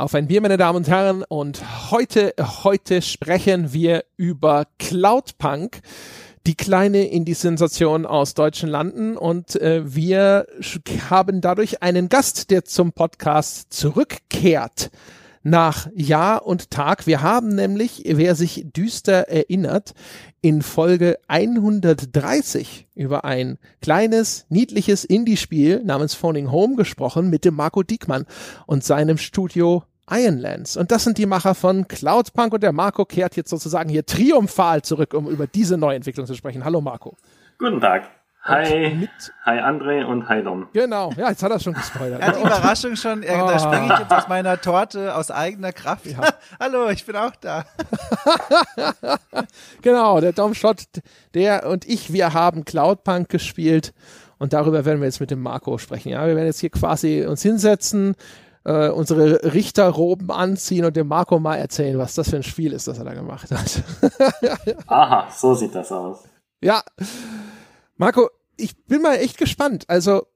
Auf ein Bier, meine Damen und Herren. Und heute, heute sprechen wir über Cloudpunk, die kleine Indie-Sensation aus deutschen Landen. Und äh, wir haben dadurch einen Gast, der zum Podcast zurückkehrt nach Jahr und Tag. Wir haben nämlich, wer sich düster erinnert, in Folge 130 über ein kleines, niedliches Indie-Spiel namens Phoning Home gesprochen mit dem Marco Diekmann und seinem Studio Ironlands. Und das sind die Macher von Cloudpunk und der Marco kehrt jetzt sozusagen hier triumphal zurück, um über diese Neuentwicklung zu sprechen. Hallo Marco. Guten Tag. Hi, mit, hi André und hi Dom. Genau, ja, jetzt hat er schon gespoilert. Er hat die Überraschung schon, er, da springe ich jetzt aus meiner Torte aus eigener Kraft. Ja. Hallo, ich bin auch da. genau, der Dom Schott, der und ich, wir haben Cloudpunk gespielt und darüber werden wir jetzt mit dem Marco sprechen. Ja, wir werden jetzt hier quasi uns hinsetzen, äh, unsere Richterroben anziehen und dem Marco mal erzählen, was das für ein Spiel ist, das er da gemacht hat. Aha, so sieht das aus. Ja. Marco, ich bin mal echt gespannt. Also,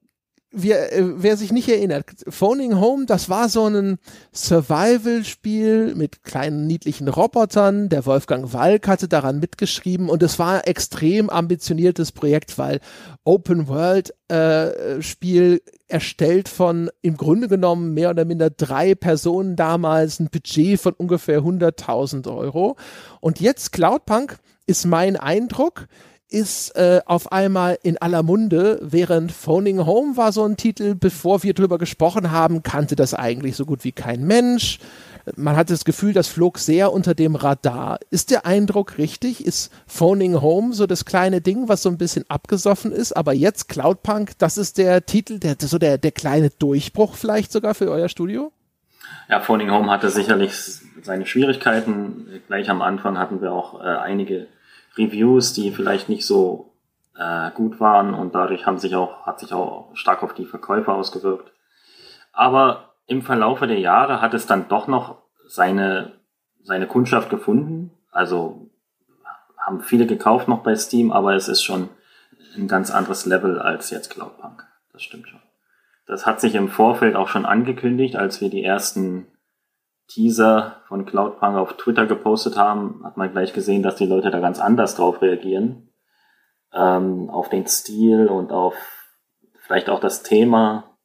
wer, äh, wer sich nicht erinnert, Phoning Home, das war so ein Survival-Spiel mit kleinen niedlichen Robotern. Der Wolfgang Walk hatte daran mitgeschrieben und es war ein extrem ambitioniertes Projekt, weil Open World äh, Spiel erstellt von im Grunde genommen mehr oder minder drei Personen damals, ein Budget von ungefähr 100.000 Euro. Und jetzt Cloudpunk ist mein Eindruck, ist äh, auf einmal in aller Munde, während Phoning Home war so ein Titel, bevor wir drüber gesprochen haben, kannte das eigentlich so gut wie kein Mensch. Man hat das Gefühl, das flog sehr unter dem Radar. Ist der Eindruck richtig? Ist Phoning Home so das kleine Ding, was so ein bisschen abgesoffen ist, aber jetzt Cloudpunk, das ist der Titel, der, so der, der kleine Durchbruch vielleicht sogar für euer Studio? Ja, Phoning Home hatte sicherlich seine Schwierigkeiten. Gleich am Anfang hatten wir auch äh, einige Reviews, die vielleicht nicht so äh, gut waren und dadurch haben sich auch, hat sich auch stark auf die Verkäufer ausgewirkt. Aber im Verlaufe der Jahre hat es dann doch noch seine, seine Kundschaft gefunden. Also haben viele gekauft noch bei Steam, aber es ist schon ein ganz anderes Level als jetzt Cloudpunk. Das stimmt schon. Das hat sich im Vorfeld auch schon angekündigt, als wir die ersten Teaser von Cloudpunk auf Twitter gepostet haben, hat man gleich gesehen, dass die Leute da ganz anders drauf reagieren. Ähm, auf den Stil und auf vielleicht auch das Thema.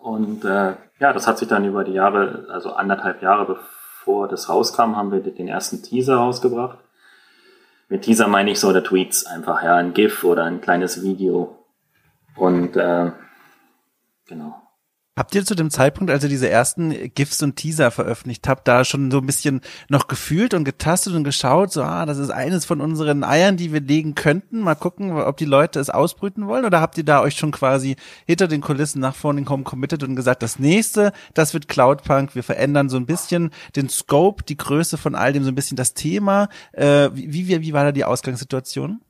Und äh, ja, das hat sich dann über die Jahre, also anderthalb Jahre bevor das rauskam, haben wir den ersten Teaser rausgebracht. Mit Teaser meine ich so der Tweets einfach, ja, ein GIF oder ein kleines Video. Und äh, genau. Habt ihr zu dem Zeitpunkt, als ihr diese ersten GIFs und Teaser veröffentlicht habt, da schon so ein bisschen noch gefühlt und getastet und geschaut, so, ah, das ist eines von unseren Eiern, die wir legen könnten. Mal gucken, ob die Leute es ausbrüten wollen. Oder habt ihr da euch schon quasi hinter den Kulissen nach Phoning Home committed und gesagt, das nächste, das wird Cloudpunk. Wir verändern so ein bisschen den Scope, die Größe von all dem, so ein bisschen das Thema. Äh, wie, wie, wie war da die Ausgangssituation?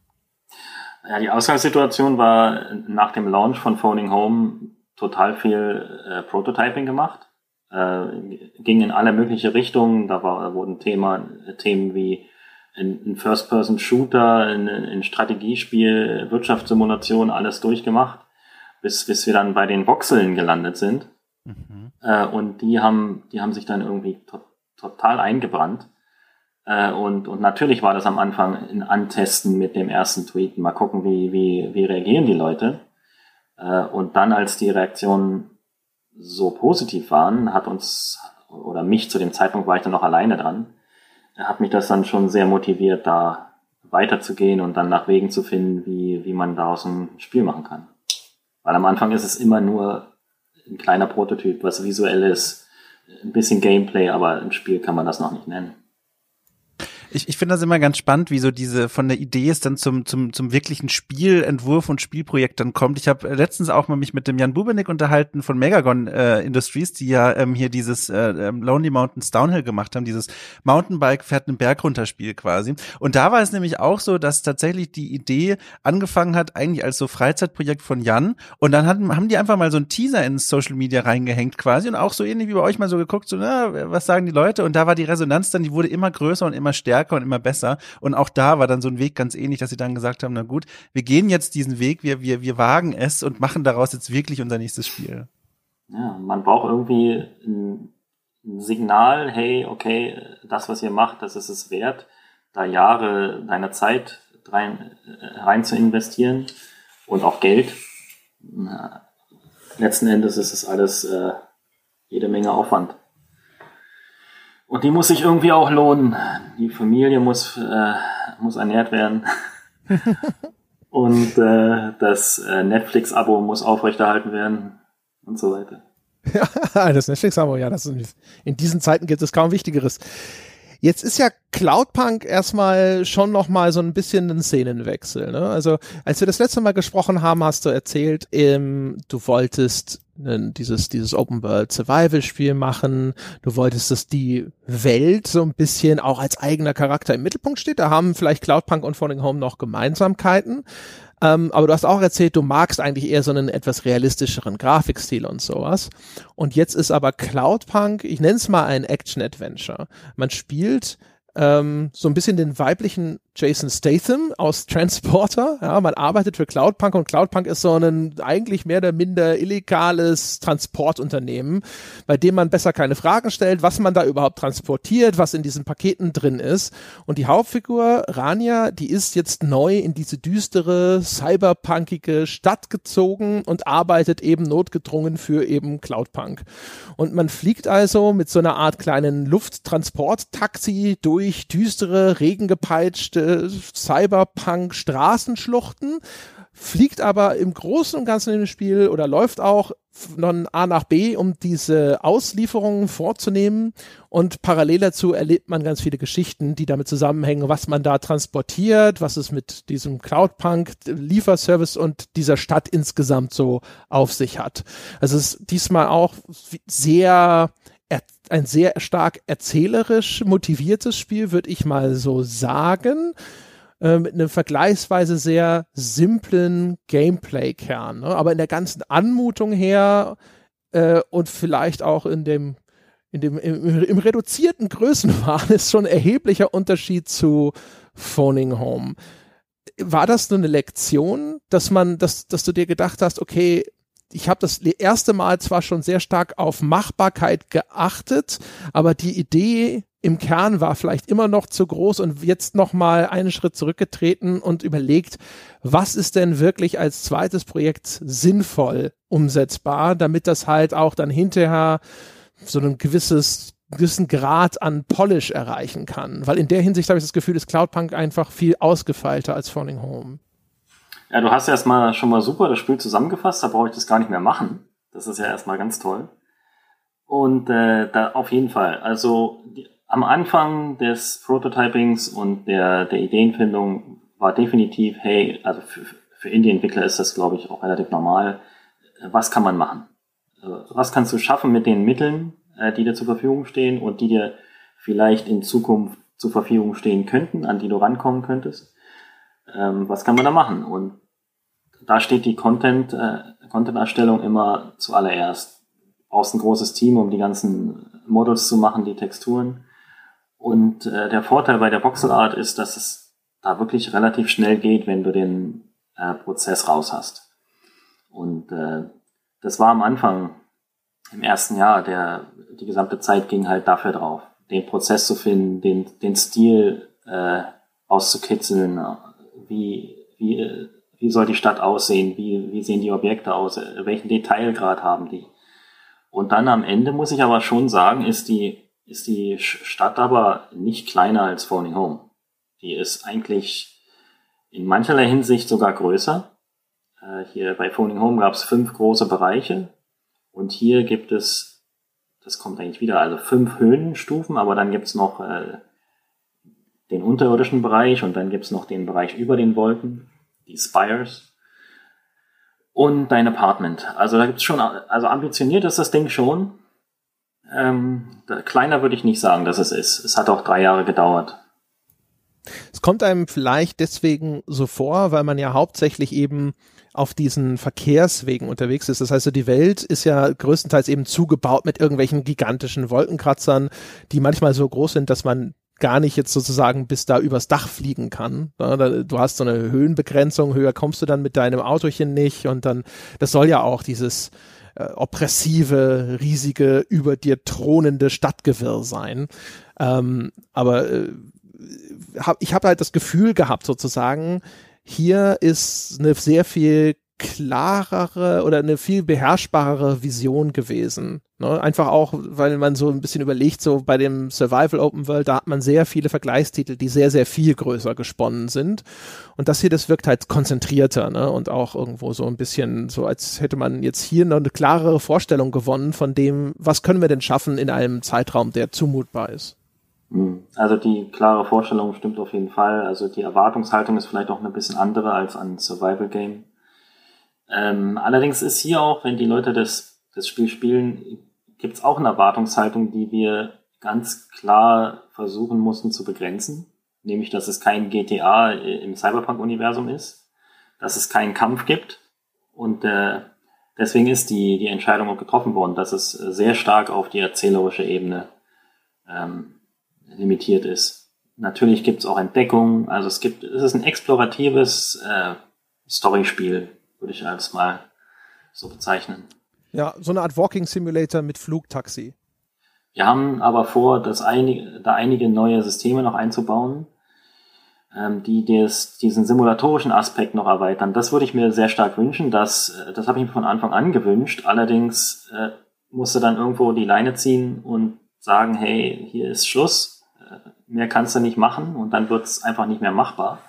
Ja, die Ausgangssituation war nach dem Launch von Phoning Home total viel äh, Prototyping gemacht, äh, ging in alle mögliche Richtungen. Da war, wurden Thema, Themen wie ein, First-Person-Shooter, ein, ein Strategiespiel, Wirtschaftssimulation, alles durchgemacht, bis, bis wir dann bei den Voxeln gelandet sind. Mhm. Äh, und die haben, die haben sich dann irgendwie to total eingebrannt. Äh, und, und natürlich war das am Anfang ein Antesten mit dem ersten Tweet. Mal gucken, wie, wie, wie reagieren die Leute. Äh, und dann, als die Reaktionen so positiv waren, hat uns, oder mich zu dem Zeitpunkt war ich dann noch alleine dran, hat mich das dann schon sehr motiviert, da weiterzugehen und dann nach Wegen zu finden, wie, wie man daraus ein Spiel machen kann. Weil am Anfang ist es immer nur ein kleiner Prototyp, was visuell ist, ein bisschen Gameplay, aber im Spiel kann man das noch nicht nennen ich, ich finde das immer ganz spannend, wie so diese von der Idee es dann zum, zum, zum wirklichen Spielentwurf und Spielprojekt dann kommt. Ich habe letztens auch mal mich mit dem Jan Bubenik unterhalten von Megagon äh, Industries, die ja ähm, hier dieses äh, ähm, Lonely Mountains Downhill gemacht haben, dieses Mountainbike fährt einen Berg runter Spiel quasi. Und da war es nämlich auch so, dass tatsächlich die Idee angefangen hat, eigentlich als so Freizeitprojekt von Jan. Und dann hatten, haben die einfach mal so einen Teaser ins Social Media reingehängt quasi und auch so ähnlich wie bei euch mal so geguckt, so, na, was sagen die Leute? Und da war die Resonanz dann, die wurde immer größer und immer stärker stärker und immer besser. Und auch da war dann so ein Weg ganz ähnlich, dass sie dann gesagt haben, na gut, wir gehen jetzt diesen Weg, wir, wir, wir wagen es und machen daraus jetzt wirklich unser nächstes Spiel. Ja, man braucht irgendwie ein, Signal, hey, okay, das, was ihr macht, das ist es wert, da Jahre deiner Zeit rein, äh, rein zu investieren und auch Geld. Letzten Endes ist es alles äh, jede Menge Aufwand. Und die muss sich irgendwie auch lohnen. Die Familie muss, äh, muss ernährt werden. und äh, das äh, Netflix-Abo muss aufrechterhalten werden und so weiter. Ja, das Netflix-Abo, ja, das ist, in diesen Zeiten gibt es kaum Wichtigeres. Jetzt ist ja Cloudpunk erstmal schon noch mal so ein bisschen ein Szenenwechsel. Ne? Also als wir das letzte Mal gesprochen haben, hast du erzählt, ähm, du wolltest äh, dieses dieses Open World Survival Spiel machen. Du wolltest, dass die Welt so ein bisschen auch als eigener Charakter im Mittelpunkt steht. Da haben vielleicht Cloudpunk und Falling Home noch Gemeinsamkeiten. Ähm, aber du hast auch erzählt, du magst eigentlich eher so einen etwas realistischeren Grafikstil und sowas. Und jetzt ist aber Cloudpunk, ich nenne es mal ein Action-Adventure. Man spielt ähm, so ein bisschen den weiblichen Jason Statham aus Transporter. Ja, man arbeitet für Cloudpunk und Cloudpunk ist so ein eigentlich mehr oder minder illegales Transportunternehmen, bei dem man besser keine Fragen stellt, was man da überhaupt transportiert, was in diesen Paketen drin ist. Und die Hauptfigur Rania, die ist jetzt neu in diese düstere, cyberpunkige Stadt gezogen und arbeitet eben notgedrungen für eben Cloudpunk. Und man fliegt also mit so einer Art kleinen Lufttransporttaxi durch düstere, regengepeitschte Cyberpunk-Straßenschluchten, fliegt aber im Großen und Ganzen dem Spiel oder läuft auch von A nach B, um diese Auslieferungen vorzunehmen. Und parallel dazu erlebt man ganz viele Geschichten, die damit zusammenhängen, was man da transportiert, was es mit diesem Cloudpunk-Lieferservice und dieser Stadt insgesamt so auf sich hat. Also es ist diesmal auch sehr ein sehr stark erzählerisch motiviertes Spiel, würde ich mal so sagen. Äh, mit einem vergleichsweise sehr simplen Gameplay-Kern. Ne? Aber in der ganzen Anmutung her äh, und vielleicht auch in dem, in dem im, im reduzierten Größenwahn ist schon ein erheblicher Unterschied zu Phoning Home. War das nur eine Lektion, dass man, dass, dass du dir gedacht hast, okay, ich habe das erste Mal zwar schon sehr stark auf Machbarkeit geachtet, aber die Idee im Kern war vielleicht immer noch zu groß und jetzt noch mal einen Schritt zurückgetreten und überlegt, was ist denn wirklich als zweites Projekt sinnvoll umsetzbar, damit das halt auch dann hinterher so ein gewisses gewissen Grad an Polish erreichen kann. Weil in der Hinsicht habe ich das Gefühl, ist Cloudpunk einfach viel ausgefeilter als Falling Home. Ja, du hast erstmal schon mal super das Spiel zusammengefasst, da brauche ich das gar nicht mehr machen. Das ist ja erstmal ganz toll. Und äh, da auf jeden Fall. Also die, am Anfang des Prototypings und der, der Ideenfindung war definitiv, hey, also für, für Indie-Entwickler ist das, glaube ich, auch relativ normal. Was kann man machen? Also, was kannst du schaffen mit den Mitteln, äh, die dir zur Verfügung stehen und die dir vielleicht in Zukunft zur Verfügung stehen könnten, an die du rankommen könntest? Ähm, was kann man da machen? Und da steht die Content, äh, Content-Erstellung immer zuallererst. Brauchst ein großes Team, um die ganzen Models zu machen, die Texturen. Und äh, der Vorteil bei der Voxel Art ist, dass es da wirklich relativ schnell geht, wenn du den äh, Prozess raus hast. Und äh, das war am Anfang, im ersten Jahr, der, die gesamte Zeit ging halt dafür drauf, den Prozess zu finden, den, den Stil äh, auszukitzeln, wie, wie, wie soll die Stadt aussehen, wie, wie sehen die Objekte aus, welchen Detailgrad haben die. Und dann am Ende muss ich aber schon sagen, ist die, ist die Stadt aber nicht kleiner als Phoning Home. Die ist eigentlich in mancherlei Hinsicht sogar größer. Äh, hier bei Phoning Home gab es fünf große Bereiche und hier gibt es, das kommt eigentlich wieder, also fünf Höhenstufen, aber dann gibt es noch äh, den unterirdischen Bereich und dann gibt's noch den Bereich über den Wolken, die Spires und dein Apartment. Also da gibt's schon, also ambitioniert ist das Ding schon. Ähm, kleiner würde ich nicht sagen, dass es ist. Es hat auch drei Jahre gedauert. Es kommt einem vielleicht deswegen so vor, weil man ja hauptsächlich eben auf diesen Verkehrswegen unterwegs ist. Das heißt, die Welt ist ja größtenteils eben zugebaut mit irgendwelchen gigantischen Wolkenkratzern, die manchmal so groß sind, dass man gar nicht jetzt sozusagen bis da übers Dach fliegen kann. Du hast so eine Höhenbegrenzung, höher kommst du dann mit deinem Autochen nicht und dann, das soll ja auch dieses äh, oppressive, riesige, über dir thronende Stadtgewirr sein. Ähm, aber äh, hab, ich habe halt das Gefühl gehabt, sozusagen, hier ist eine sehr viel klarere oder eine viel beherrschbarere Vision gewesen. Ne? Einfach auch, weil man so ein bisschen überlegt, so bei dem Survival Open World, da hat man sehr viele Vergleichstitel, die sehr, sehr viel größer gesponnen sind. Und das hier, das wirkt halt konzentrierter ne? und auch irgendwo so ein bisschen so, als hätte man jetzt hier noch eine klarere Vorstellung gewonnen von dem, was können wir denn schaffen in einem Zeitraum, der zumutbar ist. Hm. Also die klare Vorstellung stimmt auf jeden Fall. Also die Erwartungshaltung ist vielleicht auch ein bisschen andere als an Survival Game. Ähm, allerdings ist hier auch, wenn die Leute das, das Spiel spielen, gibt es auch eine Erwartungshaltung, die wir ganz klar versuchen mussten zu begrenzen. Nämlich, dass es kein GTA im Cyberpunk-Universum ist, dass es keinen Kampf gibt. Und äh, deswegen ist die, die Entscheidung auch getroffen worden, dass es sehr stark auf die erzählerische Ebene ähm, limitiert ist. Natürlich gibt es auch Entdeckungen, also es gibt, es ist ein exploratives äh, Storyspiel, würde ich als mal so bezeichnen. Ja, so eine Art Walking Simulator mit Flugtaxi. Wir haben aber vor, das einige, da einige neue Systeme noch einzubauen, ähm, die des, diesen simulatorischen Aspekt noch erweitern. Das würde ich mir sehr stark wünschen. Das, äh, das habe ich mir von Anfang an gewünscht. Allerdings äh, musste dann irgendwo die Leine ziehen und sagen, hey, hier ist Schluss, äh, mehr kannst du nicht machen und dann wird es einfach nicht mehr machbar.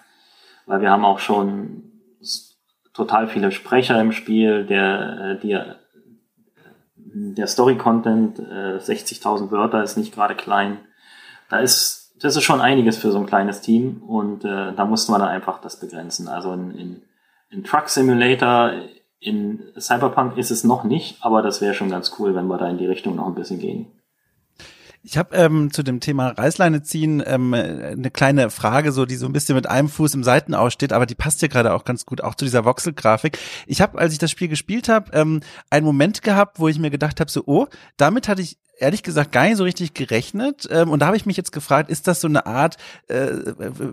Weil wir haben auch schon total viele Sprecher im Spiel, der, äh, die, der Story-Content, äh, 60.000 Wörter ist nicht gerade klein. Da ist, das ist schon einiges für so ein kleines Team und äh, da musste man dann einfach das begrenzen. Also in, in, in Truck Simulator, in Cyberpunk ist es noch nicht, aber das wäre schon ganz cool, wenn wir da in die Richtung noch ein bisschen gehen. Ich habe ähm, zu dem Thema Reißleine ziehen ähm, eine kleine Frage, so die so ein bisschen mit einem Fuß im Seitenaus steht, aber die passt hier gerade auch ganz gut, auch zu dieser Voxel-Grafik. Ich habe, als ich das Spiel gespielt habe, ähm, einen Moment gehabt, wo ich mir gedacht habe, so, oh, damit hatte ich ehrlich gesagt gar nicht so richtig gerechnet. Ähm, und da habe ich mich jetzt gefragt, ist das so eine Art äh,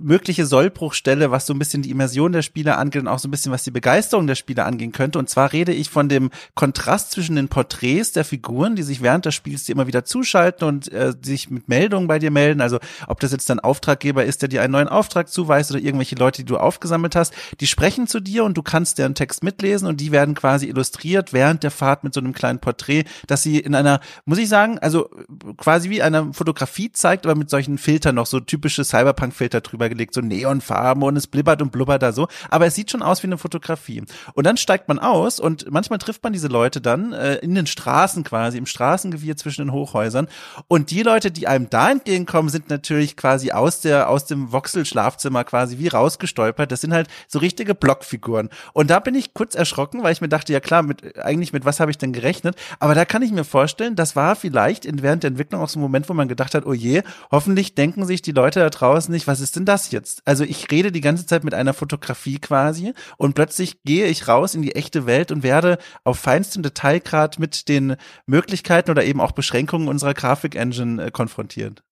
mögliche Sollbruchstelle, was so ein bisschen die Immersion der Spieler angeht und auch so ein bisschen, was die Begeisterung der Spieler angehen könnte. Und zwar rede ich von dem Kontrast zwischen den Porträts der Figuren, die sich während des Spiels dir immer wieder zuschalten und äh, sich mit Meldungen bei dir melden. Also ob das jetzt dein Auftraggeber ist, der dir einen neuen Auftrag zuweist oder irgendwelche Leute, die du aufgesammelt hast, die sprechen zu dir und du kannst deren Text mitlesen und die werden quasi illustriert während der Fahrt mit so einem kleinen Porträt, dass sie in einer, muss ich sagen, also quasi wie eine Fotografie zeigt, aber mit solchen Filtern noch so typische Cyberpunk-Filter drüber gelegt, so Neonfarben und es blibbert und blubbert da so. Aber es sieht schon aus wie eine Fotografie. Und dann steigt man aus und manchmal trifft man diese Leute dann äh, in den Straßen quasi, im Straßengewirr zwischen den Hochhäusern. Und die Leute, die einem da entgegenkommen, sind natürlich quasi aus der, aus dem Voxel-Schlafzimmer quasi wie rausgestolpert. Das sind halt so richtige Blockfiguren. Und da bin ich kurz erschrocken, weil ich mir dachte, ja klar, mit, eigentlich mit was habe ich denn gerechnet? Aber da kann ich mir vorstellen, das war vielleicht vielleicht in, während der Entwicklung auch so ein Moment, wo man gedacht hat, oh je, hoffentlich denken sich die Leute da draußen nicht, was ist denn das jetzt? Also ich rede die ganze Zeit mit einer Fotografie quasi und plötzlich gehe ich raus in die echte Welt und werde auf feinstem Detailgrad mit den Möglichkeiten oder eben auch Beschränkungen unserer Grafik-Engine äh, konfrontiert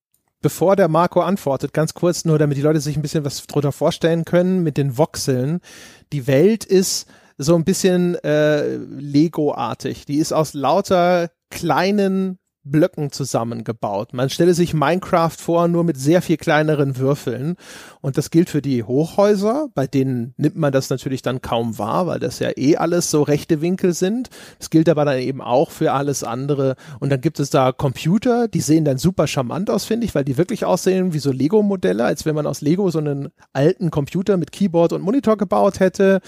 bevor der Marco antwortet, ganz kurz nur, damit die Leute sich ein bisschen was drunter vorstellen können, mit den Voxeln. Die Welt ist so ein bisschen äh, Lego-artig. Die ist aus lauter kleinen Blöcken zusammengebaut. Man stelle sich Minecraft vor, nur mit sehr viel kleineren Würfeln. Und das gilt für die Hochhäuser, bei denen nimmt man das natürlich dann kaum wahr, weil das ja eh alles so rechte Winkel sind. Das gilt aber dann eben auch für alles andere. Und dann gibt es da Computer, die sehen dann super charmant aus, finde ich, weil die wirklich aussehen wie so Lego-Modelle, als wenn man aus Lego so einen alten Computer mit Keyboard und Monitor gebaut hätte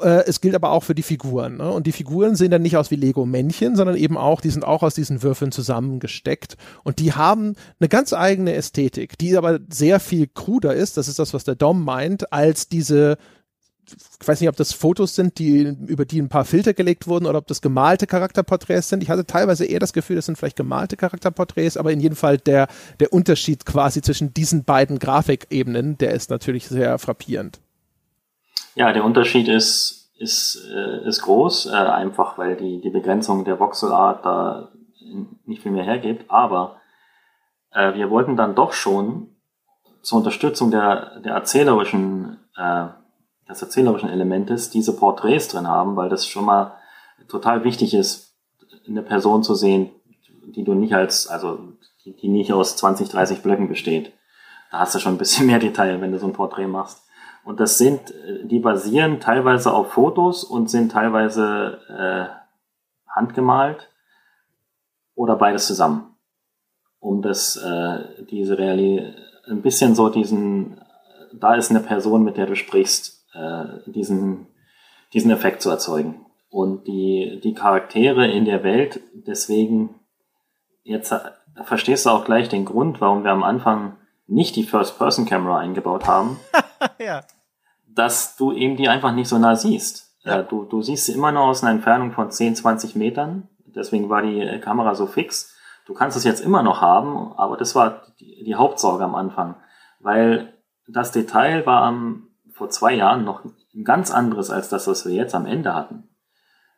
es gilt aber auch für die Figuren. Ne? Und die Figuren sehen dann nicht aus wie Lego-Männchen, sondern eben auch, die sind auch aus diesen Würfeln zusammengesteckt. Und die haben eine ganz eigene Ästhetik, die aber sehr viel kruder ist, das ist das, was der Dom meint, als diese ich weiß nicht, ob das Fotos sind, die, über die ein paar Filter gelegt wurden oder ob das gemalte Charakterporträts sind. Ich hatte teilweise eher das Gefühl, das sind vielleicht gemalte Charakterporträts, aber in jedem Fall der, der Unterschied quasi zwischen diesen beiden Grafikebenen, der ist natürlich sehr frappierend. Ja, der Unterschied ist, ist, äh, ist groß, äh, einfach weil die, die Begrenzung der Voxelart da nicht viel mehr hergibt. Aber äh, wir wollten dann doch schon zur Unterstützung der, der erzählerischen, äh, des erzählerischen Elementes diese Porträts drin haben, weil das schon mal total wichtig ist eine Person zu sehen, die du nicht als, also die, die nicht aus 20, 30 Blöcken besteht. Da hast du schon ein bisschen mehr Detail, wenn du so ein Porträt machst. Und das sind, die basieren teilweise auf Fotos und sind teilweise äh, handgemalt oder beides zusammen, um das, äh, diese Realität, ein bisschen so diesen, da ist eine Person, mit der du sprichst, äh, diesen, diesen Effekt zu erzeugen. Und die, die Charaktere in der Welt, deswegen, jetzt äh, verstehst du auch gleich den Grund, warum wir am Anfang nicht die First-Person-Camera eingebaut haben. ja. Dass du eben die einfach nicht so nah siehst. Ja. Äh, du, du siehst sie immer nur aus einer Entfernung von 10, 20 Metern. Deswegen war die äh, Kamera so fix. Du kannst es jetzt immer noch haben, aber das war die, die Hauptsorge am Anfang. Weil das Detail war am, vor zwei Jahren noch ein ganz anderes als das, was wir jetzt am Ende hatten.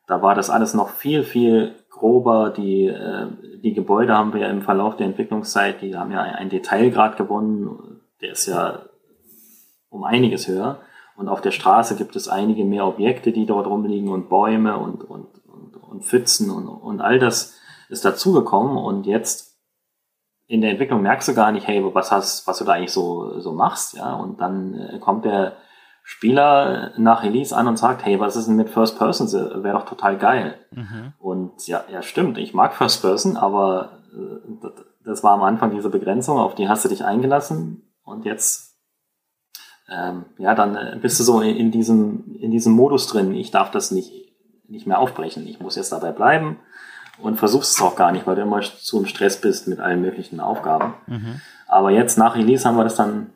Da war das alles noch viel, viel grober. Die, äh, die Gebäude haben wir ja im Verlauf der Entwicklungszeit, die haben ja einen Detailgrad gewonnen. Der ist ja um einiges höher. Und auf der Straße gibt es einige mehr Objekte, die dort rumliegen und Bäume und, und, und, und Pfützen und, und all das ist dazugekommen. Und jetzt in der Entwicklung merkst du gar nicht, hey, was hast, was du da eigentlich so, so machst, ja. Und dann äh, kommt der Spieler nach Release an und sagt, hey, was ist denn mit First Person? Wäre doch total geil. Mhm. Und ja, ja, stimmt, ich mag First Person, aber äh, das war am Anfang diese Begrenzung, auf die hast du dich eingelassen und jetzt, ähm, ja, dann äh, bist du so in, in, diesem, in diesem Modus drin, ich darf das nicht, nicht mehr aufbrechen, ich muss jetzt dabei bleiben und versuchst es auch gar nicht, weil du immer zu im Stress bist mit allen möglichen Aufgaben. Mhm. Aber jetzt nach Release haben wir das dann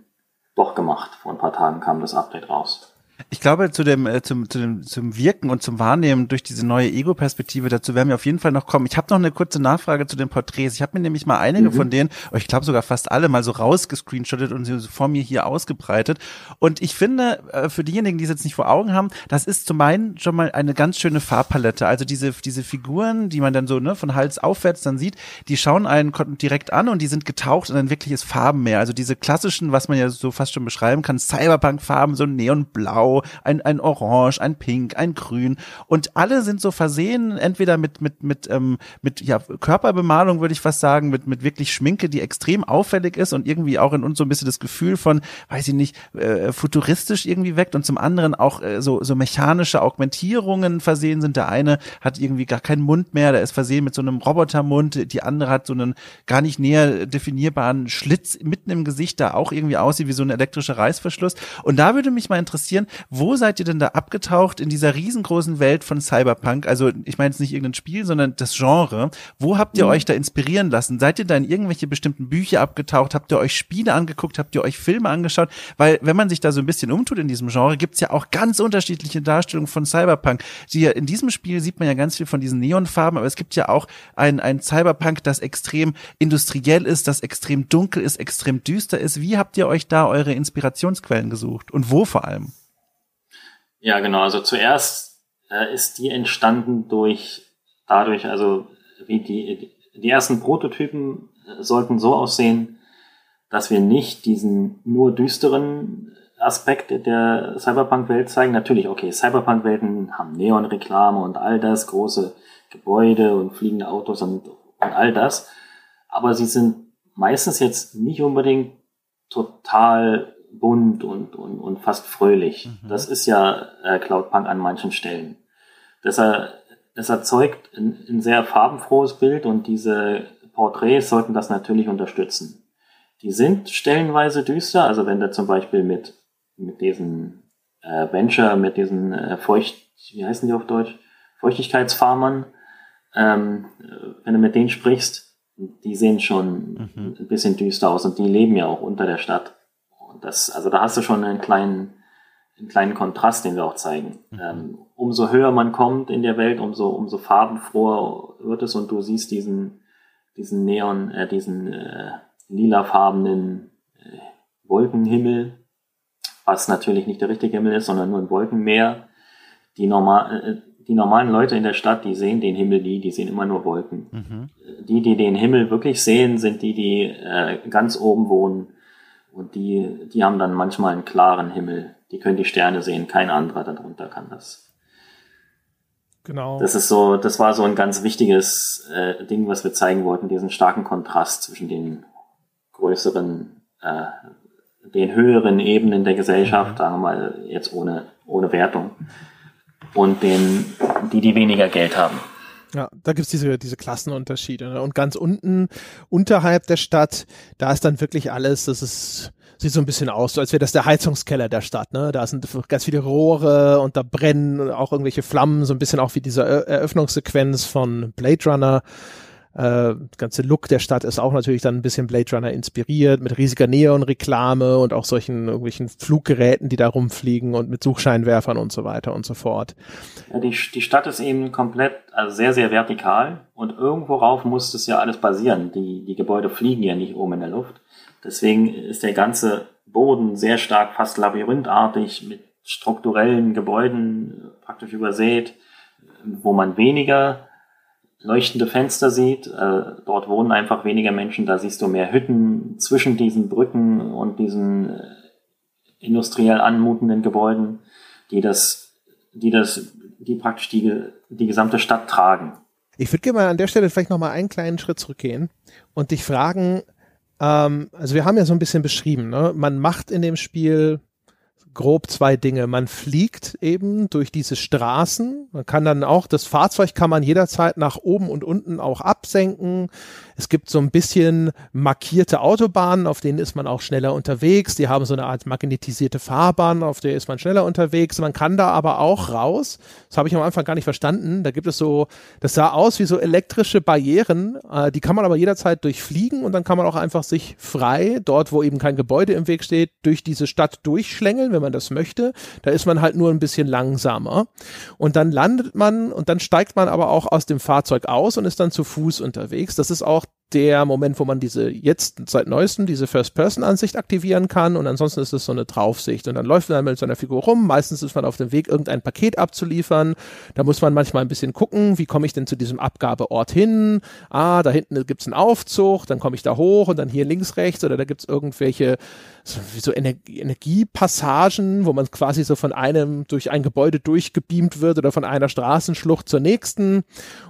doch gemacht. Vor ein paar Tagen kam das Update raus. Ich glaube, zu dem, äh, zum, zu dem, zum Wirken und zum Wahrnehmen durch diese neue Ego-Perspektive, dazu werden wir auf jeden Fall noch kommen. Ich habe noch eine kurze Nachfrage zu den Porträts. Ich habe mir nämlich mal einige mhm. von denen, oh, ich glaube sogar fast alle, mal so rausgescreenshottet und sie vor mir hier ausgebreitet. Und ich finde, äh, für diejenigen, die es jetzt nicht vor Augen haben, das ist zum einen schon mal eine ganz schöne Farbpalette. Also diese, diese Figuren, die man dann so ne, von Hals aufwärts dann sieht, die schauen einen direkt an und die sind getaucht in ein wirkliches Farbenmeer. Also diese klassischen, was man ja so fast schon beschreiben kann, Cyberpunk-Farben, so neonblau, ein, ein Orange, ein Pink, ein Grün und alle sind so versehen, entweder mit, mit, mit, ähm, mit ja, Körperbemalung, würde ich fast sagen, mit, mit wirklich Schminke, die extrem auffällig ist und irgendwie auch in uns so ein bisschen das Gefühl von, weiß ich nicht, äh, futuristisch irgendwie weckt und zum anderen auch äh, so, so mechanische Augmentierungen versehen sind. Der eine hat irgendwie gar keinen Mund mehr, der ist versehen mit so einem Robotermund, die andere hat so einen gar nicht näher definierbaren Schlitz mitten im Gesicht, da auch irgendwie aussieht wie so ein elektrischer Reißverschluss. Und da würde mich mal interessieren, wo seid ihr denn da abgetaucht in dieser riesengroßen Welt von Cyberpunk? Also ich meine jetzt nicht irgendein Spiel, sondern das Genre. Wo habt ihr mhm. euch da inspirieren lassen? Seid ihr da in irgendwelche bestimmten Bücher abgetaucht? Habt ihr euch Spiele angeguckt? Habt ihr euch Filme angeschaut? Weil wenn man sich da so ein bisschen umtut in diesem Genre, gibt's ja auch ganz unterschiedliche Darstellungen von Cyberpunk. Die, in diesem Spiel sieht man ja ganz viel von diesen Neonfarben, aber es gibt ja auch ein, ein Cyberpunk, das extrem industriell ist, das extrem dunkel ist, extrem düster ist. Wie habt ihr euch da eure Inspirationsquellen gesucht? Und wo vor allem? Ja, genau. Also zuerst äh, ist die entstanden durch dadurch, also wie die, die ersten Prototypen äh, sollten so aussehen, dass wir nicht diesen nur düsteren Aspekt der Cyberpunk-Welt zeigen. Natürlich, okay, Cyberpunk-Welten haben Neon-Reklame und all das, große Gebäude und fliegende Autos und, und all das. Aber sie sind meistens jetzt nicht unbedingt total bunt und, und, und fast fröhlich. Mhm. Das ist ja äh, Cloudpunk an manchen Stellen. Das, er, das erzeugt ein, ein sehr farbenfrohes Bild und diese Porträts sollten das natürlich unterstützen. Die sind stellenweise düster, also wenn du zum Beispiel mit, mit diesen äh, Venture, mit diesen äh, Feucht, wie heißen die auf Deutsch? Feuchtigkeitsfarmern, ähm, wenn du mit denen sprichst, die sehen schon mhm. ein bisschen düster aus und die leben ja auch unter der Stadt. Und das, also da hast du schon einen kleinen, einen kleinen Kontrast, den wir auch zeigen. Mhm. Ähm, umso höher man kommt in der Welt, umso, umso farbenfroher wird es und du siehst diesen, diesen Neon, äh, diesen äh, lilafarbenen äh, Wolkenhimmel, was natürlich nicht der richtige Himmel ist, sondern nur ein Wolkenmeer. Die, normal, äh, die normalen Leute in der Stadt, die sehen den Himmel nie, die sehen immer nur Wolken. Mhm. Die, die den Himmel wirklich sehen, sind die, die äh, ganz oben wohnen und die, die haben dann manchmal einen klaren Himmel. Die können die Sterne sehen, kein anderer darunter kann das. Genau. Das ist so, das war so ein ganz wichtiges äh, Ding, was wir zeigen wollten, diesen starken Kontrast zwischen den größeren, äh, den höheren Ebenen der Gesellschaft, mhm. sagen wir mal jetzt ohne, ohne Wertung, und den, die, die weniger Geld haben. Ja, da gibt's diese, diese Klassenunterschiede. Ne? Und ganz unten, unterhalb der Stadt, da ist dann wirklich alles, das ist, sieht so ein bisschen aus, so als wäre das der Heizungskeller der Stadt. Ne? Da sind ganz viele Rohre und da brennen auch irgendwelche Flammen, so ein bisschen auch wie diese Eröffnungssequenz von Blade Runner. Äh, ganze Look der Stadt ist auch natürlich dann ein bisschen Blade Runner inspiriert, mit riesiger Neon-Reklame und auch solchen irgendwelchen Fluggeräten, die da rumfliegen und mit Suchscheinwerfern und so weiter und so fort. Ja, die, die Stadt ist eben komplett, also sehr, sehr vertikal und irgendwo rauf muss das ja alles basieren. Die, die Gebäude fliegen ja nicht oben in der Luft. Deswegen ist der ganze Boden sehr stark, fast labyrinthartig mit strukturellen Gebäuden praktisch übersät, wo man weniger leuchtende Fenster sieht. Äh, dort wohnen einfach weniger Menschen, da siehst du mehr Hütten zwischen diesen Brücken und diesen äh, industriell anmutenden Gebäuden, die das, die das, die praktisch die, die gesamte Stadt tragen. Ich würde gerne mal an der Stelle vielleicht noch mal einen kleinen Schritt zurückgehen und dich fragen, ähm, also wir haben ja so ein bisschen beschrieben, ne? man macht in dem Spiel grob zwei Dinge. Man fliegt eben durch diese Straßen. Man kann dann auch, das Fahrzeug kann man jederzeit nach oben und unten auch absenken. Es gibt so ein bisschen markierte Autobahnen, auf denen ist man auch schneller unterwegs. Die haben so eine Art magnetisierte Fahrbahn, auf der ist man schneller unterwegs. Man kann da aber auch raus. Das habe ich am Anfang gar nicht verstanden. Da gibt es so, das sah aus wie so elektrische Barrieren. Äh, die kann man aber jederzeit durchfliegen und dann kann man auch einfach sich frei, dort wo eben kein Gebäude im Weg steht, durch diese Stadt durchschlängeln, wenn man das möchte. Da ist man halt nur ein bisschen langsamer. Und dann landet man und dann steigt man aber auch aus dem Fahrzeug aus und ist dann zu Fuß unterwegs. Das ist auch der Moment, wo man diese jetzt seit neuestem diese First-Person-Ansicht aktivieren kann und ansonsten ist es so eine Draufsicht und dann läuft man mit seiner Figur rum. Meistens ist man auf dem Weg, irgendein Paket abzuliefern. Da muss man manchmal ein bisschen gucken, wie komme ich denn zu diesem Abgabeort hin? Ah, da hinten gibt's einen Aufzug, dann komme ich da hoch und dann hier links, rechts oder da gibt's irgendwelche so, so Energie Energiepassagen, wo man quasi so von einem durch ein Gebäude durchgebeamt wird oder von einer Straßenschlucht zur nächsten.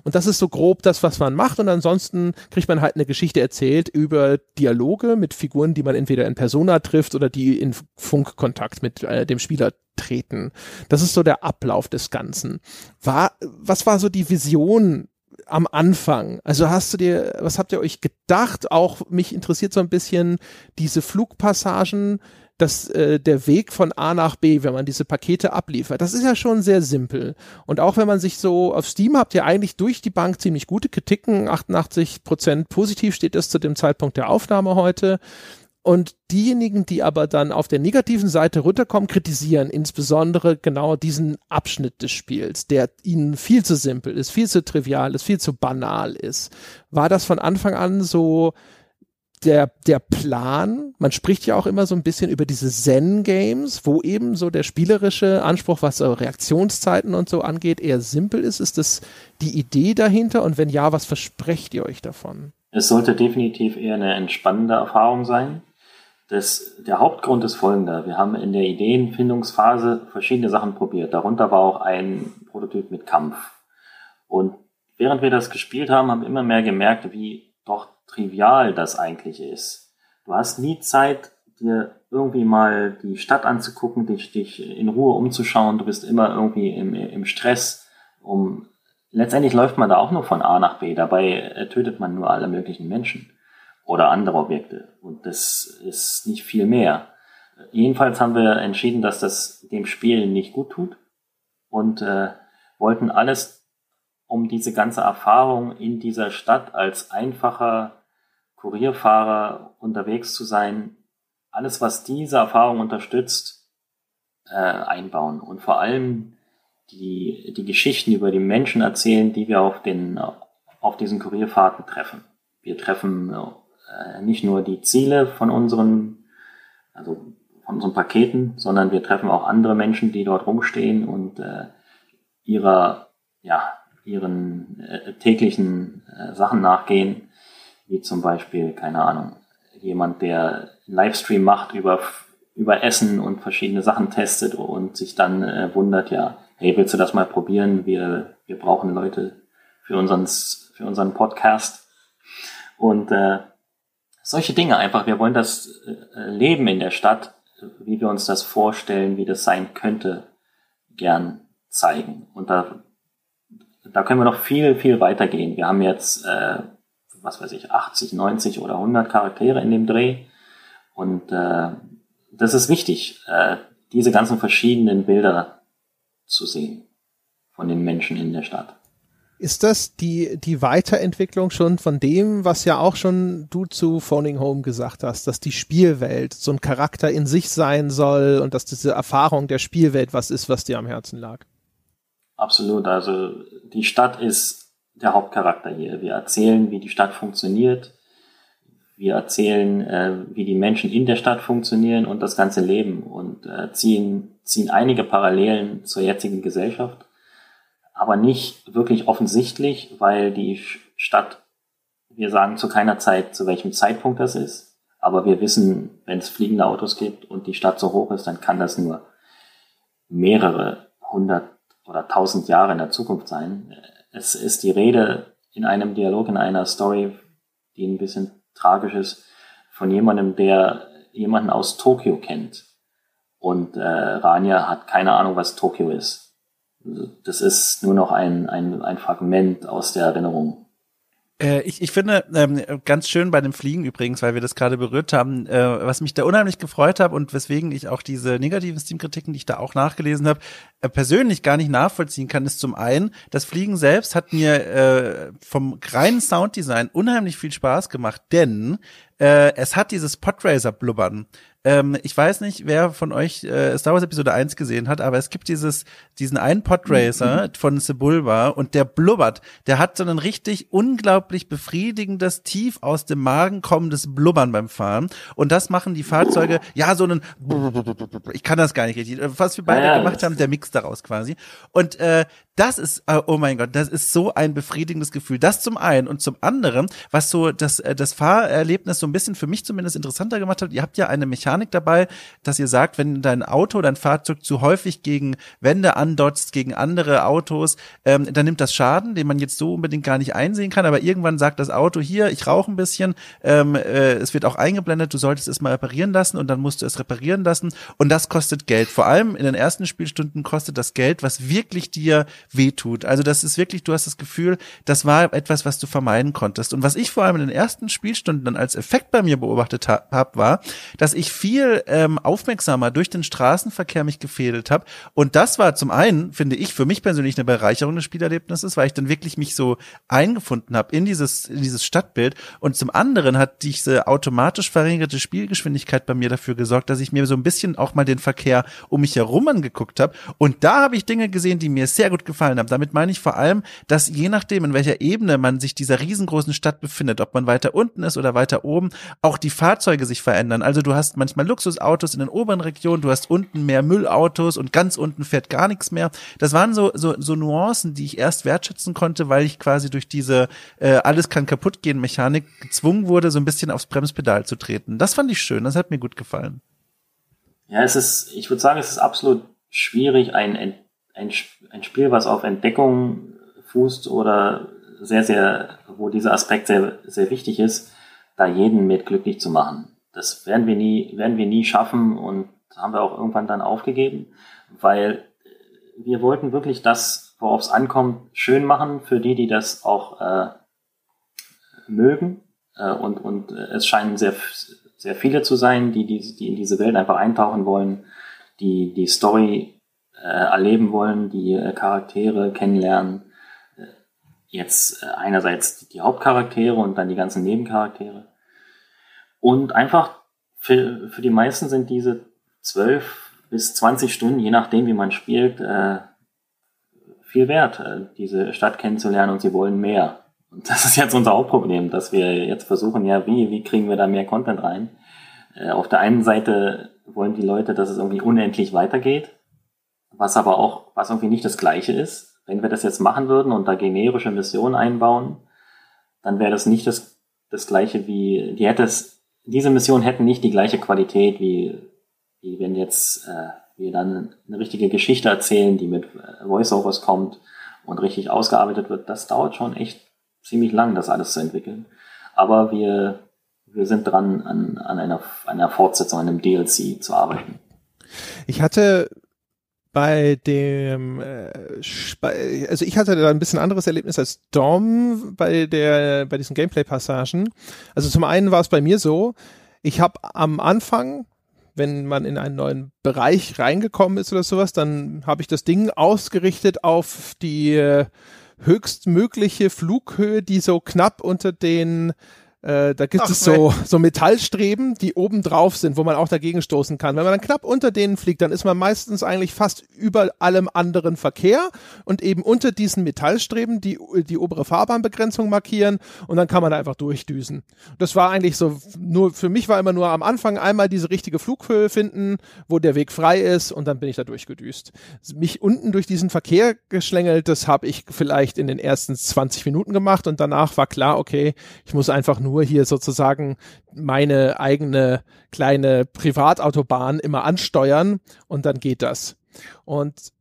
Und das ist so grob das, was man macht. Und ansonsten kriegt man halt eine Geschichte erzählt über Dialoge mit Figuren, die man entweder in Persona trifft oder die in Funkkontakt mit äh, dem Spieler treten. Das ist so der Ablauf des Ganzen. War, was war so die Vision am Anfang? Also hast du dir, was habt ihr euch gedacht? Auch mich interessiert so ein bisschen diese Flugpassagen, dass äh, der Weg von A nach B, wenn man diese Pakete abliefert, das ist ja schon sehr simpel. Und auch wenn man sich so auf Steam habt ihr eigentlich durch die Bank ziemlich gute Kritiken, 88 Prozent positiv steht es zu dem Zeitpunkt der Aufnahme heute. Und diejenigen, die aber dann auf der negativen Seite runterkommen, kritisieren insbesondere genau diesen Abschnitt des Spiels, der ihnen viel zu simpel ist, viel zu trivial ist, viel zu banal ist. War das von Anfang an so der, der Plan? Man spricht ja auch immer so ein bisschen über diese Zen-Games, wo eben so der spielerische Anspruch, was Reaktionszeiten und so angeht, eher simpel ist. Ist das die Idee dahinter? Und wenn ja, was versprecht ihr euch davon? Es sollte definitiv eher eine entspannende Erfahrung sein das, der Hauptgrund ist folgender. Wir haben in der Ideenfindungsphase verschiedene Sachen probiert. Darunter war auch ein Prototyp mit Kampf. Und während wir das gespielt haben, haben wir immer mehr gemerkt, wie doch trivial das eigentlich ist. Du hast nie Zeit, dir irgendwie mal die Stadt anzugucken, dich, dich in Ruhe umzuschauen. Du bist immer irgendwie im, im Stress. Um, letztendlich läuft man da auch nur von A nach B. Dabei tötet man nur alle möglichen Menschen oder andere Objekte. Und das ist nicht viel mehr. Jedenfalls haben wir entschieden, dass das dem Spiel nicht gut tut und äh, wollten alles, um diese ganze Erfahrung in dieser Stadt als einfacher Kurierfahrer unterwegs zu sein, alles, was diese Erfahrung unterstützt, äh, einbauen und vor allem die, die Geschichten über die Menschen erzählen, die wir auf den auf diesen Kurierfahrten treffen. Wir treffen äh, nicht nur die Ziele von unseren, also von unseren Paketen, sondern wir treffen auch andere Menschen, die dort rumstehen und äh, ihrer, ja, ihren äh, täglichen äh, Sachen nachgehen, wie zum Beispiel, keine Ahnung, jemand, der Livestream macht über, über Essen und verschiedene Sachen testet und sich dann äh, wundert, ja, hey, willst du das mal probieren? Wir, wir brauchen Leute für unseren, für unseren Podcast. Und äh, solche Dinge einfach. Wir wollen das äh, Leben in der Stadt, wie wir uns das vorstellen, wie das sein könnte, gern zeigen. Und da, da können wir noch viel, viel weitergehen. Wir haben jetzt, äh, was weiß ich, 80, 90 oder 100 Charaktere in dem Dreh. Und äh, das ist wichtig, äh, diese ganzen verschiedenen Bilder zu sehen von den Menschen in der Stadt. Ist das die, die Weiterentwicklung schon von dem, was ja auch schon du zu Phoning Home gesagt hast, dass die Spielwelt so ein Charakter in sich sein soll und dass diese Erfahrung der Spielwelt was ist, was dir am Herzen lag? Absolut. Also die Stadt ist der Hauptcharakter hier. Wir erzählen, wie die Stadt funktioniert. Wir erzählen, äh, wie die Menschen in der Stadt funktionieren und das ganze Leben und äh, ziehen, ziehen einige Parallelen zur jetzigen Gesellschaft aber nicht wirklich offensichtlich, weil die Stadt, wir sagen zu keiner Zeit, zu welchem Zeitpunkt das ist, aber wir wissen, wenn es fliegende Autos gibt und die Stadt so hoch ist, dann kann das nur mehrere hundert oder tausend Jahre in der Zukunft sein. Es ist die Rede in einem Dialog, in einer Story, die ein bisschen tragisch ist, von jemandem, der jemanden aus Tokio kennt. Und äh, Rania hat keine Ahnung, was Tokio ist das ist nur noch ein, ein, ein Fragment aus der Erinnerung. Äh, ich, ich finde ähm, ganz schön bei dem Fliegen übrigens, weil wir das gerade berührt haben, äh, was mich da unheimlich gefreut habe und weswegen ich auch diese negativen Steam-Kritiken, die ich da auch nachgelesen habe, äh, persönlich gar nicht nachvollziehen kann, ist zum einen, das Fliegen selbst hat mir äh, vom reinen Sounddesign unheimlich viel Spaß gemacht, denn äh, es hat dieses Podracer-Blubbern. Ähm, ich weiß nicht, wer von euch äh, Star Wars Episode 1 gesehen hat, aber es gibt dieses, diesen einen Podracer mhm. von Sebulba und der blubbert. Der hat so ein richtig unglaublich befriedigendes, tief aus dem Magen kommendes Blubbern beim Fahren. Und das machen die Fahrzeuge, ja, so ein, ich kann das gar nicht richtig, was wir beide ja, gemacht haben, der Mix daraus quasi. Und äh, das ist, äh, oh mein Gott, das ist so ein befriedigendes Gefühl. Das zum einen und zum anderen, was so das, äh, das Fahrerlebnis so ein bisschen für mich zumindest interessanter gemacht hat. Ihr habt ja eine Mechanik dabei, dass ihr sagt, wenn dein Auto, dein Fahrzeug zu häufig gegen Wände andotzt, gegen andere Autos, ähm, dann nimmt das Schaden, den man jetzt so unbedingt gar nicht einsehen kann. Aber irgendwann sagt das Auto hier, ich rauche ein bisschen, ähm, äh, es wird auch eingeblendet, du solltest es mal reparieren lassen und dann musst du es reparieren lassen und das kostet Geld. Vor allem in den ersten Spielstunden kostet das Geld, was wirklich dir wehtut. Also das ist wirklich, du hast das Gefühl, das war etwas, was du vermeiden konntest. Und was ich vor allem in den ersten Spielstunden dann als Effekt bei mir beobachtet habe, war, dass ich viel ähm, aufmerksamer durch den Straßenverkehr mich gefädelt habe. Und das war zum einen, finde ich, für mich persönlich eine Bereicherung des Spielerlebnisses, weil ich dann wirklich mich so eingefunden habe in dieses, in dieses Stadtbild. Und zum anderen hat diese automatisch verringerte Spielgeschwindigkeit bei mir dafür gesorgt, dass ich mir so ein bisschen auch mal den Verkehr um mich herum angeguckt habe. Und da habe ich Dinge gesehen, die mir sehr gut gefallen haben. Damit meine ich vor allem, dass je nachdem, in welcher Ebene man sich dieser riesengroßen Stadt befindet, ob man weiter unten ist oder weiter oben, auch die Fahrzeuge sich verändern. Also du hast manchmal Luxusautos in den oberen Regionen, du hast unten mehr Müllautos und ganz unten fährt gar nichts mehr. Das waren so, so, so Nuancen, die ich erst wertschätzen konnte, weil ich quasi durch diese äh, alles kann kaputt gehen Mechanik gezwungen wurde, so ein bisschen aufs Bremspedal zu treten. Das fand ich schön, das hat mir gut gefallen. Ja, es ist, ich würde sagen, es ist absolut schwierig, ein, ein, ein Spiel, was auf Entdeckung fußt oder sehr, sehr, wo dieser Aspekt sehr, sehr wichtig ist, da jeden mit glücklich zu machen das werden wir nie, werden wir nie schaffen und haben wir auch irgendwann dann aufgegeben, weil wir wollten wirklich das, worauf es ankommt, schön machen für die, die das auch äh, mögen. Äh, und und es scheinen sehr, sehr viele zu sein, die, die, die in diese Welt einfach eintauchen wollen, die die Story erleben wollen, die äh, Charaktere kennenlernen. Äh, jetzt äh, einerseits die Hauptcharaktere und dann die ganzen Nebencharaktere. Und einfach für, für die meisten sind diese zwölf bis zwanzig Stunden, je nachdem, wie man spielt, äh, viel wert, äh, diese Stadt kennenzulernen und sie wollen mehr. Und das ist jetzt unser Hauptproblem, dass wir jetzt versuchen, ja, wie, wie kriegen wir da mehr Content rein? Äh, auf der einen Seite wollen die Leute, dass es irgendwie unendlich weitergeht, was aber auch, was irgendwie nicht das Gleiche ist. Wenn wir das jetzt machen würden und da generische Missionen einbauen, dann wäre das nicht das, das Gleiche wie, die hätte es diese Missionen hätten nicht die gleiche Qualität wie, wie wenn jetzt, äh, wir dann eine richtige Geschichte erzählen, die mit äh, Voiceovers kommt und richtig ausgearbeitet wird, das dauert schon echt ziemlich lang, das alles zu entwickeln. Aber wir, wir sind dran, an, an einer, einer Fortsetzung, an einem DLC zu arbeiten. Ich hatte bei dem, äh, also ich hatte da ein bisschen anderes Erlebnis als Dom bei der, bei diesen Gameplay-Passagen. Also zum einen war es bei mir so, ich habe am Anfang, wenn man in einen neuen Bereich reingekommen ist oder sowas, dann habe ich das Ding ausgerichtet auf die äh, höchstmögliche Flughöhe, die so knapp unter den äh, da gibt Ach, es so, so Metallstreben, die oben drauf sind, wo man auch dagegen stoßen kann. Wenn man dann knapp unter denen fliegt, dann ist man meistens eigentlich fast über allem anderen Verkehr und eben unter diesen Metallstreben die, die obere Fahrbahnbegrenzung markieren und dann kann man da einfach durchdüsen. Das war eigentlich so, nur für mich war immer nur am Anfang einmal diese richtige Flughöhe finden, wo der Weg frei ist und dann bin ich da durchgedüst. Mich unten durch diesen Verkehr geschlängelt, das habe ich vielleicht in den ersten 20 Minuten gemacht und danach war klar, okay, ich muss einfach nur nur hier sozusagen meine eigene kleine Privatautobahn immer ansteuern und dann geht das. Und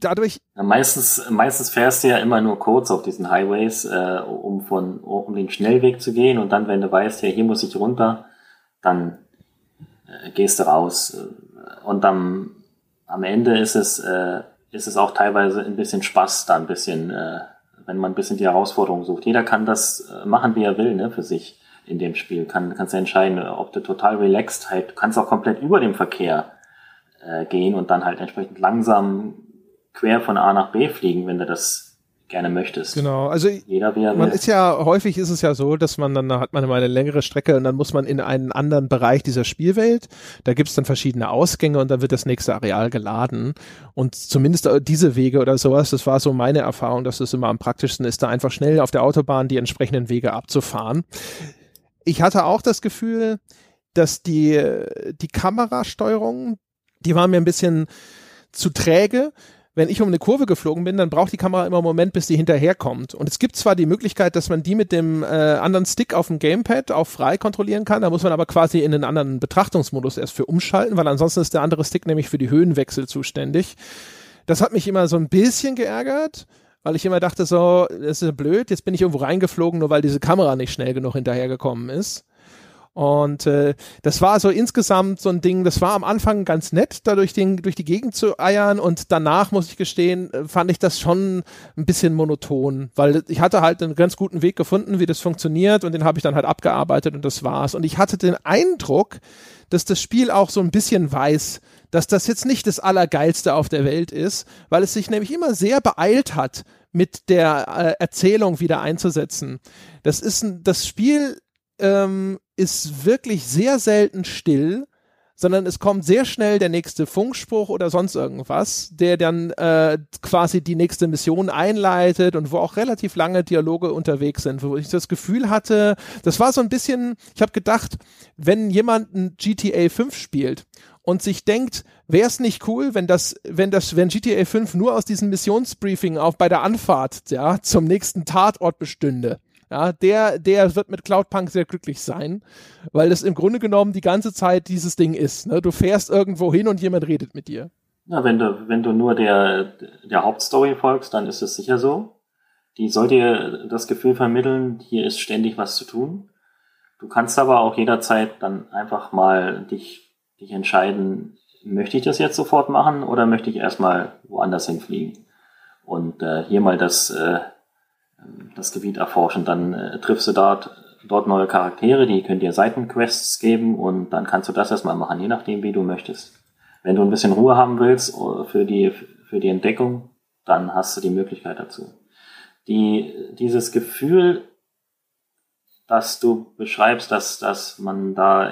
dadurch. Ja, meistens, meistens fährst du ja immer nur kurz auf diesen Highways, äh, um von, um den Schnellweg zu gehen und dann, wenn du weißt, ja, hier muss ich runter, dann äh, gehst du raus. Und am, am Ende ist es, äh, ist es auch teilweise ein bisschen Spaß, da ein bisschen, äh, wenn man ein bisschen die Herausforderung sucht. Jeder kann das äh, machen, wie er will, ne, für sich in dem Spiel. Kann, kannst du entscheiden, ob du total relaxed halt, du kannst auch komplett über dem Verkehr äh, gehen und dann halt entsprechend langsam quer von A nach B fliegen, wenn du das gerne möchtest. Genau, also Jeder, wie man will. ist ja, häufig ist es ja so, dass man dann hat man immer eine längere Strecke und dann muss man in einen anderen Bereich dieser Spielwelt. Da gibt's dann verschiedene Ausgänge und dann wird das nächste Areal geladen. Und zumindest diese Wege oder sowas, das war so meine Erfahrung, dass es immer am praktischsten ist, da einfach schnell auf der Autobahn die entsprechenden Wege abzufahren. Ich hatte auch das Gefühl, dass die, die Kamerasteuerung, die war mir ein bisschen zu träge wenn ich um eine Kurve geflogen bin, dann braucht die Kamera immer einen Moment, bis die hinterherkommt. Und es gibt zwar die Möglichkeit, dass man die mit dem äh, anderen Stick auf dem Gamepad auch frei kontrollieren kann, da muss man aber quasi in den anderen Betrachtungsmodus erst für umschalten, weil ansonsten ist der andere Stick nämlich für die Höhenwechsel zuständig. Das hat mich immer so ein bisschen geärgert, weil ich immer dachte so, das ist blöd, jetzt bin ich irgendwo reingeflogen, nur weil diese Kamera nicht schnell genug hinterhergekommen ist. Und äh, das war so insgesamt so ein Ding, das war am Anfang ganz nett, da durch, den, durch die Gegend zu eiern und danach, muss ich gestehen, äh, fand ich das schon ein bisschen monoton, weil ich hatte halt einen ganz guten Weg gefunden, wie das funktioniert und den habe ich dann halt abgearbeitet und das war's. Und ich hatte den Eindruck, dass das Spiel auch so ein bisschen weiß, dass das jetzt nicht das Allergeilste auf der Welt ist, weil es sich nämlich immer sehr beeilt hat, mit der äh, Erzählung wieder einzusetzen. Das ist ein, das Spiel ähm, ist wirklich sehr selten still, sondern es kommt sehr schnell der nächste Funkspruch oder sonst irgendwas, der dann äh, quasi die nächste Mission einleitet und wo auch relativ lange Dialoge unterwegs sind, wo ich das Gefühl hatte, das war so ein bisschen, ich habe gedacht, wenn jemand ein GTA 5 spielt und sich denkt, wäre es nicht cool, wenn das, wenn das, wenn GTA 5 nur aus diesem Missionsbriefing auf bei der Anfahrt, ja, zum nächsten Tatort bestünde ja, der, der wird mit Cloudpunk sehr glücklich sein, weil das im Grunde genommen die ganze Zeit dieses Ding ist. Ne? Du fährst irgendwo hin und jemand redet mit dir. Ja, wenn du, wenn du nur der, der Hauptstory folgst, dann ist es sicher so. Die soll dir das Gefühl vermitteln, hier ist ständig was zu tun. Du kannst aber auch jederzeit dann einfach mal dich, dich entscheiden, möchte ich das jetzt sofort machen oder möchte ich erstmal woanders hinfliegen? Und äh, hier mal das, äh, das Gebiet erforschen. Dann äh, triffst du dort, dort neue Charaktere, die können dir Seitenquests geben und dann kannst du das erstmal machen, je nachdem, wie du möchtest. Wenn du ein bisschen Ruhe haben willst äh, für die, für die Entdeckung, dann hast du die Möglichkeit dazu. Die, dieses Gefühl, dass du beschreibst, dass, dass man da,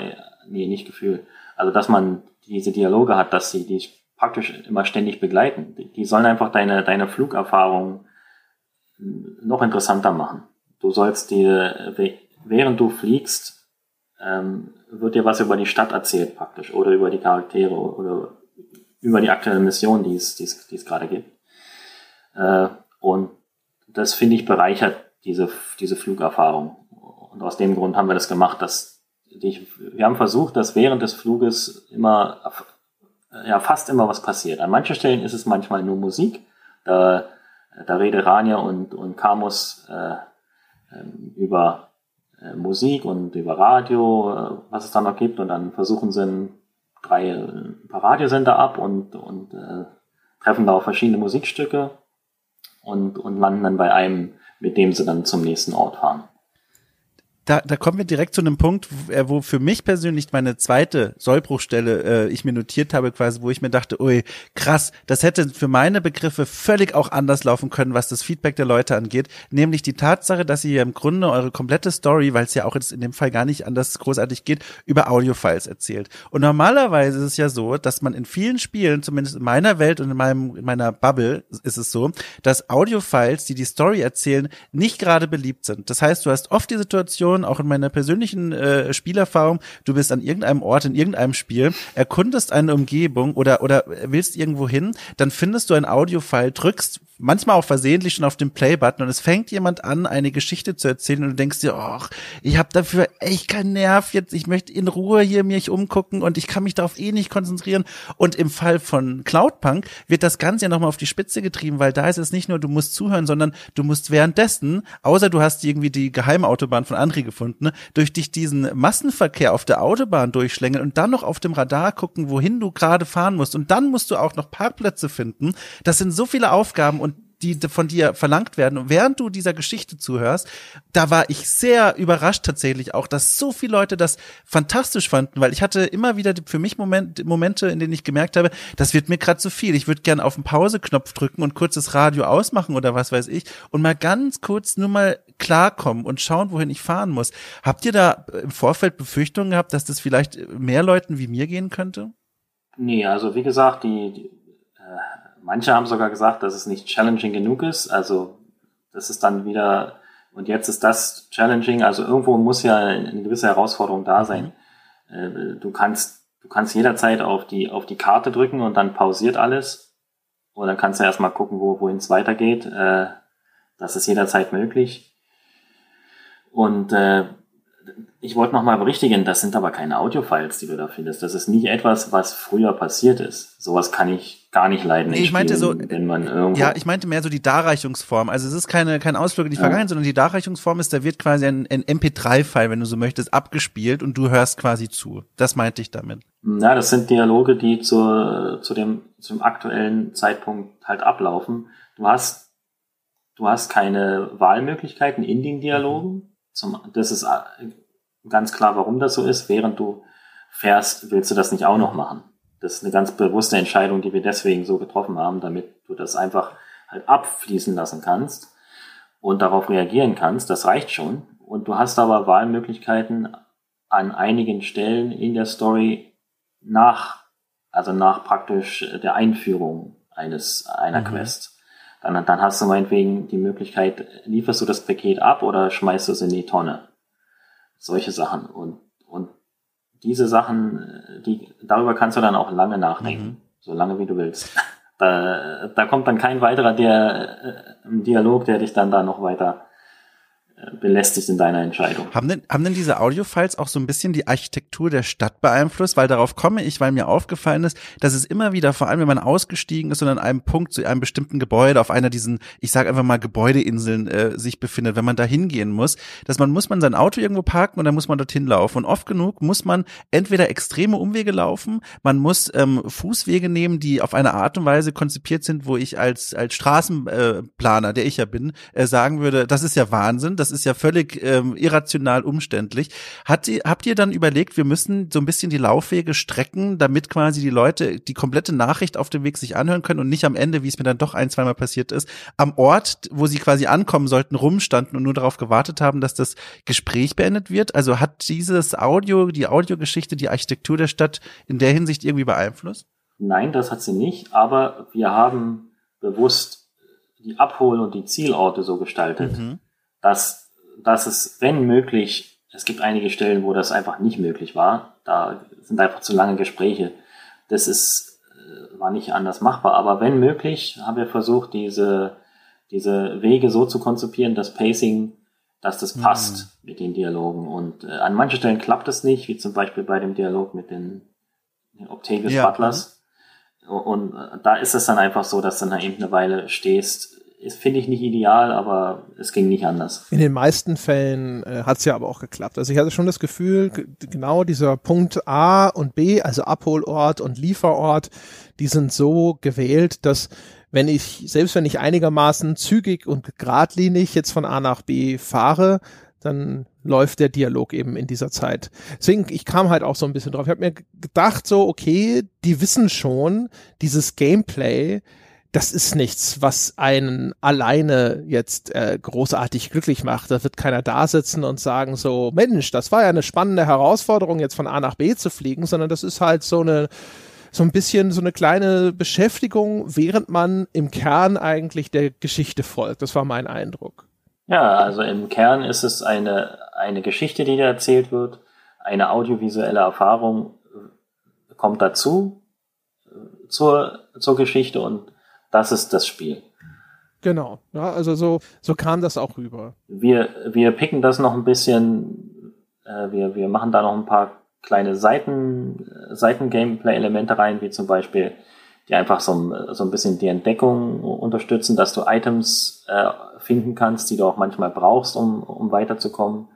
nee, nicht Gefühl, also dass man diese Dialoge hat, dass sie dich praktisch immer ständig begleiten. Die sollen einfach deine, deine Flugerfahrung noch interessanter machen. Du sollst dir, während du fliegst, ähm, wird dir was über die Stadt erzählt praktisch oder über die Charaktere oder über die aktuelle Mission, die es, die es, die es gerade gibt. Äh, und das finde ich bereichert diese, diese Flugerfahrung. Und aus dem Grund haben wir das gemacht, dass ich, wir haben versucht, dass während des Fluges immer ja fast immer was passiert. An manchen Stellen ist es manchmal nur Musik. Da, da rede Rania und, und Camus äh, ähm, über äh, Musik und über Radio, äh, was es da noch gibt. Und dann versuchen sie drei, ein paar Radiosender ab und, und äh, treffen da auf verschiedene Musikstücke und, und landen dann bei einem, mit dem sie dann zum nächsten Ort fahren da, da kommen wir direkt zu einem Punkt, äh, wo für mich persönlich meine zweite Sollbruchstelle äh, ich mir notiert habe, quasi, wo ich mir dachte, ui, krass, das hätte für meine Begriffe völlig auch anders laufen können, was das Feedback der Leute angeht, nämlich die Tatsache, dass ihr im Grunde eure komplette Story, weil es ja auch jetzt in dem Fall gar nicht anders großartig geht, über Audiofiles erzählt. Und normalerweise ist es ja so, dass man in vielen Spielen, zumindest in meiner Welt und in meinem in meiner Bubble, ist es so, dass Audiofiles, die die Story erzählen, nicht gerade beliebt sind. Das heißt, du hast oft die Situation Situation, auch in meiner persönlichen äh, Spielerfahrung, du bist an irgendeinem Ort in irgendeinem Spiel, erkundest eine Umgebung oder oder willst irgendwo hin, dann findest du ein Audiofile, drückst manchmal auch versehentlich schon auf den Play-Button und es fängt jemand an, eine Geschichte zu erzählen und du denkst dir, ach, ich habe dafür echt keinen Nerv jetzt, ich möchte in Ruhe hier mich umgucken und ich kann mich darauf eh nicht konzentrieren. Und im Fall von Cloudpunk wird das Ganze ja nochmal auf die Spitze getrieben, weil da ist es nicht nur, du musst zuhören, sondern du musst währenddessen, außer du hast irgendwie die Geheimautobahn von André gefunden, durch dich diesen Massenverkehr auf der Autobahn durchschlängeln und dann noch auf dem Radar gucken, wohin du gerade fahren musst. Und dann musst du auch noch Parkplätze finden. Das sind so viele Aufgaben und die von dir verlangt werden. Und während du dieser Geschichte zuhörst, da war ich sehr überrascht tatsächlich auch, dass so viele Leute das fantastisch fanden, weil ich hatte immer wieder für mich Moment, Momente, in denen ich gemerkt habe, das wird mir gerade zu viel. Ich würde gern auf den Pause-Knopf drücken und kurz das Radio ausmachen oder was weiß ich und mal ganz kurz nur mal klarkommen und schauen, wohin ich fahren muss. Habt ihr da im Vorfeld Befürchtungen gehabt, dass das vielleicht mehr Leuten wie mir gehen könnte? Nee, also wie gesagt, die, die äh Manche haben sogar gesagt, dass es nicht challenging genug ist. Also das ist dann wieder, und jetzt ist das challenging. Also irgendwo muss ja eine gewisse Herausforderung da sein. Mhm. Du kannst, du kannst jederzeit auf die, auf die Karte drücken und dann pausiert alles. Und dann kannst du erstmal gucken, wo, wohin es weitergeht. Äh, das ist jederzeit möglich. Und äh, ich wollte nochmal berichtigen, das sind aber keine Audiofiles, die du da findest. Das ist nicht etwas, was früher passiert ist. Sowas kann ich gar nicht leiden. Nee, ich meinte so, wenn man irgendwo ja, ich meinte mehr so die Darreichungsform. Also es ist keine, kein Ausflug in die Vergangenheit, ja. sondern die Darreichungsform ist, da wird quasi ein, ein MP3-File, wenn du so möchtest, abgespielt und du hörst quasi zu. Das meinte ich damit. Ja, das sind Dialoge, die zur, zu dem, zum aktuellen Zeitpunkt halt ablaufen. Du hast, du hast keine Wahlmöglichkeiten in den Dialogen. Zum, das ist äh, ganz klar, warum das so ist. Während du fährst, willst du das nicht auch noch machen. Das ist eine ganz bewusste Entscheidung, die wir deswegen so getroffen haben, damit du das einfach halt abfließen lassen kannst und darauf reagieren kannst. Das reicht schon. Und du hast aber Wahlmöglichkeiten an einigen Stellen in der Story nach, also nach praktisch der Einführung eines, einer mhm. Quest. Dann, dann hast du meinetwegen die Möglichkeit, lieferst du das Paket ab oder schmeißt du es in die Tonne. Solche Sachen. Und, diese Sachen, die, darüber kannst du dann auch lange nachdenken. Mhm. So lange wie du willst. Da, da kommt dann kein weiterer der, äh, Dialog, der dich dann da noch weiter belästigt in deiner Entscheidung. Haben denn, haben denn diese Audiofiles auch so ein bisschen die Architektur der Stadt beeinflusst? Weil darauf komme ich, weil mir aufgefallen ist, dass es immer wieder, vor allem wenn man ausgestiegen ist und an einem Punkt zu einem bestimmten Gebäude, auf einer diesen, ich sage einfach mal Gebäudeinseln äh, sich befindet, wenn man da hingehen muss, dass man muss man sein Auto irgendwo parken und dann muss man dorthin laufen. Und oft genug muss man entweder extreme Umwege laufen, man muss ähm, Fußwege nehmen, die auf eine Art und Weise konzipiert sind, wo ich als, als Straßenplaner, der ich ja bin, äh, sagen würde, das ist ja Wahnsinn, das ist ja völlig ähm, irrational umständlich. Hat habt ihr dann überlegt, wir müssen so ein bisschen die Laufwege strecken, damit quasi die Leute die komplette Nachricht auf dem Weg sich anhören können und nicht am Ende, wie es mir dann doch ein, zweimal passiert ist, am Ort, wo sie quasi ankommen sollten, rumstanden und nur darauf gewartet haben, dass das Gespräch beendet wird? Also hat dieses Audio, die Audiogeschichte, die Architektur der Stadt in der Hinsicht irgendwie beeinflusst? Nein, das hat sie nicht, aber wir haben bewusst die Abhol- und die Zielorte so gestaltet, mhm. dass dass es, wenn möglich, es gibt einige Stellen, wo das einfach nicht möglich war. Da sind einfach zu lange Gespräche. Das ist, äh, war nicht anders machbar. Aber wenn möglich, haben wir versucht, diese, diese Wege so zu konzipieren, das Pacing, dass das passt mhm. mit den Dialogen. Und äh, an manchen Stellen klappt es nicht, wie zum Beispiel bei dem Dialog mit den, den Octavius ja. Butlers. Und da ist es dann einfach so, dass du dann eben eine Weile stehst. Ist, finde ich nicht ideal, aber es ging nicht anders. In den meisten Fällen äh, hat es ja aber auch geklappt. Also ich hatte schon das Gefühl, genau dieser Punkt A und B, also Abholort und Lieferort, die sind so gewählt, dass wenn ich, selbst wenn ich einigermaßen zügig und geradlinig jetzt von A nach B fahre, dann läuft der Dialog eben in dieser Zeit. Deswegen, ich kam halt auch so ein bisschen drauf. Ich habe mir gedacht, so, okay, die wissen schon, dieses Gameplay, das ist nichts, was einen alleine jetzt äh, großartig glücklich macht. Da wird keiner da sitzen und sagen so, Mensch, das war ja eine spannende Herausforderung, jetzt von A nach B zu fliegen, sondern das ist halt so eine so ein bisschen so eine kleine Beschäftigung, während man im Kern eigentlich der Geschichte folgt. Das war mein Eindruck. Ja, also im Kern ist es eine, eine Geschichte, die da erzählt wird. Eine audiovisuelle Erfahrung kommt dazu äh, zur, zur Geschichte und das ist das Spiel. Genau, ja, also so, so kam das auch rüber. Wir, wir picken das noch ein bisschen, äh, wir, wir machen da noch ein paar kleine Seiten, Seiten-Gameplay-Elemente rein, wie zum Beispiel, die einfach so, so ein bisschen die Entdeckung unterstützen, dass du Items äh, finden kannst, die du auch manchmal brauchst, um, um weiterzukommen.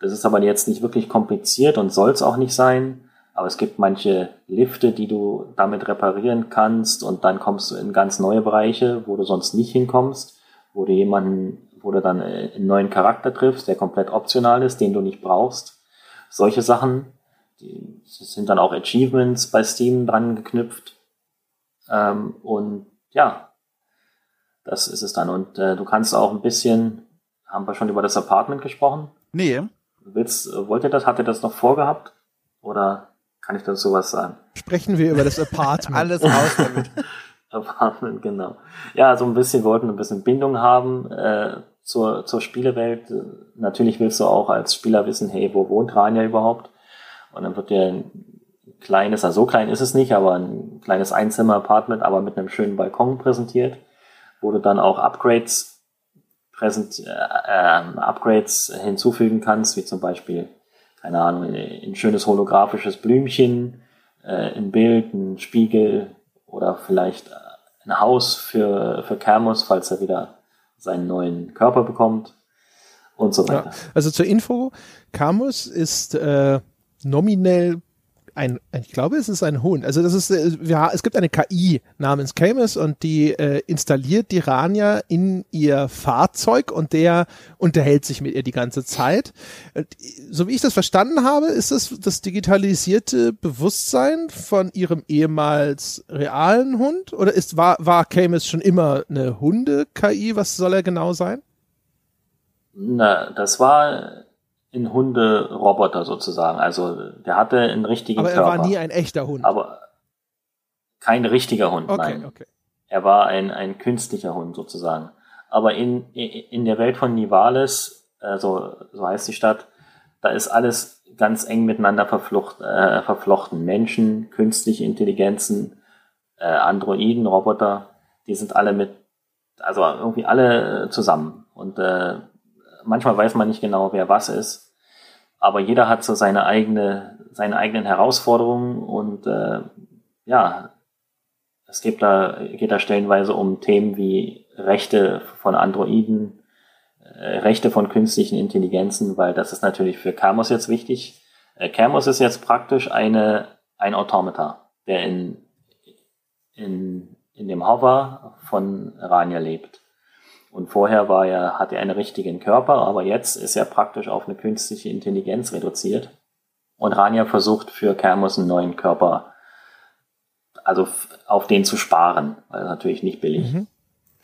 Das ist aber jetzt nicht wirklich kompliziert und soll es auch nicht sein. Aber es gibt manche Lifte, die du damit reparieren kannst und dann kommst du in ganz neue Bereiche, wo du sonst nicht hinkommst, wo du jemanden, wo du dann einen neuen Charakter triffst, der komplett optional ist, den du nicht brauchst. Solche Sachen die sind dann auch Achievements bei Steam dran geknüpft. Ähm, und ja, das ist es dann. Und äh, du kannst auch ein bisschen, haben wir schon über das Apartment gesprochen? Nee. Willst, wollt ihr das? Hat ihr das noch vorgehabt? Oder kann ich dazu was sagen? Sprechen wir über das Apartment. Alles raus damit. Apartment, genau. Ja, so ein bisschen wollten ein bisschen Bindung haben äh, zur, zur Spielewelt. Natürlich willst du auch als Spieler wissen, hey, wo wohnt Rania überhaupt? Und dann wird dir ein kleines, also so klein ist es nicht, aber ein kleines Einzimmer-Apartment, aber mit einem schönen Balkon präsentiert, wo du dann auch Upgrades präsent, äh, äh, Upgrades hinzufügen kannst, wie zum Beispiel, keine Ahnung, ein schönes holographisches Blümchen, äh, ein Bild, ein Spiegel oder vielleicht ein Haus für, für Kermus, falls er wieder seinen neuen Körper bekommt und so weiter. Ja, also zur Info, Camus ist äh, nominell ein, ich glaube, es ist ein Hund. Also das ist, äh, ja, es gibt eine KI namens Camus und die äh, installiert die Rania in ihr Fahrzeug und der unterhält sich mit ihr die ganze Zeit. Und so wie ich das verstanden habe, ist es das digitalisierte Bewusstsein von ihrem ehemals realen Hund oder ist war war Camus schon immer eine Hunde-KI? Was soll er genau sein? Na, das war in Hunde-Roboter sozusagen. Also der hatte einen richtigen Aber er Körper. war nie ein echter Hund. Aber kein richtiger Hund, okay, nein. Okay. Er war ein, ein künstlicher Hund sozusagen. Aber in, in der Welt von Nivales, äh, so, so heißt die Stadt, da ist alles ganz eng miteinander verflucht, äh, verflochten. Menschen, künstliche Intelligenzen, äh, Androiden, Roboter, die sind alle mit, also irgendwie alle zusammen. Und äh, manchmal weiß man nicht genau, wer was ist. Aber jeder hat so seine eigene, seine eigenen Herausforderungen und äh, ja, es geht da, geht da stellenweise um Themen wie Rechte von Androiden, äh, Rechte von künstlichen Intelligenzen, weil das ist natürlich für Camus jetzt wichtig. Äh, Camus ist jetzt praktisch eine, ein Automata, der in, in, in dem Hover von Rania lebt. Und vorher war er, hatte er einen richtigen Körper, aber jetzt ist er praktisch auf eine künstliche Intelligenz reduziert. Und Rania versucht für Kermus einen neuen Körper, also auf den zu sparen, weil natürlich nicht billig. Mhm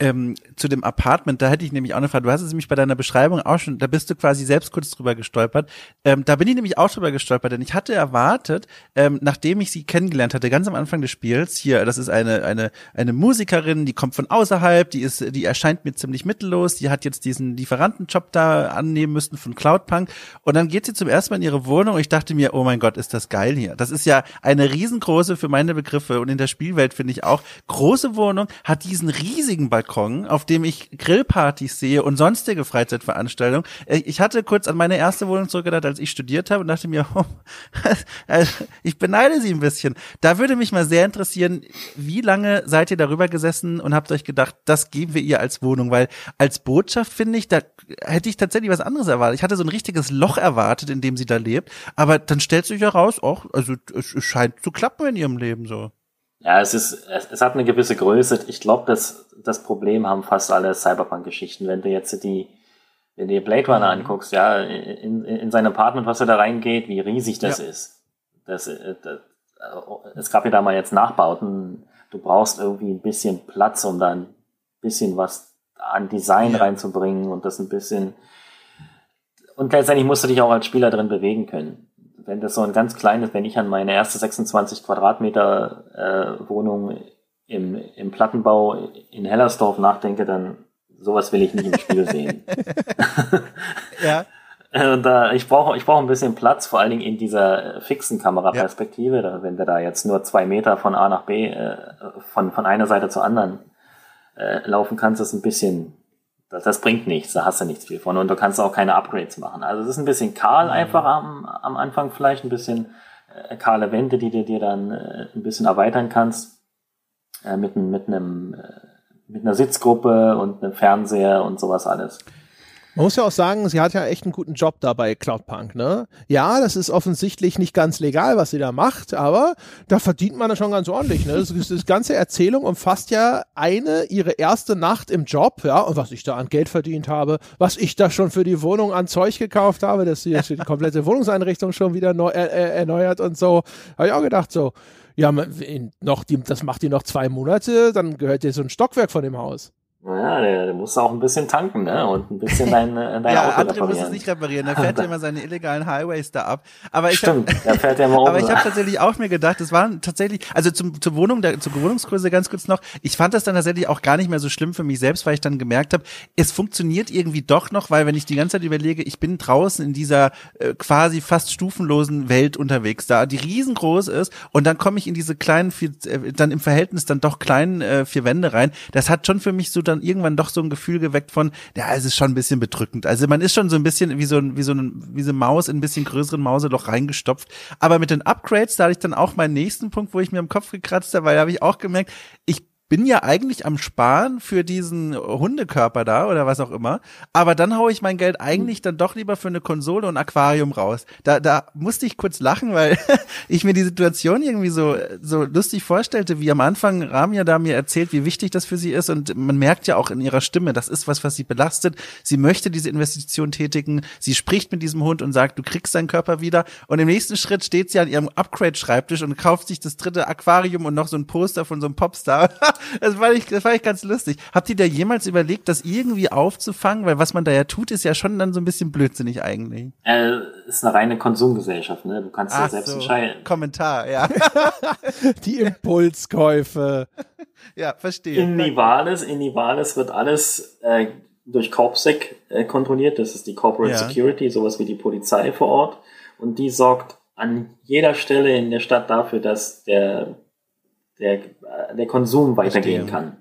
ähm, zu dem Apartment, da hätte ich nämlich auch eine Frage. Du hast es nämlich bei deiner Beschreibung auch schon, da bist du quasi selbst kurz drüber gestolpert. Ähm, da bin ich nämlich auch drüber gestolpert, denn ich hatte erwartet, ähm, nachdem ich sie kennengelernt hatte, ganz am Anfang des Spiels, hier, das ist eine, eine, eine Musikerin, die kommt von außerhalb, die ist, die erscheint mir ziemlich mittellos, die hat jetzt diesen Lieferantenjob da annehmen müssen von Cloudpunk und dann geht sie zum ersten Mal in ihre Wohnung und ich dachte mir, oh mein Gott, ist das geil hier. Das ist ja eine riesengroße, für meine Begriffe und in der Spielwelt finde ich auch, große Wohnung, hat diesen riesigen Balkon Balkon, auf dem ich Grillpartys sehe und sonstige Freizeitveranstaltungen. Äh, ich hatte kurz an meine erste Wohnung zurückgedacht, als ich studiert habe und dachte mir, oh, also ich beneide sie ein bisschen. Da würde mich mal sehr interessieren, wie lange seid ihr darüber gesessen und habt euch gedacht, das geben wir ihr als Wohnung? Weil als Botschaft finde ich, da hätte ich tatsächlich was anderes erwartet. Ich hatte so ein richtiges Loch erwartet, in dem sie da lebt. Aber dann stellt sich heraus, auch, also es, es scheint zu klappen in ihrem Leben so. Ja, es ist, es, es hat eine gewisse Größe. Ich glaube, dass das Problem haben fast alle Cyberpunk-Geschichten. Wenn du jetzt die, wenn du dir Blade Runner mhm. anguckst, ja, in, in sein Apartment, was er da reingeht, wie riesig das ja. ist. Das, äh, das, es gab ja da mal jetzt Nachbauten. Du brauchst irgendwie ein bisschen Platz, um da ein bisschen was an Design ja. reinzubringen und das ein bisschen, und letztendlich musst du dich auch als Spieler drin bewegen können wenn das so ein ganz kleines, wenn ich an meine erste 26 Quadratmeter äh, Wohnung im, im Plattenbau in Hellersdorf nachdenke, dann sowas will ich nicht im Spiel sehen. ja. Äh, ich brauche ich brauche ein bisschen Platz, vor allen Dingen in dieser fixen Kameraperspektive. Ja. Wenn du da jetzt nur zwei Meter von A nach B, äh, von, von einer Seite zur anderen äh, laufen kannst, ist ein bisschen das, das bringt nichts, da hast du nichts viel von und du kannst auch keine Upgrades machen. Also es ist ein bisschen kahl mhm. einfach am, am Anfang vielleicht, ein bisschen äh, kahle Wände, die du dir dann äh, ein bisschen erweitern kannst äh, mit, mit einem äh, mit einer Sitzgruppe und einem Fernseher und sowas alles. Man muss ja auch sagen, sie hat ja echt einen guten Job da bei Cloudpunk, ne? Ja, das ist offensichtlich nicht ganz legal, was sie da macht, aber da verdient man ja schon ganz ordentlich, ne? Das, das ganze Erzählung umfasst ja eine, ihre erste Nacht im Job, ja, und was ich da an Geld verdient habe, was ich da schon für die Wohnung an Zeug gekauft habe, dass sie jetzt die komplette Wohnungseinrichtung schon wieder neu, äh, äh, erneuert und so. Habe ich auch gedacht, so, ja, noch die, das macht die noch zwei Monate, dann gehört dir so ein Stockwerk von dem Haus. Naja, der, der muss auch ein bisschen tanken, ne? Und ein bisschen dein, äh, dein ja, Auto André reparieren. muss es nicht reparieren. Er fährt ja immer seine illegalen Highways da ab. Aber ich Stimmt, hab, er fährt ja immer um. Aber ich habe tatsächlich auch mir gedacht, das waren tatsächlich, also zum, zur Wohnung, der, zur Wohnungsgröße ganz kurz noch. Ich fand das dann tatsächlich auch gar nicht mehr so schlimm für mich selbst, weil ich dann gemerkt habe, es funktioniert irgendwie doch noch, weil wenn ich die ganze Zeit überlege, ich bin draußen in dieser äh, quasi fast stufenlosen Welt unterwegs, da die riesengroß ist und dann komme ich in diese kleinen, vier, äh, dann im Verhältnis dann doch kleinen äh, vier Wände rein. Das hat schon für mich so dann irgendwann doch so ein Gefühl geweckt von, ja, es ist schon ein bisschen bedrückend. Also man ist schon so ein bisschen wie so ein, wie so ein, wie so eine Maus in ein bisschen größeren Mauseloch reingestopft. Aber mit den Upgrades, da hatte ich dann auch meinen nächsten Punkt, wo ich mir am Kopf gekratzt habe, weil da habe ich auch gemerkt, ich bin ja eigentlich am Sparen für diesen Hundekörper da oder was auch immer, aber dann haue ich mein Geld eigentlich dann doch lieber für eine Konsole und Aquarium raus. Da, da musste ich kurz lachen, weil ich mir die Situation irgendwie so, so lustig vorstellte, wie am Anfang Ramia da mir erzählt, wie wichtig das für sie ist und man merkt ja auch in ihrer Stimme, das ist was, was sie belastet. Sie möchte diese Investition tätigen. Sie spricht mit diesem Hund und sagt, du kriegst deinen Körper wieder und im nächsten Schritt steht sie an ihrem Upgrade-Schreibtisch und kauft sich das dritte Aquarium und noch so ein Poster von so einem Popstar. Das fand ich, das fand ich ganz lustig. Habt ihr da jemals überlegt, das irgendwie aufzufangen? Weil was man da ja tut, ist ja schon dann so ein bisschen blödsinnig eigentlich. Äh, ist eine reine Konsumgesellschaft, ne? Du kannst Ach ja selbst so. entscheiden. Kommentar, ja. Die Impulskäufe. ja, verstehe. In Nivales, in Nivales wird alles äh, durch Corpsec äh, kontrolliert. Das ist die Corporate ja. Security, sowas wie die Polizei vor Ort. Und die sorgt an jeder Stelle in der Stadt dafür, dass der der, der Konsum weitergehen kann.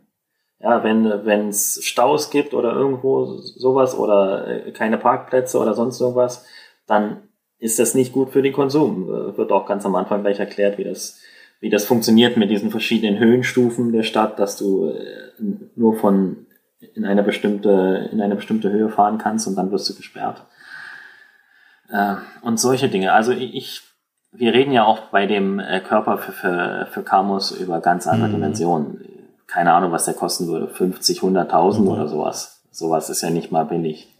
Ja, wenn wenn es Staus gibt oder irgendwo sowas oder äh, keine Parkplätze oder sonst irgendwas, dann ist das nicht gut für den Konsum. Äh, wird auch ganz am Anfang gleich erklärt, wie das wie das funktioniert mit diesen verschiedenen Höhenstufen der Stadt, dass du äh, nur von in eine bestimmte in eine bestimmte Höhe fahren kannst und dann wirst du gesperrt. Und solche Dinge. Also ich wir reden ja auch bei dem äh, Körper für, für, für Camus über ganz andere mhm. Dimensionen. Keine Ahnung, was der kosten würde. 50, 100.000 mhm. oder sowas. Sowas ist ja nicht mal billig.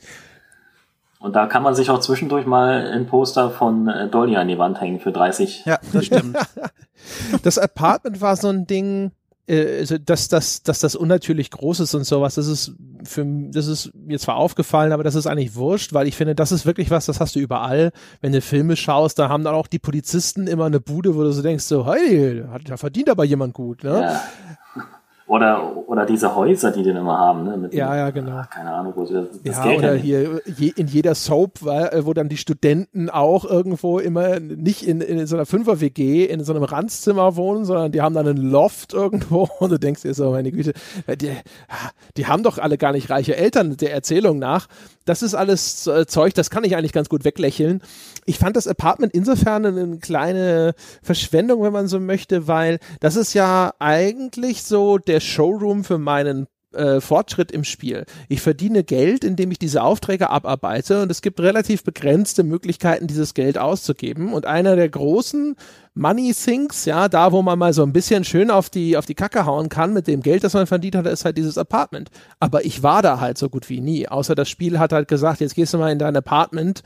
Und da kann man sich auch zwischendurch mal ein Poster von äh, Dolly an die Wand hängen für 30. Ja, das stimmt. das Apartment war so ein Ding, also dass, dass, dass das unnatürlich groß ist und sowas, das ist für das ist mir zwar aufgefallen, aber das ist eigentlich wurscht, weil ich finde, das ist wirklich was, das hast du überall. Wenn du Filme schaust, da haben dann auch die Polizisten immer eine Bude, wo du so denkst, so, hey, da verdient aber jemand gut, ne? Ja. Oder, oder diese Häuser, die die immer haben, ne? Mit ja, ja, genau. Keine Ahnung, wo sie das, das ja, Geld oder hier je, in jeder Soap, äh, wo dann die Studenten auch irgendwo immer nicht in, in so einer Fünfer-WG in so einem Ranzzimmer wohnen, sondern die haben dann einen Loft irgendwo und du denkst dir so, meine Güte, die, die haben doch alle gar nicht reiche Eltern der Erzählung nach. Das ist alles äh, Zeug, das kann ich eigentlich ganz gut weglächeln. Ich fand das Apartment insofern eine kleine Verschwendung, wenn man so möchte, weil das ist ja eigentlich so der Showroom für meinen äh, Fortschritt im Spiel. Ich verdiene Geld, indem ich diese Aufträge abarbeite und es gibt relativ begrenzte Möglichkeiten, dieses Geld auszugeben. Und einer der großen Money Things, ja, da wo man mal so ein bisschen schön auf die, auf die Kacke hauen kann mit dem Geld, das man verdient hat, ist halt dieses Apartment. Aber ich war da halt so gut wie nie. Außer das Spiel hat halt gesagt, jetzt gehst du mal in dein Apartment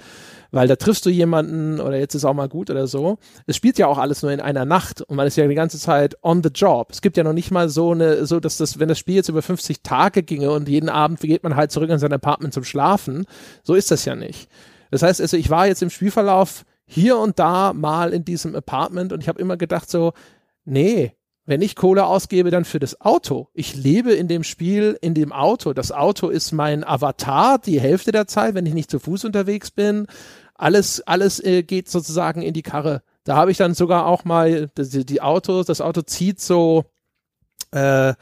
weil da triffst du jemanden oder jetzt ist auch mal gut oder so. Es spielt ja auch alles nur in einer Nacht und man ist ja die ganze Zeit on the job. Es gibt ja noch nicht mal so eine, so dass das, wenn das Spiel jetzt über 50 Tage ginge und jeden Abend geht man halt zurück in sein Apartment zum Schlafen, so ist das ja nicht. Das heißt also, ich war jetzt im Spielverlauf hier und da mal in diesem Apartment und ich habe immer gedacht so, nee, wenn ich Kohle ausgebe, dann für das Auto. Ich lebe in dem Spiel, in dem Auto. Das Auto ist mein Avatar die Hälfte der Zeit, wenn ich nicht zu Fuß unterwegs bin alles, alles äh, geht sozusagen in die Karre. Da habe ich dann sogar auch mal die, die Autos, das Auto zieht so äh,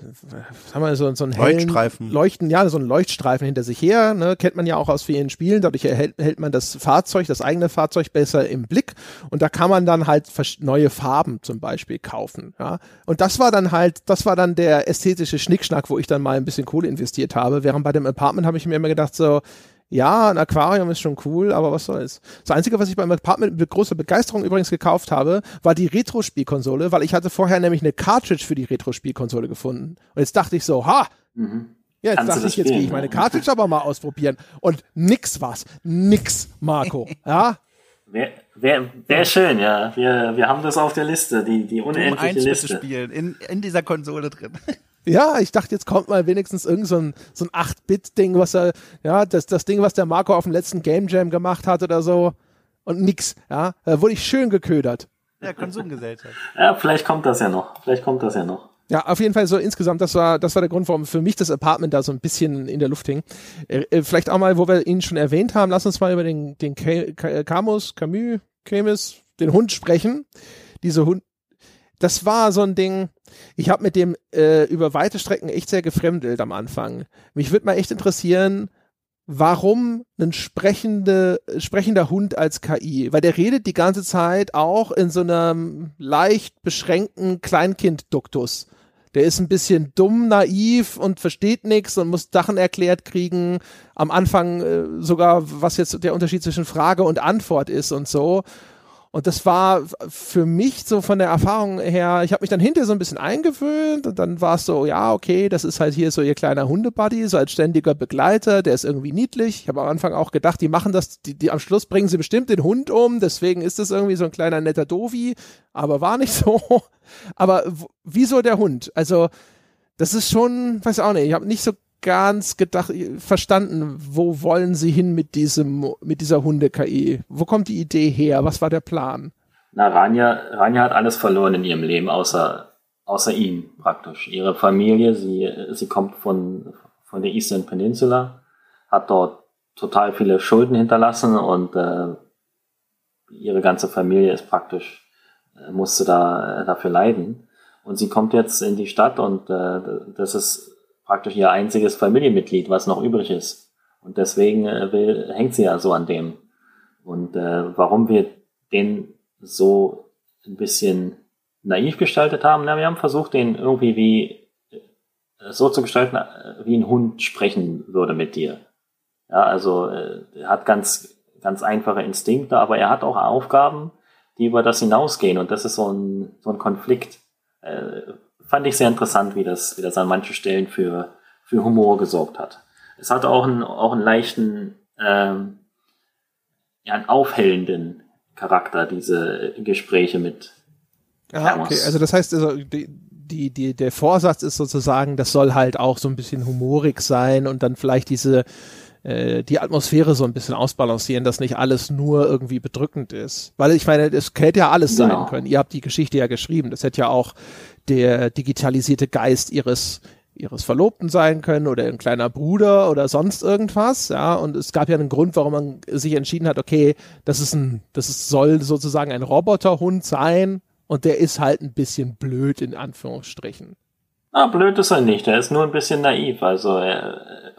was haben wir so, so einen Leuchtstreifen. Leuchten, ja, so ein Leuchtstreifen hinter sich her, ne, kennt man ja auch aus vielen Spielen, dadurch erhält, erhält man das Fahrzeug, das eigene Fahrzeug besser im Blick und da kann man dann halt neue Farben zum Beispiel kaufen, ja. Und das war dann halt, das war dann der ästhetische Schnickschnack, wo ich dann mal ein bisschen Kohle investiert habe, während bei dem Apartment habe ich mir immer gedacht so, ja, ein Aquarium ist schon cool, aber was soll's. Das Einzige, was ich beim Apartment mit großer Begeisterung übrigens gekauft habe, war die Retro-Spielkonsole, weil ich hatte vorher nämlich eine Cartridge für die Retro-Spielkonsole gefunden. Und jetzt dachte ich so, ha, mhm. ja, jetzt Kannst dachte ich, jetzt gehe ich meine Cartridge aber mal ausprobieren. Und nix was. Nix, Marco. Ja? Wäre wär, wär schön, ja. Wir, wir haben das auf der Liste, die, die unendliche Liste. spielen, in, in dieser Konsole drin. Ja, ich dachte, jetzt kommt mal wenigstens irgend so ein, so ein 8-Bit-Ding, was er, ja, das, das Ding, was der Marco auf dem letzten Game Jam gemacht hat oder so. Und nix, ja. Da wurde ich schön geködert. Ja, Konsumgesellschaft. ja, vielleicht kommt das ja noch. Vielleicht kommt das ja noch. Ja, auf jeden Fall so insgesamt, das war, das war der Grund, warum für mich das Apartment da so ein bisschen in der Luft hing. Äh, äh vielleicht auch mal, wo wir ihn schon erwähnt haben, lass uns mal über den, den Camus, Camus, Camus, den Hund sprechen. Diese Hund, das war so ein Ding, ich habe mit dem äh, über weite Strecken echt sehr gefremdelt am Anfang. Mich würde mal echt interessieren, warum ein sprechende, sprechender Hund als KI? Weil der redet die ganze Zeit auch in so einem leicht beschränkten Kleinkind-Duktus. Der ist ein bisschen dumm, naiv und versteht nichts und muss Sachen erklärt kriegen. Am Anfang äh, sogar, was jetzt der Unterschied zwischen Frage und Antwort ist und so. Und das war für mich so von der Erfahrung her, ich habe mich dann hinterher so ein bisschen eingewöhnt und dann war es so, ja, okay, das ist halt hier so ihr kleiner Hundebuddy, so als ständiger Begleiter, der ist irgendwie niedlich. Ich habe am Anfang auch gedacht, die machen das, die, die am Schluss bringen sie bestimmt den Hund um, deswegen ist das irgendwie so ein kleiner netter Dovi, aber war nicht so. Aber wieso der Hund? Also, das ist schon, weiß auch nicht, ich habe nicht so ganz gedacht, verstanden, wo wollen sie hin mit diesem, mit dieser Hunde-KI? Wo kommt die Idee her? Was war der Plan? Na, Rania, Rania hat alles verloren in ihrem Leben, außer, außer ihn praktisch. Ihre Familie, sie, sie kommt von, von der Eastern Peninsula, hat dort total viele Schulden hinterlassen und äh, ihre ganze Familie ist praktisch, äh, musste da äh, dafür leiden. Und sie kommt jetzt in die Stadt und äh, das ist praktisch ihr einziges Familienmitglied, was noch übrig ist. Und deswegen äh, will, hängt sie ja so an dem. Und äh, warum wir den so ein bisschen naiv gestaltet haben, na, wir haben versucht, den irgendwie wie äh, so zu gestalten, äh, wie ein Hund sprechen würde mit dir. Ja, also äh, er hat ganz, ganz einfache Instinkte, aber er hat auch Aufgaben, die über das hinausgehen. Und das ist so ein, so ein Konflikt. Fand ich sehr interessant, wie das, wie das an manchen Stellen für, für Humor gesorgt hat. Es hat auch einen, auch einen leichten, ähm, ja, einen aufhellenden Charakter, diese Gespräche mit Aha, okay. Also das heißt, also die, die, die, der Vorsatz ist sozusagen, das soll halt auch so ein bisschen humorig sein und dann vielleicht diese äh, die Atmosphäre so ein bisschen ausbalancieren, dass nicht alles nur irgendwie bedrückend ist. Weil ich meine, es hätte ja alles genau. sein können. Ihr habt die Geschichte ja geschrieben. Das hätte ja auch der digitalisierte Geist ihres ihres Verlobten sein können oder ein kleiner Bruder oder sonst irgendwas, ja, und es gab ja einen Grund, warum man sich entschieden hat, okay, das ist ein, das ist, soll sozusagen ein Roboterhund sein und der ist halt ein bisschen blöd in Anführungsstrichen. Ah, blöd ist er nicht, er ist nur ein bisschen naiv, also äh,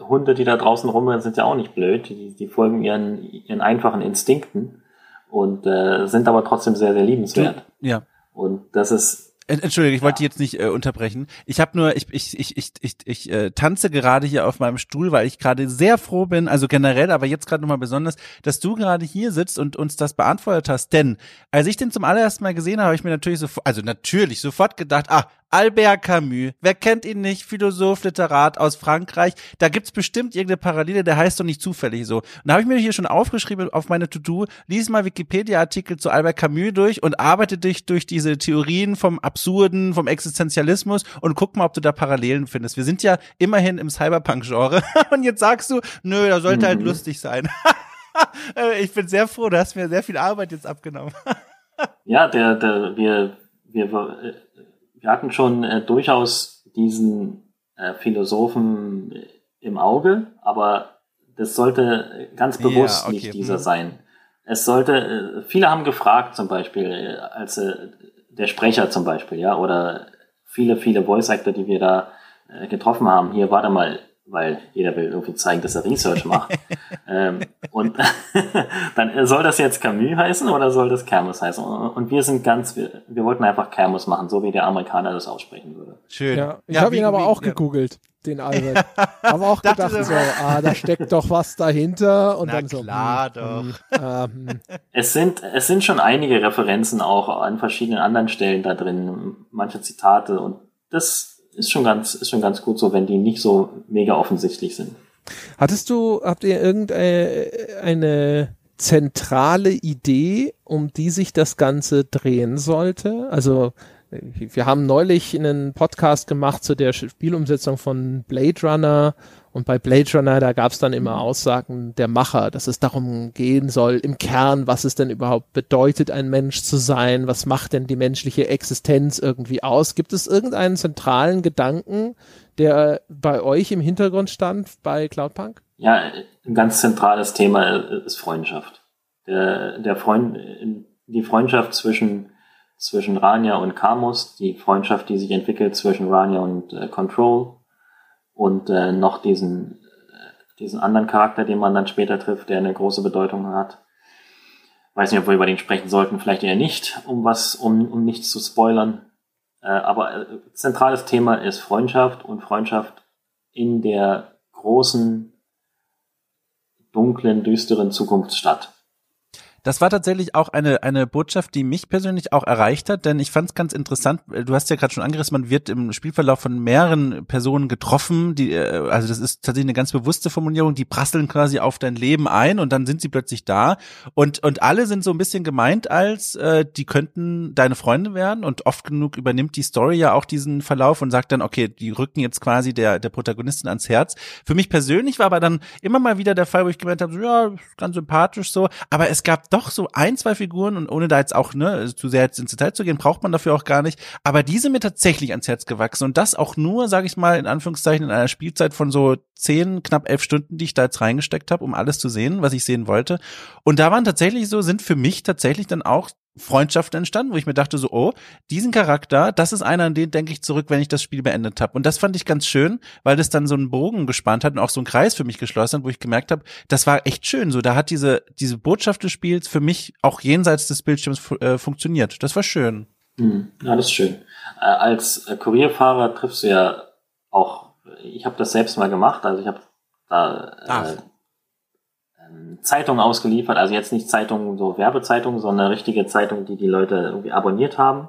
Hunde, die da draußen rumrennen, sind ja auch nicht blöd, die, die folgen ihren, ihren einfachen Instinkten und äh, sind aber trotzdem sehr, sehr liebenswert. Ja. Und das ist Entschuldigung, ich wollte jetzt nicht äh, unterbrechen. Ich habe nur, ich, ich, ich, ich, ich, ich äh, tanze gerade hier auf meinem Stuhl, weil ich gerade sehr froh bin, also generell, aber jetzt gerade nochmal besonders, dass du gerade hier sitzt und uns das beantwortet hast. Denn als ich den zum allerersten Mal gesehen habe, habe ich mir natürlich sofort, also natürlich sofort gedacht, ah, Albert Camus, wer kennt ihn nicht? Philosoph, Literat aus Frankreich. Da gibt's bestimmt irgendeine Parallele, der heißt doch nicht zufällig so. Und da habe ich mir hier schon aufgeschrieben auf meine To-Do, lies mal Wikipedia-Artikel zu Albert Camus durch und arbeite dich durch diese Theorien vom Absurden, vom Existenzialismus und guck mal, ob du da Parallelen findest. Wir sind ja immerhin im Cyberpunk-Genre und jetzt sagst du, nö, da sollte halt mhm. lustig sein. Ich bin sehr froh, du hast mir sehr viel Arbeit jetzt abgenommen. ja, der, der, wir, wir, wir hatten schon äh, durchaus diesen äh, Philosophen im Auge, aber das sollte ganz bewusst ja, okay. nicht dieser mhm. sein. Es sollte, äh, viele haben gefragt zum Beispiel, äh, als äh, der Sprecher zum Beispiel, ja, oder viele, viele Voice Actor, die wir da äh, getroffen haben, hier, warte mal, weil jeder will irgendwie zeigen, dass er Research macht. ähm, und dann soll das jetzt Camus heißen oder soll das Camus heißen? Und wir sind ganz, wir, wir wollten einfach Camus machen, so wie der Amerikaner das aussprechen würde. Schön. Ja, ich ja, habe ihn aber wie, auch ja. gegoogelt, den Albert. habe auch gedacht so, ah, da steckt doch was dahinter und Na dann so. Klar hm, doch. Hm, ähm. Es sind, es sind schon einige Referenzen auch an verschiedenen anderen Stellen da drin, manche Zitate und das ist schon ganz, ist schon ganz gut so, wenn die nicht so mega offensichtlich sind. Hattest du, habt ihr irgendeine zentrale Idee, um die sich das Ganze drehen sollte? Also, wir haben neulich einen Podcast gemacht zu der Spielumsetzung von Blade Runner und bei Blade Runner, da gab es dann immer mhm. Aussagen der Macher, dass es darum gehen soll, im Kern, was es denn überhaupt bedeutet, ein Mensch zu sein, was macht denn die menschliche Existenz irgendwie aus? Gibt es irgendeinen zentralen Gedanken, der bei euch im Hintergrund stand bei Cloudpunk? Ja, ein ganz zentrales Thema ist Freundschaft. Der, der Freund, die Freundschaft zwischen, zwischen Rania und Camus, die Freundschaft, die sich entwickelt zwischen Rania und äh, Control, und äh, noch diesen, äh, diesen anderen Charakter, den man dann später trifft, der eine große Bedeutung hat. Weiß nicht, ob wir über den sprechen sollten, vielleicht eher nicht, um was, um, um nichts zu spoilern. Äh, aber äh, zentrales Thema ist Freundschaft und Freundschaft in der großen, dunklen, düsteren Zukunftsstadt. Das war tatsächlich auch eine, eine Botschaft, die mich persönlich auch erreicht hat, denn ich fand es ganz interessant, du hast ja gerade schon angerissen, man wird im Spielverlauf von mehreren Personen getroffen, die, äh, also das ist tatsächlich eine ganz bewusste Formulierung, die prasseln quasi auf dein Leben ein und dann sind sie plötzlich da und, und alle sind so ein bisschen gemeint als, äh, die könnten deine Freunde werden und oft genug übernimmt die Story ja auch diesen Verlauf und sagt dann, okay, die rücken jetzt quasi der, der Protagonistin ans Herz. Für mich persönlich war aber dann immer mal wieder der Fall, wo ich gemeint habe, so, ja, ganz sympathisch so, aber es gab doch so ein, zwei Figuren und ohne da jetzt auch ne, zu sehr jetzt ins Detail zu gehen, braucht man dafür auch gar nicht. Aber die sind mir tatsächlich ans Herz gewachsen und das auch nur, sage ich mal, in Anführungszeichen in einer Spielzeit von so zehn, knapp elf Stunden, die ich da jetzt reingesteckt habe, um alles zu sehen, was ich sehen wollte. Und da waren tatsächlich so, sind für mich tatsächlich dann auch Freundschaften entstanden, wo ich mir dachte so, oh, diesen Charakter, das ist einer, an den denke ich zurück, wenn ich das Spiel beendet habe. Und das fand ich ganz schön, weil das dann so einen Bogen gespannt hat und auch so einen Kreis für mich geschlossen hat, wo ich gemerkt habe, das war echt schön. So, da hat diese diese Botschaft des Spiels für mich auch jenseits des Bildschirms äh, funktioniert. Das war schön. Mhm. Ja, das ist schön. Äh, als äh, Kurierfahrer triffst du ja auch, ich habe das selbst mal gemacht, also ich habe da Zeitungen ausgeliefert, also jetzt nicht Zeitungen, so Werbezeitungen, sondern richtige Zeitungen, die die Leute irgendwie abonniert haben.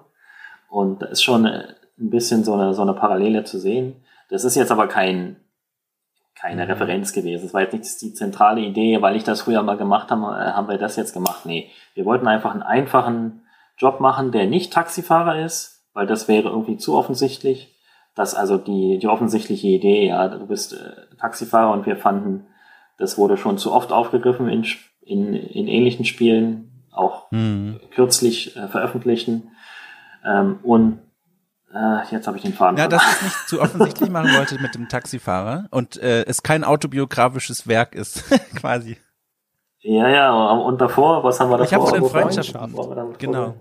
Und da ist schon ein bisschen so eine, so eine Parallele zu sehen. Das ist jetzt aber kein, keine mhm. Referenz gewesen. Das war jetzt nicht die zentrale Idee, weil ich das früher mal gemacht habe, äh, haben wir das jetzt gemacht. Nee, wir wollten einfach einen einfachen Job machen, der nicht Taxifahrer ist, weil das wäre irgendwie zu offensichtlich. Das also die, die offensichtliche Idee, ja, du bist äh, Taxifahrer und wir fanden, das wurde schon zu oft aufgegriffen in, in, in ähnlichen Spielen, auch mhm. kürzlich äh, veröffentlichten. Ähm, und Äh, jetzt habe ich den Faden. Ja, dass ich nicht zu offensichtlich machen wollte mit dem Taxifahrer und äh, es kein autobiografisches Werk ist, quasi. Ja, ja, und davor, was haben wir davor? Ich habe den Freundschaften. Freundschaften. Genau.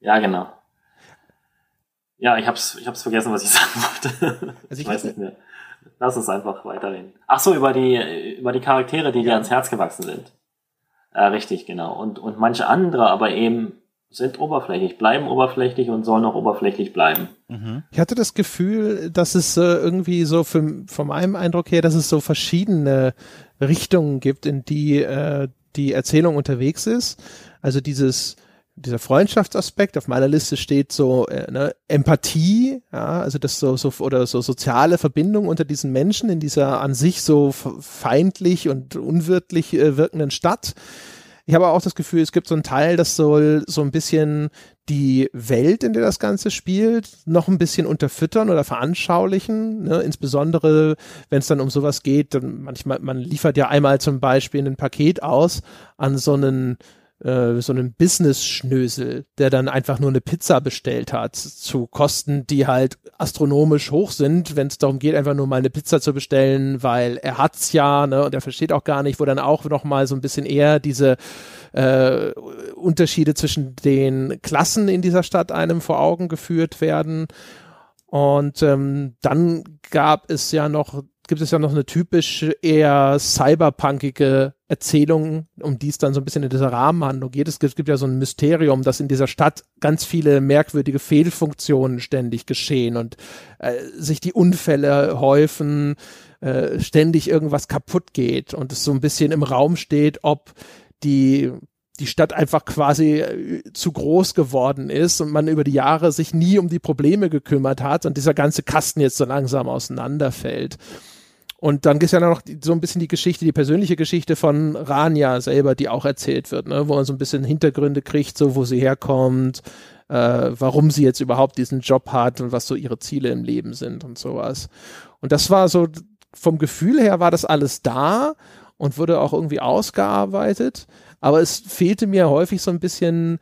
Ja, genau. Ja, ich hab's, ich hab's vergessen, was ich sagen wollte. Also ich ich weiß nicht mehr. Lass uns einfach weiterreden. Ach so, über die, über die Charaktere, die dir ans Herz gewachsen sind. Äh, richtig, genau. Und, und manche andere aber eben sind oberflächlich, bleiben oberflächlich und sollen auch oberflächlich bleiben. Mhm. Ich hatte das Gefühl, dass es äh, irgendwie so für, von meinem Eindruck her, dass es so verschiedene Richtungen gibt, in die äh, die Erzählung unterwegs ist. Also dieses dieser Freundschaftsaspekt auf meiner Liste steht so äh, ne, Empathie, ja, also das so so oder so soziale Verbindung unter diesen Menschen in dieser an sich so feindlich und unwirtlich äh, wirkenden Stadt. Ich habe auch das Gefühl, es gibt so einen Teil, das soll so ein bisschen die Welt, in der das Ganze spielt, noch ein bisschen unterfüttern oder veranschaulichen. Ne? Insbesondere, wenn es dann um sowas geht, dann manchmal, man liefert ja einmal zum Beispiel ein Paket aus an so einen äh, so einen Business-Schnösel, der dann einfach nur eine Pizza bestellt hat, zu Kosten, die halt astronomisch hoch sind, wenn es darum geht, einfach nur mal eine Pizza zu bestellen, weil er hat's ja, ne, und er versteht auch gar nicht, wo dann auch noch mal so ein bisschen eher diese äh, Unterschiede zwischen den Klassen in dieser Stadt einem vor Augen geführt werden. Und ähm, dann gab es ja noch, gibt es ja noch eine typisch eher cyberpunkige Erzählung, um die es dann so ein bisschen in dieser Rahmenhandlung geht. Es gibt, es gibt ja so ein Mysterium, dass in dieser Stadt ganz viele merkwürdige Fehlfunktionen ständig geschehen und äh, sich die Unfälle häufen, äh, ständig irgendwas kaputt geht und es so ein bisschen im Raum steht, ob die die Stadt einfach quasi äh, zu groß geworden ist und man über die Jahre sich nie um die Probleme gekümmert hat und dieser ganze Kasten jetzt so langsam auseinanderfällt. Und dann ist ja noch so ein bisschen die Geschichte, die persönliche Geschichte von Rania selber, die auch erzählt wird, ne? wo man so ein bisschen Hintergründe kriegt, so wo sie herkommt, äh, warum sie jetzt überhaupt diesen Job hat und was so ihre Ziele im Leben sind und sowas. Und das war so, vom Gefühl her war das alles da und wurde auch irgendwie ausgearbeitet, aber es fehlte mir häufig so ein bisschen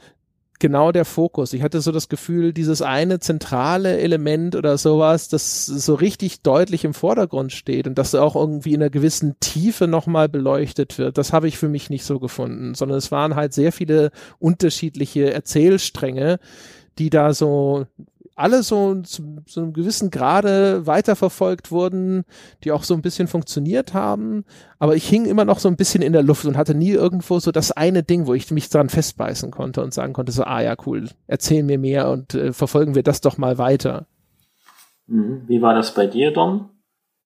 genau der Fokus. Ich hatte so das Gefühl, dieses eine zentrale Element oder sowas, das so richtig deutlich im Vordergrund steht und das auch irgendwie in einer gewissen Tiefe nochmal beleuchtet wird, das habe ich für mich nicht so gefunden, sondern es waren halt sehr viele unterschiedliche Erzählstränge, die da so alle so zu so einem gewissen Grade weiterverfolgt wurden, die auch so ein bisschen funktioniert haben. Aber ich hing immer noch so ein bisschen in der Luft und hatte nie irgendwo so das eine Ding, wo ich mich dran festbeißen konnte und sagen konnte, so, ah ja, cool, erzähl mir mehr und äh, verfolgen wir das doch mal weiter. Mhm. Wie war das bei dir, Dom?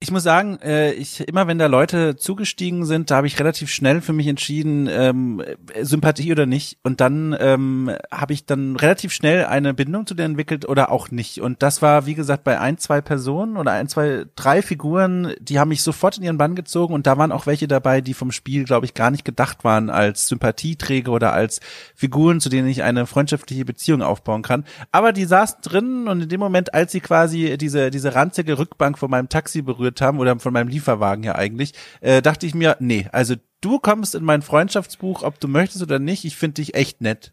Ich muss sagen, äh, ich immer wenn da Leute zugestiegen sind, da habe ich relativ schnell für mich entschieden, ähm, äh, Sympathie oder nicht. Und dann ähm, habe ich dann relativ schnell eine Bindung zu denen entwickelt oder auch nicht. Und das war, wie gesagt, bei ein, zwei Personen oder ein, zwei, drei Figuren, die haben mich sofort in ihren Bann gezogen und da waren auch welche dabei, die vom Spiel, glaube ich, gar nicht gedacht waren als Sympathieträger oder als Figuren, zu denen ich eine freundschaftliche Beziehung aufbauen kann. Aber die saßen drin und in dem Moment, als sie quasi diese, diese ranzige Rückbank von meinem Taxi berührt haben oder von meinem Lieferwagen ja eigentlich, äh, dachte ich mir, nee, also du kommst in mein Freundschaftsbuch, ob du möchtest oder nicht, ich finde dich echt nett.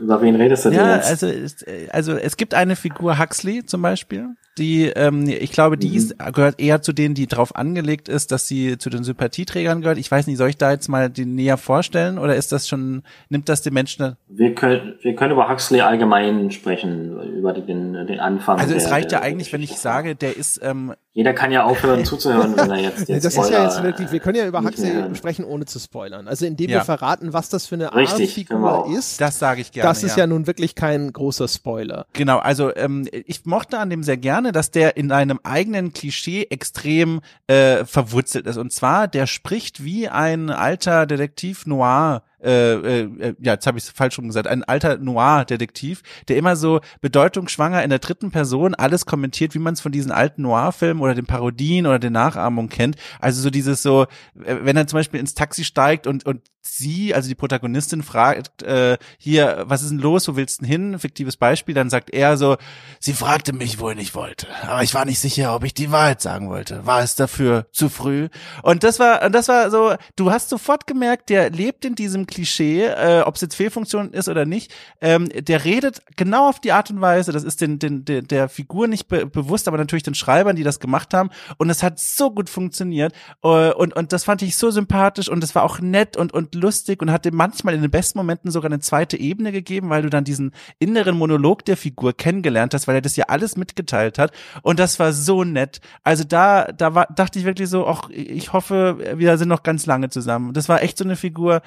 Über wen redest du denn Ja, jetzt? also, es- also es gibt eine Figur Huxley zum Beispiel, die, ähm, ich glaube, die ist, gehört eher zu denen, die drauf angelegt ist, dass sie zu den Sympathieträgern gehört. Ich weiß nicht, soll ich da jetzt mal die näher vorstellen oder ist das schon, nimmt das den Menschen? wir, können, wir können über Huxley allgemein sprechen, über den, den Anfang. Also es der- reicht ja der eigentlich, wenn ich sage, der ist, ähm, Jeder kann ja aufhören zuzuhören, wenn er jetzt den das ist ja jetzt wirklich, wir können ja über Huxley sprechen, ohne zu spoilern. Also indem Ja. wir verraten, was das für eine Art Richtig, Figur auch. ist. das sage ich gerne. das ist ja. nun wirklich kein großer Spoiler. Genau, also ähm, ich mochte an dem sehr gerne, dass der in einem eigenen Klischee extrem äh, verwurzelt ist. Und zwar, der spricht wie ein alter Detektiv Noir. Äh, äh, ja, jetzt habe ich es falsch rum gesagt, ein alter Noir-Detektiv, der immer so bedeutungsschwanger in der dritten Person alles kommentiert, wie man es von diesen alten Noir-Filmen oder den Parodien oder den Nachahmungen kennt. Also so dieses so, äh, wenn er zum Beispiel ins Taxi steigt und, und sie, also die Protagonistin, fragt, äh, hier, was ist denn los, wo willst du denn hin? Fiktives Beispiel, dann sagt er so, sie fragte mich, wohin ich wollte, aber ich war nicht sicher, ob ich die Wahrheit sagen wollte. War es dafür zu früh? Und das war, und das war so, du hast sofort gemerkt, der lebt in diesem Klischee, äh, ob es jetzt Fehlfunktion ist oder nicht. Ähm, der redet genau auf die Art und Weise, das ist den, den, den der Figur nicht be bewusst, aber natürlich den Schreibern, die das gemacht haben. Und es hat so gut funktioniert. Äh, und, und das fand ich so sympathisch und es war auch nett und, und lustig und hat dem manchmal in den besten Momenten sogar eine zweite Ebene gegeben, weil du dann diesen inneren Monolog der Figur kennengelernt hast, weil er das ja alles mitgeteilt hat. Und das war so nett. Also da, da war, dachte ich wirklich so, ach, ich hoffe, wir sind noch ganz lange zusammen. Das war echt so eine Figur,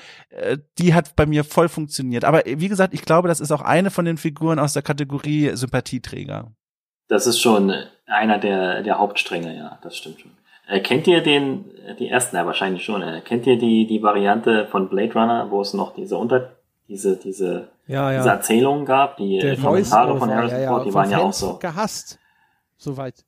äh, die hat bei mir voll funktioniert. Aber wie gesagt, ich glaube, das ist auch eine von den Figuren aus der Kategorie Sympathieträger. Das ist schon einer der, der Hauptstränge, ja, das stimmt schon. Äh, kennt ihr den, die ersten, ja wahrscheinlich schon, äh, kennt ihr die, die Variante von Blade Runner, wo es noch diese Unter, diese, diese, ja, ja. diese Erzählungen gab, die Der Kommentare von Harrison ja, ja, Ford, die von waren ja auch so. gehasst. Soweit.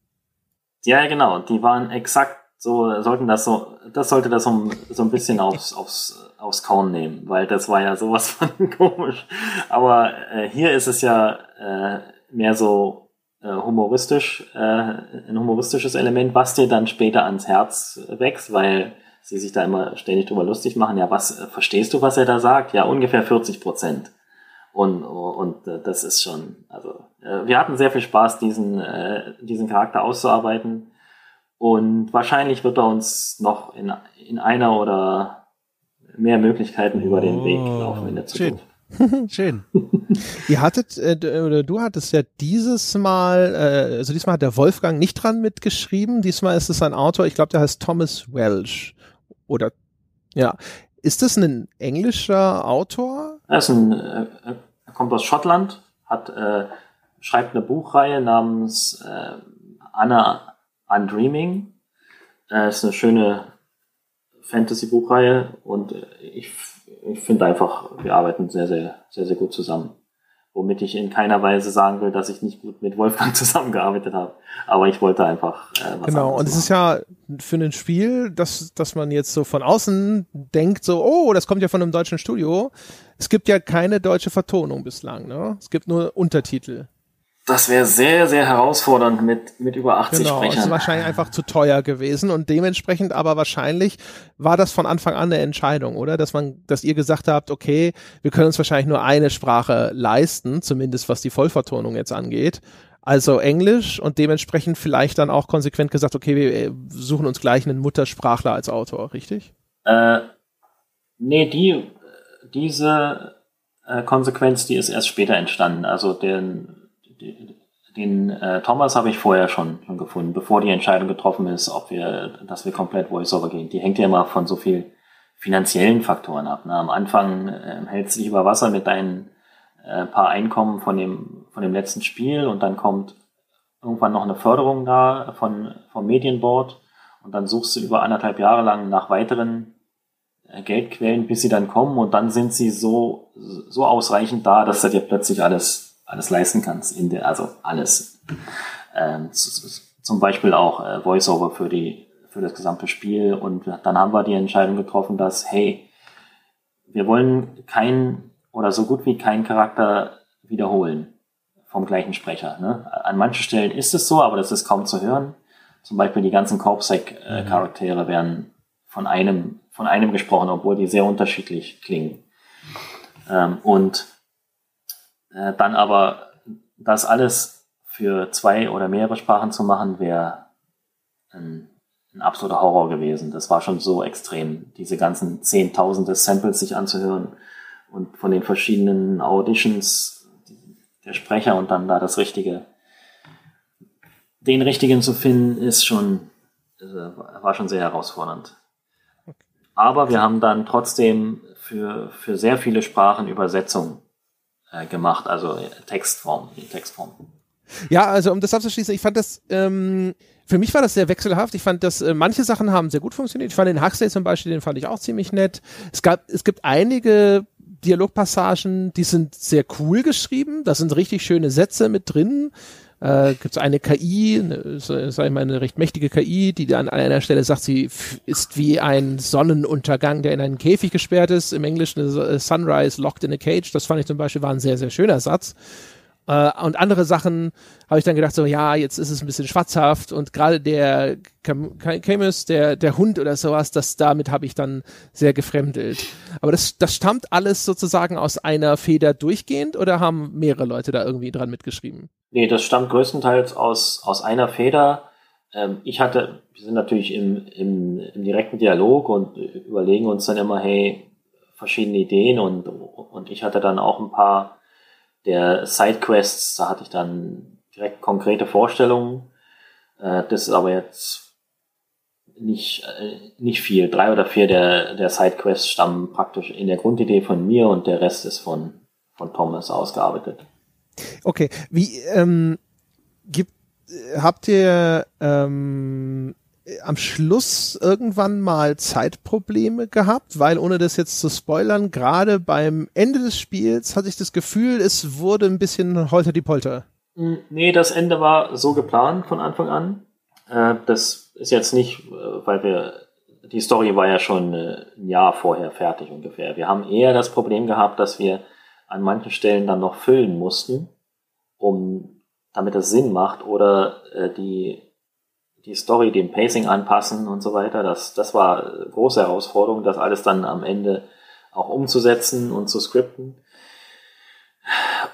Ja, genau, die waren exakt so, sollten das so, das sollte das so, so ein bisschen aufs, aufs, aufs Korn nehmen, weil das war ja sowas von komisch. Aber äh, hier ist es ja äh, mehr so äh, humoristisch, äh, ein humoristisches Element, was dir dann später ans Herz wächst, weil sie sich da immer ständig drüber lustig machen. Ja, was, äh, verstehst du, was er da sagt? Ja, ungefähr 40 Prozent. Und, und äh, das ist schon, also äh, wir hatten sehr viel Spaß, diesen, äh, diesen Charakter auszuarbeiten. Und wahrscheinlich wird er uns noch in, in einer oder mehr Möglichkeiten über den Weg laufen in der Schön. Zukunft. Schön. Ihr hattet, äh, d- oder du hattest ja dieses Mal, äh, also diesmal hat der Wolfgang nicht dran mitgeschrieben. Diesmal ist es ein Autor, ich glaube, der heißt Thomas Welsh. Oder, ja. Ist das ein englischer Autor? Er ist ein, äh, er kommt aus Schottland, hat, äh, schreibt eine Buchreihe namens äh, Anna Undreaming. Äh, ist eine schöne Fantasy-Buchreihe und äh, ich, ich finde einfach, wir arbeiten sehr, sehr, sehr, sehr gut zusammen. Womit ich in keiner Weise sagen will, dass ich nicht gut mit Wolfgang zusammengearbeitet habe. Aber ich wollte einfach äh, was Genau, und es ist ja für ein Spiel, dass, dass man jetzt so von außen denkt, so, oh, das kommt ja von einem deutschen Studio. Es gibt ja keine deutsche Vertonung bislang, ne? Es gibt nur Untertitel. Das wäre sehr, sehr herausfordernd mit, mit über 80 Genau, es ist Sprechern. wahrscheinlich einfach zu teuer gewesen und dementsprechend aber wahrscheinlich war das von Anfang an eine Entscheidung, oder? Dass man, dass ihr gesagt habt, okay, wir können uns wahrscheinlich nur eine Sprache leisten, zumindest was die Vollvertonung jetzt angeht. Also Englisch und dementsprechend vielleicht dann auch konsequent gesagt, okay, wir äh, suchen uns gleich einen Muttersprachler als Autor, richtig? Äh, nee, die, diese äh, Konsequenz, die ist erst später entstanden. Also den, den, äh, Thomas habe ich vorher schon, schon gefunden, bevor die Entscheidung getroffen ist, ob wir, dass wir komplett Voiceover gehen. Die hängt ja immer von so viel finanziellen Faktoren ab. Ne? Am Anfang äh, hältst du dich über Wasser mit deinen äh, paar Einkommen von dem, von dem letzten Spiel und dann kommt irgendwann noch eine Förderung da von, vom Medienboard und dann suchst du über anderthalb Jahre lang nach weiteren äh, Geldquellen, bis sie dann kommen und dann sind sie so, so ausreichend da, dass du dir plötzlich alles, alles leisten kannst. In der, also alles. Ähm, zum Beispiel auch äh, Voiceover für die, für das gesamte Spiel und dann haben wir die Entscheidung getroffen, dass, hey, wir wollen keinen oder so gut wie keinen Charakter wiederholen vom gleichen Sprecher. Ne? An manchen Stellen ist es so, aber das ist kaum zu hören. Zum Beispiel die ganzen Corpsec-Charaktere werden von einem, von einem gesprochen, obwohl die sehr unterschiedlich klingen. Ähm, und äh, dann aber das alles für zwei oder mehrere Sprachen zu machen, wäre ein, ein absoluter Horror gewesen. Das war schon so extrem, diese ganzen zehntausende Samples sich anzuhören und von den verschiedenen Auditions der Sprecher und dann da das richtige, den richtigen zu finden, ist schon, äh, war schon sehr herausfordernd. Aber wir haben dann trotzdem für, für sehr viele Sprachen Übersetzungen äh, gemacht, also Textform, in Textform. Ja, also um das abzuschließen, ich fand das, ähm, für mich war das sehr wechselhaft. Ich fand, dass äh, manche Sachen haben sehr gut funktioniert. Ich fand den Huxley zum Beispiel, den fand ich auch ziemlich nett. Es gab, es gibt einige Dialogpassagen, die sind sehr cool geschrieben. Da sind richtig schöne Sätze mit drin. Äh, gibt es eine KI, eine, sag ich mal, eine recht mächtige KI, die an einer Stelle sagt, sie ist wie ein Sonnenuntergang, der in einen Käfig gesperrt ist. Im Englischen äh, Sunrise locked in a cage. Das fand ich zum Beispiel war ein sehr, sehr schöner Satz. Äh, und andere Sachen habe ich dann gedacht, so, ja, jetzt ist es ein bisschen schwatzhaft und gerade der Camus, der, der Hund oder sowas, das, damit habe ich dann sehr gefremdelt. Aber das, das stammt alles sozusagen aus einer Feder durchgehend oder haben mehrere Leute da irgendwie dran mitgeschrieben? Nee, das stammt größtenteils aus, aus einer Feder. Ähm, ich hatte, wir sind natürlich im, im, im direkten Dialog und überlegen uns dann immer, hey, verschiedene Ideen und, und ich hatte dann auch ein paar der Sidequests, da hatte ich dann direkt konkrete Vorstellungen. Äh, das ist aber jetzt nicht, äh, nicht viel. Drei oder vier der, der Sidequests stammen praktisch in der Grundidee von mir und der Rest ist von, von Thomas ausgearbeitet. Okay, wie ähm, gibt habt ihr ähm, am Schluss irgendwann mal Zeitprobleme gehabt, weil ohne das jetzt zu spoilern, gerade beim Ende des Spiels hatte ich das Gefühl, es wurde ein bisschen holter die Polter. Hm, nee, das Ende war so geplant von Anfang an. Äh, das ist jetzt nicht, äh, weil wir, die Story war ja schon äh, ein Jahr vorher fertig ungefähr. Wir haben eher das Problem gehabt, dass wir an manchen Stellen dann noch füllen mussten, um, damit es Sinn macht oder die die Story dem Pacing anpassen und so weiter. Das, das war eine große Herausforderung, das alles dann am Ende auch umzusetzen und zu skripten.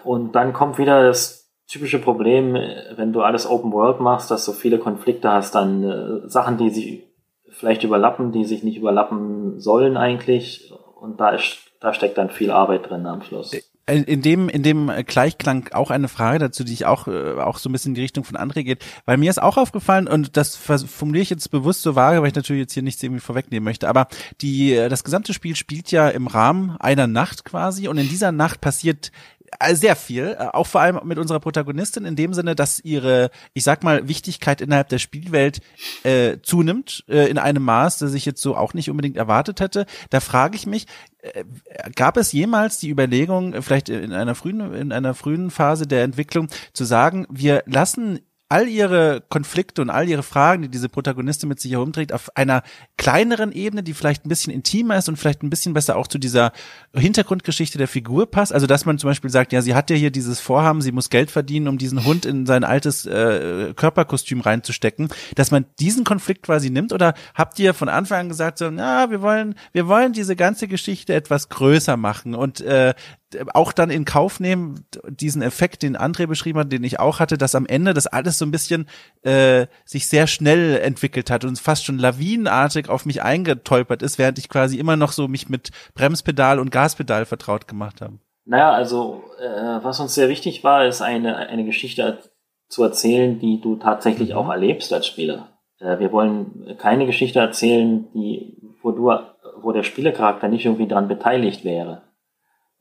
Und dann kommt wieder das typische Problem, wenn du alles Open World machst, dass du viele Konflikte hast, dann äh, Sachen, die sich vielleicht überlappen, die sich nicht überlappen sollen eigentlich. Und da, ist, da steckt dann viel Arbeit drin am Schluss in dem in dem Gleichklang auch eine Frage dazu, die ich auch äh, auch so ein bisschen in die Richtung von André geht, weil mir ist auch aufgefallen und das formuliere ich jetzt bewusst so vage, weil ich natürlich jetzt hier nichts irgendwie vorwegnehmen möchte, aber die äh, das gesamte Spiel spielt ja im Rahmen einer Nacht quasi und in dieser Nacht passiert sehr viel, äh, auch vor allem mit unserer Protagonistin in dem Sinne, dass ihre, ich sag mal, Wichtigkeit innerhalb der Spielwelt äh, zunimmt äh, in einem Maß, das ich jetzt so auch nicht unbedingt erwartet hätte. Da frage ich mich, äh, gab es jemals die Überlegung, vielleicht in einer frühen in einer frühen Phase der Entwicklung zu sagen, wir lassen all ihre Konflikte und all ihre Fragen, die diese Protagonistin mit sich herumträgt, auf einer kleineren Ebene, die vielleicht ein bisschen intimer ist und vielleicht ein bisschen besser auch zu dieser Hintergrundgeschichte der Figur passt. Also dass man zum Beispiel sagt, ja, sie hat ja hier dieses Vorhaben, sie muss Geld verdienen, um diesen Hund in sein altes äh, Körperkostüm reinzustecken, dass man diesen Konflikt quasi nimmt oder habt ihr von Anfang an gesagt, so, na, wir wollen, wir wollen diese ganze Geschichte etwas größer machen und äh, auch dann in Kauf nehmen, diesen Effekt, den André beschrieben hat, den ich auch hatte, dass am Ende das alles so ein bisschen äh, sich sehr schnell entwickelt hat und fast schon lawinenartig auf mich eingetolpert ist, während ich quasi immer noch so mich mit Bremspedal und Gaspedal vertraut gemacht habe. Naja, also äh, was uns sehr wichtig war, ist eine, eine Geschichte zu erzählen, die du tatsächlich mhm. auch erlebst als Spieler. Äh, wir wollen keine Geschichte erzählen, die, wo du, wo der Spielercharakter nicht irgendwie daran beteiligt wäre.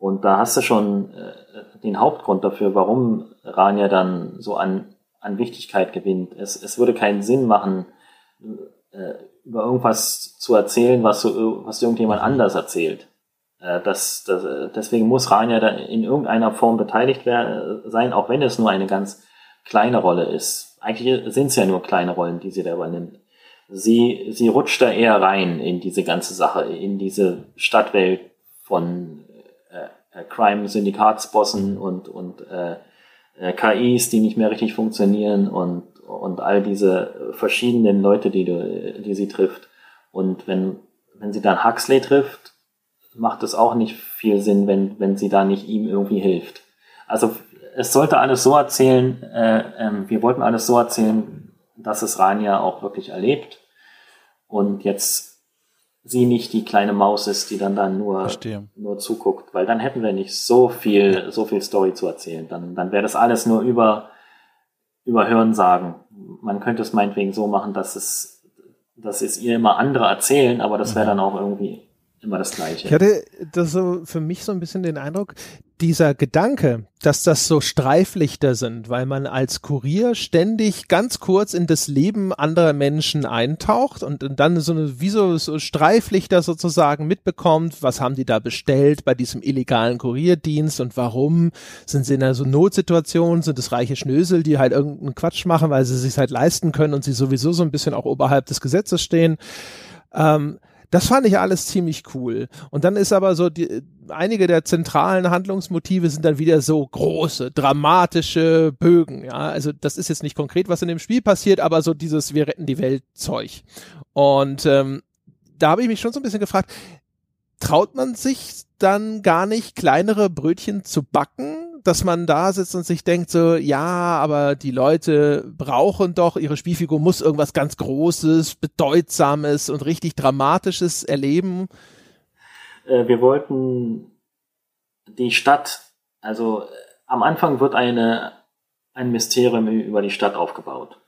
Und da hast du schon äh, den Hauptgrund dafür, warum Rania dann so an, an Wichtigkeit gewinnt. Es, es würde keinen Sinn machen, äh, über irgendwas zu erzählen, was, so, was irgendjemand mhm. anders erzählt. Äh, das, das, deswegen muss Rania da in irgendeiner Form beteiligt werden, sein, auch wenn es nur eine ganz kleine Rolle ist. Eigentlich sind es ja nur kleine Rollen, die sie da übernimmt. Sie, sie rutscht da eher rein in diese ganze Sache, in diese Stadtwelt von Crime-Syndikatsbossen und, und äh, äh KIs, die nicht mehr richtig funktionieren und, und all diese verschiedenen Leute, die, du, die sie trifft. Und wenn, wenn sie dann Huxley trifft, macht es auch nicht viel Sinn, wenn, wenn sie da nicht ihm irgendwie hilft. Also es sollte alles so erzählen, äh, äh, wir wollten alles so erzählen, dass es Rania auch wirklich erlebt. Und jetzt sie nicht die kleine Maus ist, die dann dann nur, nur zuguckt, weil dann hätten wir nicht so viel, so viel Story zu erzählen. Dann, dann wäre das alles nur über, über Hörensagen. Man könnte es meinetwegen so machen, dass es, dass es ihr immer andere erzählen, aber das wäre mhm. dann auch irgendwie immer das Gleiche. Ich hatte das so für mich so ein bisschen den Eindruck, dieser Gedanke, dass das so Streiflichter sind, weil man als Kurier ständig ganz kurz in das Leben anderer Menschen eintaucht und dann so eine, wie so, so Streiflichter sozusagen mitbekommt, was haben die da bestellt bei diesem illegalen Kurierdienst und warum sind sie in einer so Notsituation, sind es reiche Schnösel, die halt irgendeinen Quatsch machen, weil sie sich halt leisten können und sie sowieso so ein bisschen auch oberhalb des Gesetzes stehen. Ähm, das fand ich alles ziemlich cool. Und dann ist aber so die, einige der zentralen Handlungsmotive sind dann wieder so große, dramatische Bögen. Ja, also das ist jetzt nicht konkret, was in dem Spiel passiert, aber so dieses Wir retten die Welt Zeug. Und ähm, da habe ich mich schon so ein bisschen gefragt, traut man sich dann gar nicht kleinere Brötchen zu backen, dass man da sitzt und sich denkt so, ja, aber die Leute brauchen doch, ihre Spielfigur muss irgendwas ganz Großes, Bedeutsames und richtig Dramatisches erleben. Äh, wir wollten die Stadt, also äh, am Anfang wird eine, ein Mysterium über die Stadt aufgebaut.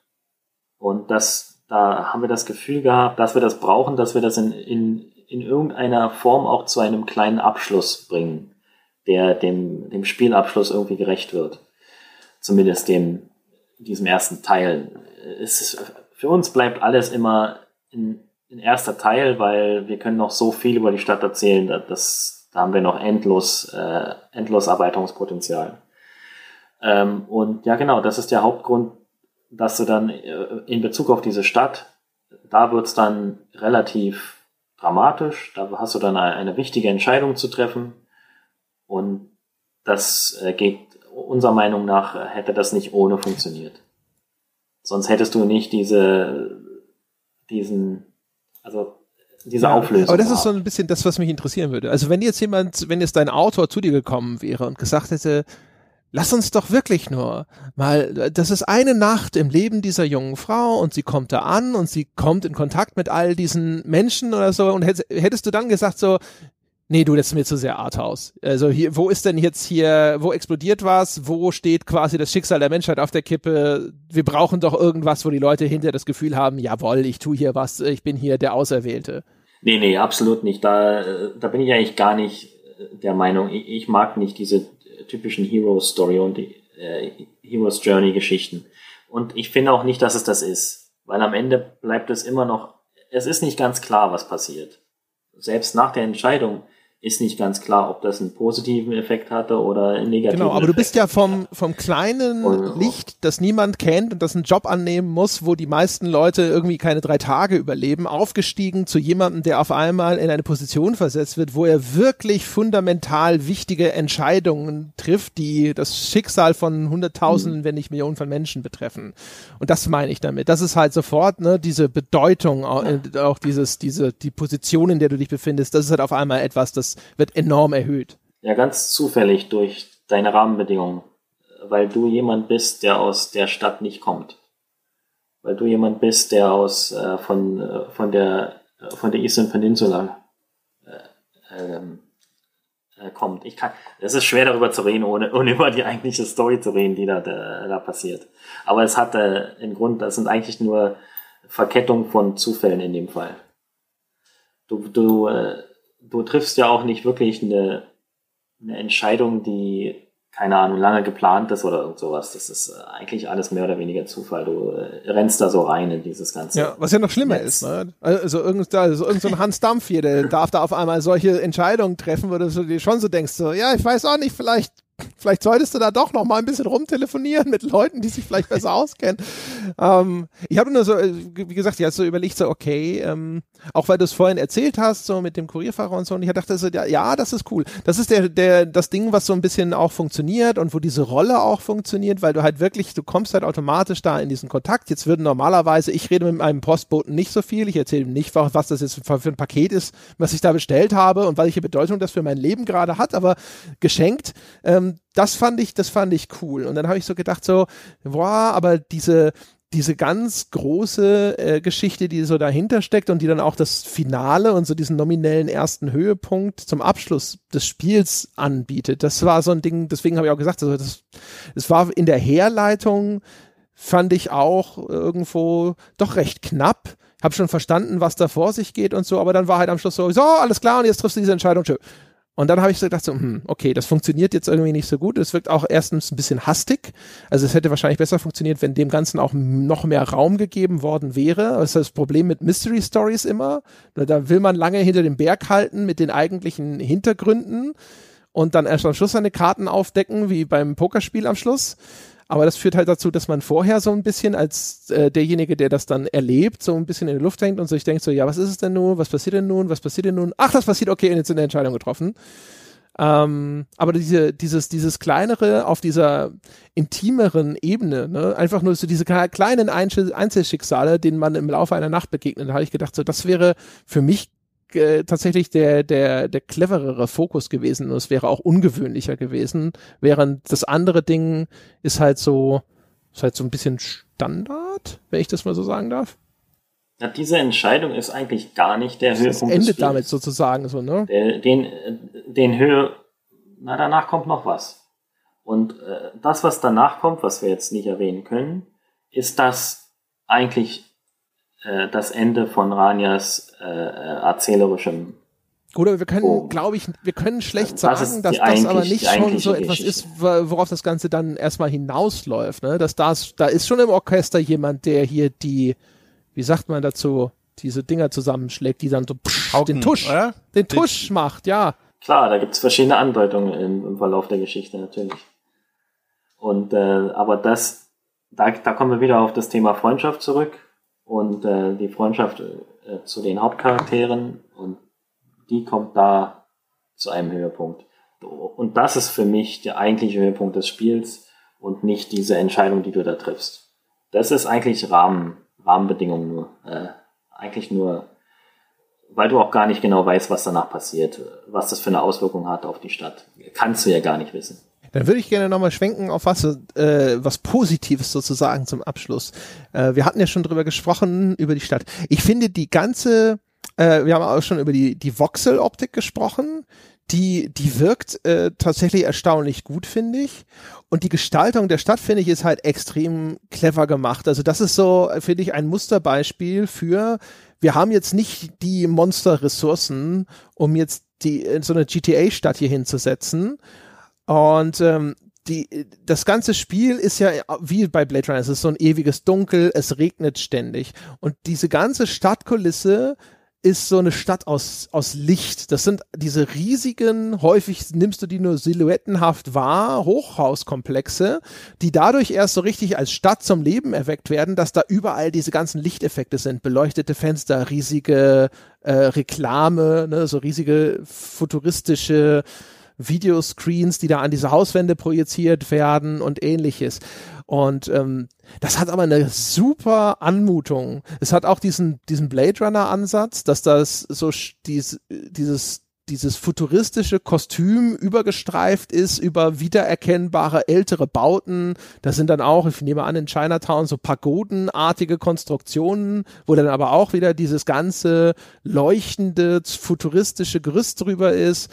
Und das, da haben wir das Gefühl gehabt, dass wir das brauchen, dass wir das in, in in irgendeiner Form auch zu einem kleinen Abschluss bringen, der dem, dem Spielabschluss irgendwie gerecht wird. Zumindest dem, diesem ersten Teil. Es ist, für uns bleibt alles immer in, in erster Teil, weil wir können noch so viel über die Stadt erzählen, dass, da haben wir noch endlos, äh, endlos Erweiterungspotenzial. Ähm, und ja, genau, das ist der Hauptgrund, dass du dann äh, in Bezug auf diese Stadt, da wird's dann relativ dramatisch. Da hast du dann eine wichtige Entscheidung zu treffen. Und das äh, geht unserer Meinung nach äh, hätte das nicht ohne funktioniert. Sonst hättest du nicht diese, diesen, also diese ja, Auflösung. Aber das ist so ein bisschen das, was mich interessieren würde. Also wenn jetzt jemand, wenn jetzt dein Autor zu dir gekommen wäre und gesagt hätte, lass uns doch wirklich nur mal, das ist eine Nacht im Leben dieser jungen Frau und sie kommt da an und sie kommt in Kontakt mit all diesen Menschen oder so und hättest du dann gesagt so, nee, du, das ist mir zu sehr Arthouse. Also hier, wo ist denn jetzt hier, wo explodiert was, wo steht quasi das Schicksal der Menschheit auf der Kippe? Wir brauchen doch irgendwas, wo die Leute hinter das Gefühl haben, jawohl, ich tu hier was, ich bin hier der Auserwählte. Nee, nee, absolut nicht. Da, da bin ich eigentlich gar nicht der Meinung. Ich, ich mag nicht diese typischen Heroes Story und äh, Heroes Journey Geschichten. Und ich finde auch nicht, dass es das ist, weil am Ende bleibt es immer noch, es ist nicht ganz klar, was passiert. Selbst nach der Entscheidung ist nicht ganz klar, ob das einen positiven Effekt hatte oder einen negativen. Genau, aber du bist ja vom, vom kleinen und, Licht, das niemand kennt und das einen Job annehmen muss, wo die meisten Leute irgendwie keine drei Tage überleben, aufgestiegen zu jemandem, der auf einmal in eine Position versetzt wird, wo er wirklich fundamental wichtige Entscheidungen trifft, die das Schicksal von Hunderttausenden, mhm. wenn nicht Millionen von Menschen betreffen. Und das meine ich damit. Das ist halt sofort, ne, diese Bedeutung, auch, äh, auch dieses, diese, die Position, in der du dich befindest, das ist halt auf einmal etwas, das wird enorm erhöht. Ja, ganz zufällig durch deine Rahmenbedingungen, weil du jemand bist, der aus der Stadt nicht kommt. Weil du jemand bist, der aus äh, von, äh, von der äh, von der Eastern Peninsula äh, ähm, äh, kommt. Ich kann, es ist schwer darüber zu reden, ohne, ohne über die eigentliche Story zu reden, die da, da, da passiert. Aber es hat äh, einen Grund, das sind eigentlich nur Verkettungen von Zufällen in dem Fall. Du, du, du triffst ja auch nicht wirklich eine, eine Entscheidung, die, keine Ahnung, lange geplant ist oder irgend sowas. Das ist äh, eigentlich alles mehr oder weniger Zufall. Du äh, rennst da so rein in dieses Ganze. Ja, was ja noch schlimmer Netz. ist, ne? Also irgend, also irgend so ein Hans Dampf hier, der darf da auf einmal solche Entscheidungen treffen, wo du dir schon so denkst, so, ja, ich weiß auch nicht, vielleicht vielleicht solltest du da doch noch mal ein bisschen rumtelefonieren mit Leuten, die sich vielleicht besser auskennen. Ähm, ich habe nur so, äh, wie gesagt, ich habe so überlegt, so okay, ähm, auch weil du es vorhin erzählt hast, so mit dem Kurierfahrer und so, und ich dachte so, ja, das ist cool. Das ist der, der, das Ding, was so ein bisschen auch funktioniert und wo diese Rolle auch funktioniert, weil du halt wirklich, du kommst halt automatisch da in diesen Kontakt. Jetzt würden normalerweise, ich rede mit meinem Postboten nicht so viel, ich erzähle ihm nicht, was das jetzt für ein Paket ist, was ich da bestellt habe und welche Bedeutung das für mein Leben gerade hat, aber geschenkt, ähm, das fand ich, das fand ich cool. Und dann habe ich so gedacht, so, boah, aber diese, diese ganz große äh, Geschichte, die so dahinter steckt und die dann auch das Finale und so diesen nominellen ersten Höhepunkt zum Abschluss des Spiels anbietet. Das war so ein Ding, deswegen habe ich auch gesagt, also das, das war in der Herleitung, fand ich auch irgendwo doch recht knapp. Hab schon verstanden, was da vor sich geht und so, aber dann war halt am Schluss so, so, alles klar, und jetzt triffst du diese Entscheidung, tschö. Und dann habe ich so gedacht, so, hm, okay, das funktioniert jetzt irgendwie nicht so gut. Es wirkt auch erstens ein bisschen hastig. Also es hätte wahrscheinlich besser funktioniert, wenn dem Ganzen auch noch mehr Raum gegeben worden wäre. Das ist das Problem mit Mystery Stories immer. Da will man lange hinter dem Berg halten mit den eigentlichen Hintergründen und dann erst am Schluss seine Karten aufdecken, wie beim Pokerspiel am Schluss. Aber das führt halt dazu, dass man vorher so ein bisschen als äh, derjenige, der das dann erlebt, so ein bisschen in der Luft hängt und sich denkt so, ja, was ist es denn nun? Was passiert denn nun? Was passiert denn nun? Ach, das passiert, okay, jetzt sind Entscheidung getroffen. Ähm, aber diese, dieses, dieses kleinere auf dieser intimeren Ebene, ne, einfach nur so diese kleinen Einzel Einzelschicksale, denen man im Laufe einer Nacht begegnet, da habe ich gedacht, so das wäre für mich äh, tatsächlich der, der, der cleverere Fokus gewesen und es wäre auch ungewöhnlicher gewesen, während das andere Ding ist halt so, ist halt so ein bisschen Standard, wenn ich das mal so sagen darf. Ja, diese Entscheidung ist eigentlich gar nicht der Höhepunkt. Es endet damit sozusagen so, ne? Der, den, den Höhe, na, danach kommt noch was. Und äh, das, was danach kommt, was wir jetzt nicht erwähnen können, ist das eigentlich äh, das Ende von Ranias äh, erzählerischem Gut, aber wir können, oh. glaube ich, wir können schlecht das sagen, dass das aber nicht schon so etwas Geschichte. ist, worauf das Ganze dann erstmal hinausläuft. Ne? Dass das, da ist schon im Orchester jemand, der hier die, wie sagt man dazu, diese Dinger zusammenschlägt, die dann so psch, den Tusch, oder? den Tusch macht, ja. Klar, da gibt's verschiedene Andeutungen im, im, Verlauf der Geschichte natürlich. Und äh, aber das, da, da kommen wir wieder auf das Thema Freundschaft zurück und äh, die Freundschaft äh, zu den Hauptcharakteren und die kommt da zu einem Höhepunkt. Und das ist für mich der eigentliche Höhepunkt des Spiels und nicht diese Entscheidung, die du da triffst. Das ist eigentlich Rahmen, Rahmenbedingungen nur. Äh, eigentlich nur, weil du auch gar nicht genau weißt, was danach passiert, was das für eine Auswirkung hat auf die Stadt. Kannst du ja gar nicht wissen. Dann würde ich gerne nochmal schwenken auf was, äh, was Positives sozusagen zum Abschluss. Äh, wir hatten ja schon drüber gesprochen, über die Stadt. Ich finde die ganze äh, wir haben auch schon über die, die Voxel-Optik gesprochen. Die, die wirkt äh, tatsächlich erstaunlich gut, finde ich. Und die Gestaltung der Stadt, finde ich, ist halt extrem clever gemacht. Also das ist so, finde ich, ein Musterbeispiel für, wir haben jetzt nicht die Monsterressourcen, um jetzt die, so eine GTA-Stadt hier hinzusetzen. Und ähm, die, das ganze Spiel ist ja wie bei Blade Runner, es ist so ein ewiges Dunkel, es regnet ständig. Und diese ganze Stadtkulisse ist so eine Stadt aus, aus Licht. Das sind diese riesigen, häufig nimmst du die nur silhouettenhaft wahr, Hochhauskomplexe, die dadurch erst so richtig als Stadt zum Leben erweckt werden, dass da überall diese ganzen Lichteffekte sind. Beleuchtete Fenster, riesige äh, Reklame, ne, so riesige futuristische Videoscreens, die da an diese Hauswände projiziert werden und ähnliches. Und ähm, das hat aber eine super Anmutung. Es hat auch diesen, diesen Blade Runner Ansatz, dass das so dies, dieses dieses futuristische Kostüm übergestreift ist über wiedererkennbare ältere Bauten. Das sind dann auch, ich nehme an, in Chinatown so pagodenartige Konstruktionen, wo dann aber auch wieder dieses ganze leuchtende, futuristische Gerüst drüber ist.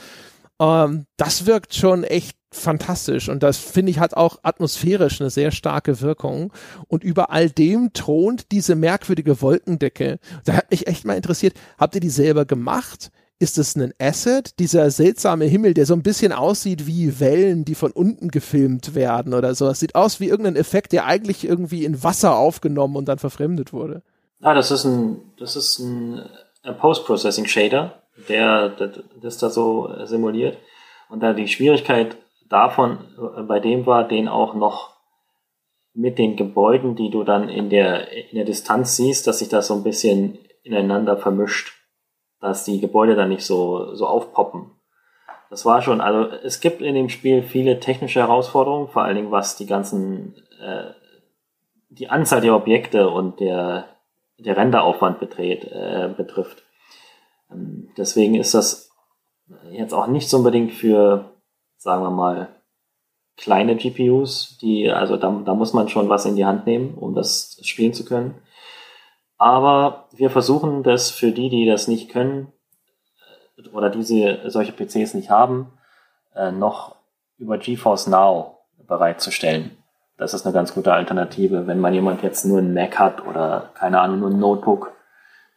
Ähm, das wirkt schon echt fantastisch und das finde ich hat auch atmosphärisch eine sehr starke Wirkung und über all dem thront diese merkwürdige Wolkendecke. Da hat mich echt mal interessiert, habt ihr die selber gemacht? Ist es ein Asset, dieser seltsame Himmel, der so ein bisschen aussieht wie Wellen, die von unten gefilmt werden oder so? Es sieht aus wie irgendein Effekt, der eigentlich irgendwie in Wasser aufgenommen und dann verfremdet wurde. Ah, das ist ein, das ist ein Post-Processing Shader, der, der das da so simuliert. Und da die Schwierigkeit davon äh, bei dem war, den auch noch mit den Gebäuden, die du dann in der, in der Distanz siehst, dass sich das so ein bisschen ineinander vermischt, dass die Gebäude dann nicht so, so aufpoppen. Das war schon, also es gibt in dem Spiel viele technische Herausforderungen, vor allen Dingen was die ganzen, äh, die Anzahl der Objekte und der, der Renderaufwand betreht, äh, betrifft. Ähm, deswegen ist das jetzt auch nicht so unbedingt für sagen wir mal, kleine GPUs, die, also da, da muss man schon was in die Hand nehmen, um das spielen zu können. Aber wir versuchen das für die, die das nicht können oder diese solche PCs nicht haben, äh, noch über GeForce Now bereitzustellen. Das ist eine ganz gute Alternative, wenn man jemand jetzt nur einen Mac hat oder keine Ahnung, nur ein Notebook,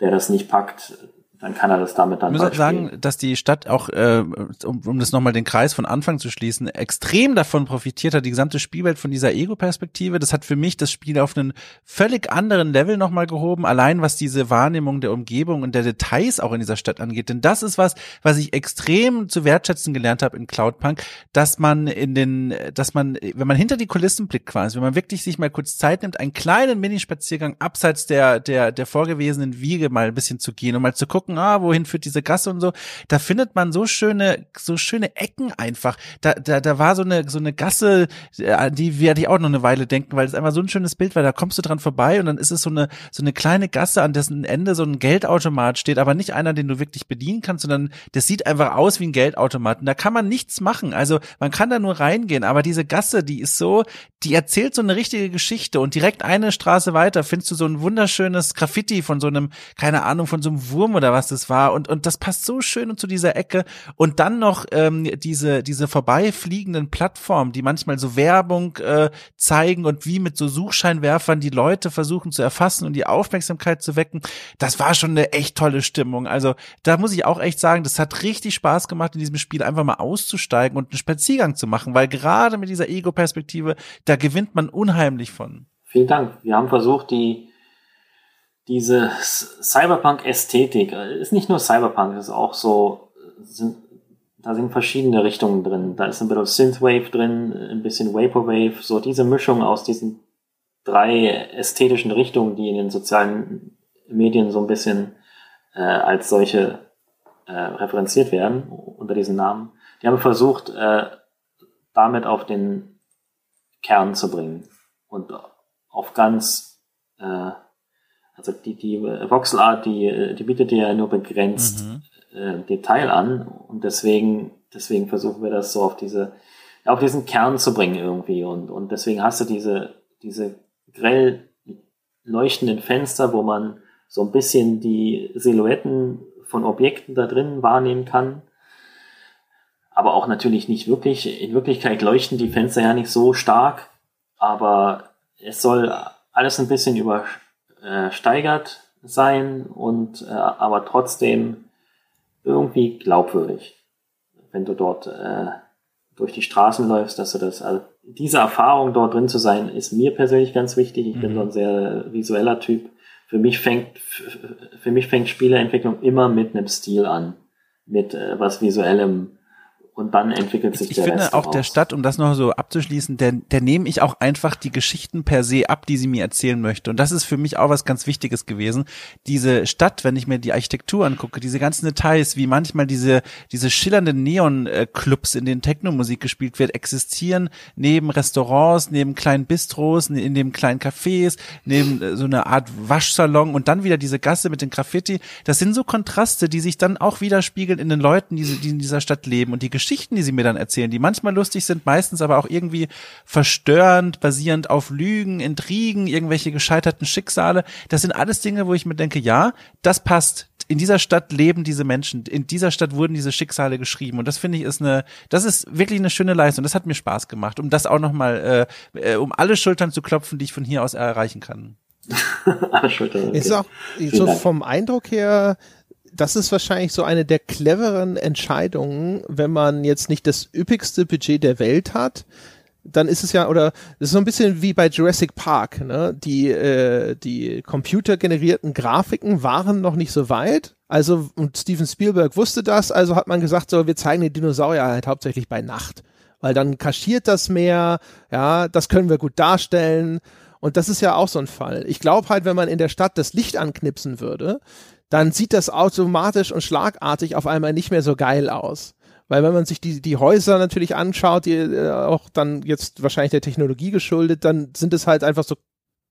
der das nicht packt, dann kann er das damit dann Ich muss sagen, dass die Stadt auch, äh, um, um das nochmal den Kreis von Anfang zu schließen, extrem davon profitiert hat, die gesamte Spielwelt von dieser Ego-Perspektive. Das hat für mich das Spiel auf einen völlig anderen Level nochmal gehoben, allein was diese Wahrnehmung der Umgebung und der Details auch in dieser Stadt angeht. Denn das ist was, was ich extrem zu wertschätzen gelernt habe in Cloudpunk, dass man in den, dass man, wenn man hinter die Kulissen blickt quasi, wenn man wirklich sich mal kurz Zeit nimmt, einen kleinen Minispaziergang abseits der, der, der vorgewesenen Wiege mal ein bisschen zu gehen und mal zu gucken, gucken, ah, wohin führt diese Gasse und so. Da findet man so schöne, so schöne Ecken einfach. Da, da, da war so eine, so eine Gasse, äh, die werde ich auch noch eine Weile denken, weil es einfach so ein schönes Bild war. Da kommst du dran vorbei und dann ist es so eine, so eine kleine Gasse, an dessen Ende so ein Geldautomat steht, aber nicht einer, den du wirklich bedienen kannst, sondern das sieht einfach aus wie ein Geldautomat. Und da kann man nichts machen. Also man kann da nur reingehen, aber diese Gasse, die ist so, die erzählt so eine richtige Geschichte und direkt eine Straße weiter findest du so ein wunderschönes Graffiti von so einem, keine Ahnung, von so einem Wurm oder was das war und, und das passt so schön zu dieser Ecke und dann noch ähm, diese, diese vorbeifliegenden Plattformen, die manchmal so Werbung äh, zeigen und wie mit so Suchscheinwerfern die Leute versuchen zu erfassen und die Aufmerksamkeit zu wecken. Das war schon eine echt tolle Stimmung. Also da muss ich auch echt sagen, das hat richtig Spaß gemacht, in diesem Spiel einfach mal auszusteigen und einen Spaziergang zu machen, weil gerade mit dieser Ego-Perspektive, da gewinnt man unheimlich von. Vielen Dank. Wir haben versucht, die diese Cyberpunk-Ästhetik, äh, ist nicht nur Cyberpunk, ist auch so, sind, da sind verschiedene Richtungen drin. Da ist ein bisschen Synthwave drin, ein bisschen Vaporwave, so diese Mischung aus diesen drei ästhetischen Richtungen, die in den sozialen Medien so ein bisschen äh, als solche äh, referenziert werden unter diesen Namen. Die haben versucht, äh, damit auf den Kern zu bringen und auf ganz, äh, also die, die Voxelart, die, die bietet dir ja nur begrenzt mhm. äh, Detail an und deswegen, deswegen versuchen wir das so auf diese, auf diesen Kern zu bringen irgendwie und, und deswegen hast du diese, diese grell leuchtenden Fenster, wo man so ein bisschen die Silhouetten von Objekten da drin wahrnehmen kann. Aber auch natürlich nicht wirklich. In Wirklichkeit leuchten die Fenster ja nicht so stark, aber es soll alles ein bisschen übersteigert sein und äh, aber trotzdem irgendwie glaubwürdig, wenn du dort äh, durch die Straßen läufst, dass du das, also diese Erfahrung dort drin zu sein, ist mir persönlich ganz wichtig. Ich mhm. bin so ein sehr visueller Typ. Für mich fängt, für mich fängt Spieleentwicklung immer mit einem Stil an, mit äh, was visuellem, und dann entwickelt sich ich, der Ich finde Rest auch daraus. der Stadt, um das noch so abzuschließen, der, der nehme ich auch einfach die Geschichten per se ab, die sie mir erzählen möchte. Und das ist für mich auch was ganz Wichtiges gewesen. Diese Stadt, wenn ich mir die Architektur angucke, diese ganzen Details, wie manchmal diese, diese schillernden Neon-Clubs, in denen Techno-Musik gespielt wird, existieren neben Restaurants, neben kleinen Bistros, in dem kleinen Cafés, neben äh, so einer Art Waschsalon und dann wieder diese Gasse mit den Graffiti. Das sind so Kontraste, die sich dann auch widerspiegeln in den Leuten, die, die in dieser Stadt leben und die Geschichten, die sie mir dann erzählen, die manchmal lustig sind, meistens aber auch irgendwie verstörend, basierend auf Lügen, Intrigen, irgendwelche gescheiterten Schicksale. Das sind alles Dinge, wo ich mir denke, ja, das passt. In dieser Stadt leben diese Menschen. In dieser Stadt wurden diese Schicksale geschrieben. Und das finde ich ist eine, das ist wirklich eine schöne Leistung. Das hat mir Spaß gemacht, um das auch nochmal, äh, äh, um alle Schultern zu klopfen, die ich von hier aus erreichen kann. Schultern. Okay. Ist auch so vom Eindruck her das ist wahrscheinlich so eine der cleveren Entscheidungen, wenn man jetzt nicht das üppigste Budget der Welt hat, dann ist es ja, oder es ist so ein bisschen wie bei Jurassic Park, ne? Die, äh, die computergenerierten Grafiken waren noch nicht so weit. Also, und Steven Spielberg wusste das, also hat man gesagt, so, wir zeigen die Dinosaurier halt hauptsächlich bei Nacht. Weil dann kaschiert das mehr, ja, das können wir gut darstellen. Und das ist ja auch so ein Fall. Ich glaube halt, wenn man in der Stadt das Licht anknipsen würde, dann sieht das automatisch und schlagartig auf einmal nicht mehr so geil aus. Weil wenn man sich die, die Häuser natürlich anschaut, die äh, auch dann jetzt wahrscheinlich der Technologie geschuldet, dann sind es halt einfach so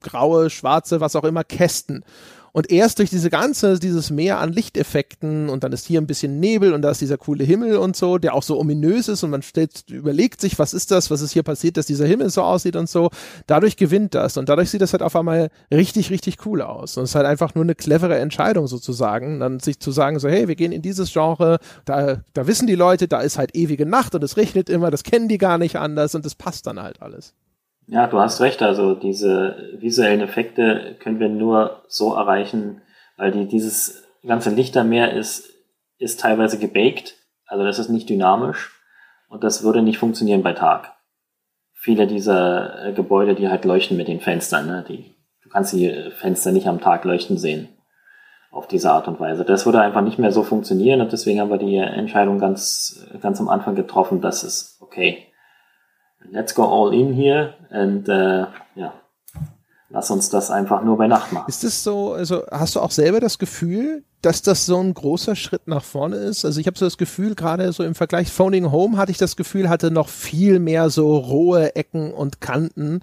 graue, schwarze, was auch immer, Kästen. Und erst durch diese ganze, dieses Meer an Lichteffekten und dann ist hier ein bisschen Nebel und da ist dieser coole Himmel und so, der auch so ominös ist und man stellt, überlegt sich, was ist das, was ist hier passiert, dass dieser Himmel so aussieht und so. Dadurch gewinnt das und dadurch sieht das halt auf einmal richtig, richtig cool aus. Und es ist halt einfach nur eine clevere Entscheidung sozusagen, dann sich zu sagen so, hey, wir gehen in dieses Genre, da, da wissen die Leute, da ist halt ewige Nacht und es regnet immer, das kennen die gar nicht anders und das passt dann halt alles. Ja, du hast recht. Also diese visuellen Effekte können wir nur so erreichen, weil die, dieses ganze Lichtermeer ist, ist teilweise gebaked. Also das ist nicht dynamisch und das würde nicht funktionieren bei Tag. Viele dieser äh, Gebäude, die halt leuchten mit den Fenstern, ne? die, du kannst die Fenster nicht am Tag leuchten sehen. Auf diese Art und Weise. Das würde einfach nicht mehr so funktionieren und deswegen haben wir die Entscheidung ganz, ganz am Anfang getroffen, dass es okay let's go all in here and uh, ja, lass uns das einfach nur bei Nacht machen. Ist es so, also hast du auch selber das Gefühl, dass das so ein großer Schritt nach vorne ist? Also ich habe so das Gefühl, gerade so im Vergleich Phoning Home hatte ich das Gefühl, hatte noch viel mehr so rohe Ecken und Kanten,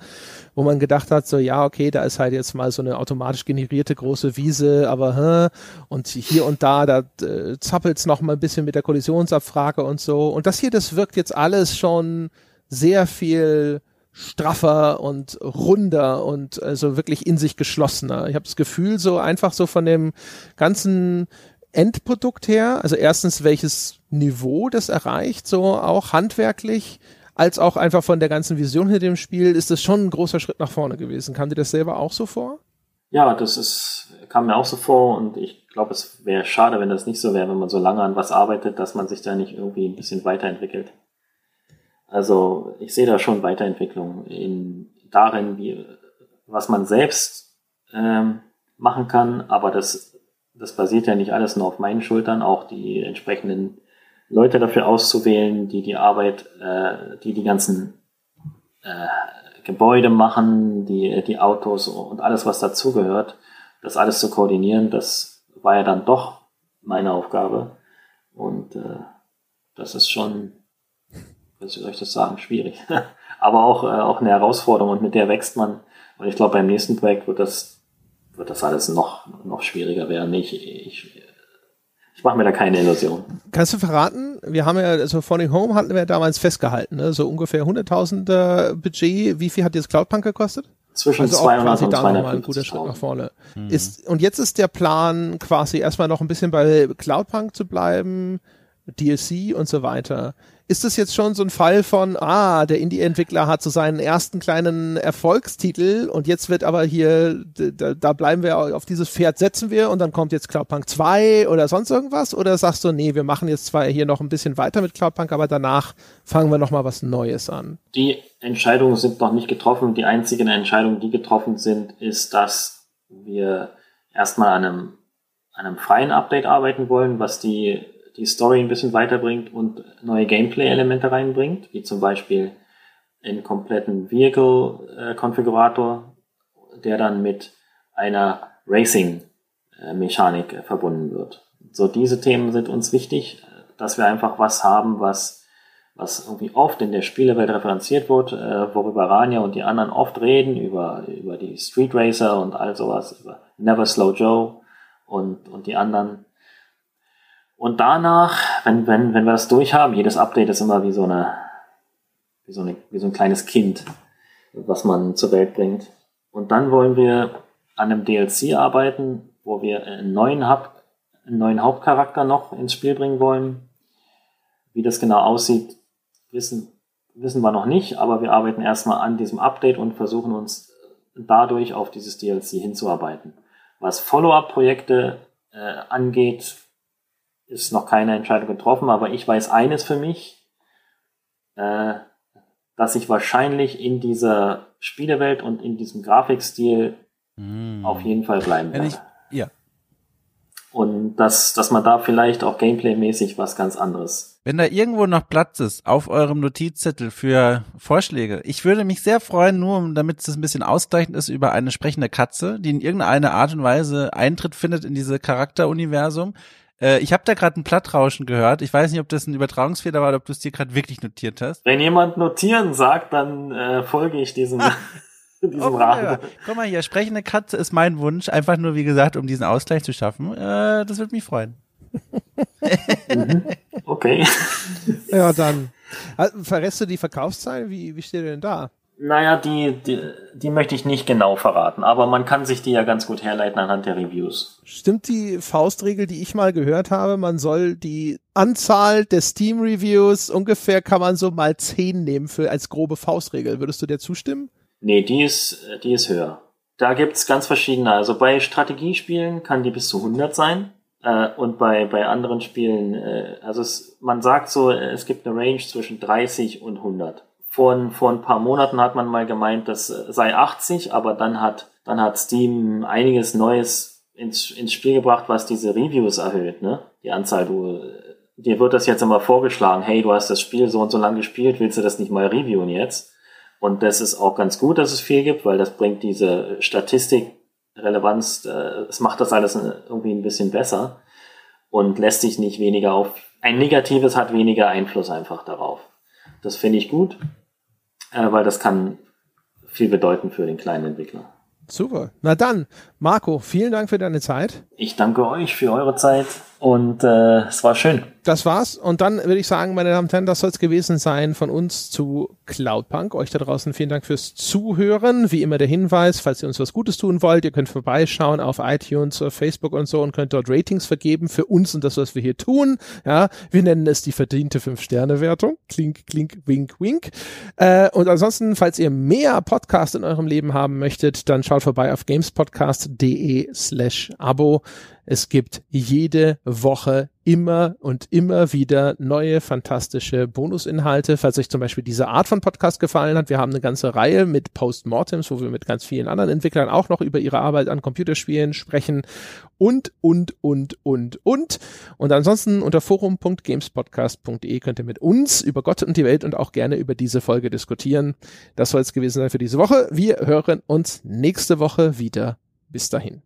wo man gedacht hat, so ja, okay, da ist halt jetzt mal so eine automatisch generierte große Wiese, aber hä, und hier und da, da äh, zappelt's noch mal ein bisschen mit der Kollisionsabfrage und so. Und das hier, das wirkt jetzt alles schon sehr viel straffer und runder und also wirklich in sich geschlossener. Ich habe das Gefühl, so einfach so von dem ganzen Endprodukt her, also erstens, welches Niveau das erreicht, so auch handwerklich, als auch einfach von der ganzen Vision hinter dem Spiel, ist das schon ein großer Schritt nach vorne gewesen. Kam dir das selber auch so vor? Ja, das ist, kam mir auch so vor und ich glaube, es wäre schade, wenn das nicht so wäre, wenn man so lange an was arbeitet, dass man sich da nicht irgendwie ein bisschen weiterentwickelt. Also ich sehe da schon Weiterentwicklung in darin, wie was man selbst ähm, machen kann, aber das, das basiert ja nicht alles nur auf meinen Schultern, auch die entsprechenden Leute dafür auszuwählen, die die Arbeit, äh, die die ganzen äh, Gebäude machen, die, die Autos und alles, was dazugehört, das alles zu koordinieren, das war ja dann doch meine Aufgabe. Und äh, das ist schon wie soll ich das sagen, schwierig. Aber auch, äh, auch eine Herausforderung und mit der wächst man. Und ich glaube, beim nächsten Projekt wird das, wird das alles noch, noch schwieriger werden. Ich, ich, ich mache mir da keine Illusion. Kannst du verraten? Wir haben ja, also Falling Home hatten wir damals festgehalten, ne? so ungefähr 100.000 Budget. Wie viel hat jetzt Cloudpunk gekostet? Zwischen also 200 und 250 ein guter Schritt nach vorne. Mhm. Ist, und jetzt ist der Plan quasi erstmal noch ein bisschen bei Cloudpunk zu bleiben, DLC und so weiter ist das jetzt schon so ein Fall von, ah, der Indie-Entwickler hat so seinen ersten kleinen Erfolgstitel und jetzt wird aber hier, da, da bleiben wir auf dieses Pferd setzen wir und dann kommt jetzt Cloudpunk 2 oder sonst irgendwas? Oder sagst du, nee, wir machen jetzt zwar hier noch ein bisschen weiter mit Cloudpunk, aber danach fangen wir nochmal was Neues an? Die Entscheidungen sind noch nicht getroffen. Die einzigen Entscheidungen, die getroffen sind, ist, dass wir erstmal an einem, an einem freien Update arbeiten wollen, was die die Story ein bisschen weiterbringt und neue Gameplay-Elemente reinbringt, wie zum Beispiel einen kompletten Vehicle-Konfigurator, der dann mit einer Racing-Mechanik verbunden wird. So diese Themen sind uns wichtig, dass wir einfach was haben, was, was irgendwie oft in der Spielewelt referenziert wird, äh, worüber Rania und die anderen oft reden, über, über die Street Racer und all sowas, über Never Slow Joe und, und die anderen und danach, wenn, wenn, wenn wir das durchhaben, jedes Update ist immer wie so eine, wie so eine, wie so ein kleines Kind, was man zur Welt bringt. Und dann wollen wir an einem DLC arbeiten, wo wir einen neuen, Haupt, einen neuen Hauptcharakter noch ins Spiel bringen wollen. Wie das genau aussieht, wissen, wissen wir noch nicht, aber wir arbeiten erstmal an diesem Update und versuchen uns dadurch auf dieses DLC hinzuarbeiten. Was Follow-up-Projekte äh, angeht, ist noch keine Entscheidung getroffen, aber ich weiß eines für mich, äh, dass ich wahrscheinlich in dieser Spielewelt und in diesem Grafikstil mm. auf jeden Fall bleiben werde. ja. Und dass, dass man da vielleicht auch gameplaymäßig was ganz anderes. Wenn da irgendwo noch Platz ist auf eurem Notizzettel für Vorschläge, ich würde mich sehr freuen, nur damit es ein bisschen ausgleichend ist, über eine sprechende Katze, die in irgendeiner Art und Weise Eintritt findet in diese Charakteruniversum. Äh, ich habe da gerade ein Plattrauschen gehört. Ich weiß nicht, ob das ein Übertragungsfehler war oder ob du es dir gerade wirklich notiert hast. Wenn jemand notieren sagt, dann äh, folge ich diesem, diesem oh. Ja. Guck mal hier, sprechende Katze ist mein Wunsch. Einfach nur, wie gesagt, um diesen Ausgleich zu schaffen. Äh, das würde mich freuen. mhm. Okay. Ja, dann. Also, verrätst du die Verkaufszahlen? Wie, wie steht denn da? Naja, die, die, die möchte ich nicht genau verraten, aber man kann sich die ja ganz gut herleiten anhand der Reviews. Stimmt die Faustregel, die ich mal gehört habe, man soll die Anzahl der Steam-Reviews ungefähr kann man so mal 10 nehmen für als grobe Faustregel. Würdest du der zustimmen? Nee, die ist, die ist höher. Da gibt's ganz verschiedene. Also bei Strategiespielen kann die bis zu 100 sein. Äh, und bei, bei anderen Spielen, äh, also es, man sagt so, es gibt eine Range zwischen 30 und 100 vor, vor ein paar Monaten hat man mal gemeint, das sei 80, aber dann hat, dann hat Steam einiges Neues ins, ins Spiel gebracht, was diese Reviews erhöht, ne? Die Anzahl, du, dir wird das jetzt immer vorgeschlagen, hey, du hast das Spiel so und so lange gespielt, willst du das nicht mal reviewen jetzt? Und das ist auch ganz gut, dass es viel gibt, weil das bringt diese Statistikrelevanz, äh, es macht das alles irgendwie ein bisschen besser und lässt sich nicht weniger auf. Ein negatives hat weniger Einfluss einfach darauf. Das finde ich gut, äh, weil das kann viel bedeuten für den kleinen Entwickler. Super. Na dann, Marco, vielen Dank für deine Zeit. Ich danke euch für eure Zeit und äh, es war schön das war's. Und dann würde ich sagen, meine Damen und Herren, das soll es gewesen sein von uns zu Cloudpunk. Euch da draußen vielen Dank fürs Zuhören. Wie immer der Hinweis, falls ihr uns was Gutes tun wollt, ihr könnt vorbeischauen auf iTunes, auf Facebook und so und könnt dort Ratings vergeben für uns und das, was wir hier tun. Ja, wir nennen es die verdiente Fünf-Sterne-Wertung. Klink, klink, wink, wink. Äh, und ansonsten, falls ihr mehr Podcast in eurem Leben haben möchtet, dann schaut vorbei auf gamespodcast.de slash Abo. Es gibt jede Woche immer und immer wieder neue fantastische Bonusinhalte. Falls euch zum Beispiel diese Art von Podcast gefallen hat, wir haben eine ganze Reihe mit Postmortems, wo wir mit ganz vielen anderen Entwicklern auch noch über ihre Arbeit an Computerspielen sprechen und, und, und, und, und. Und ansonsten unter forum.gamespodcast.de könnt ihr mit uns über Gott und die Welt und auch gerne über diese Folge diskutieren. Das soll es gewesen sein für diese Woche. Wir hören uns nächste Woche wieder. Bis dahin.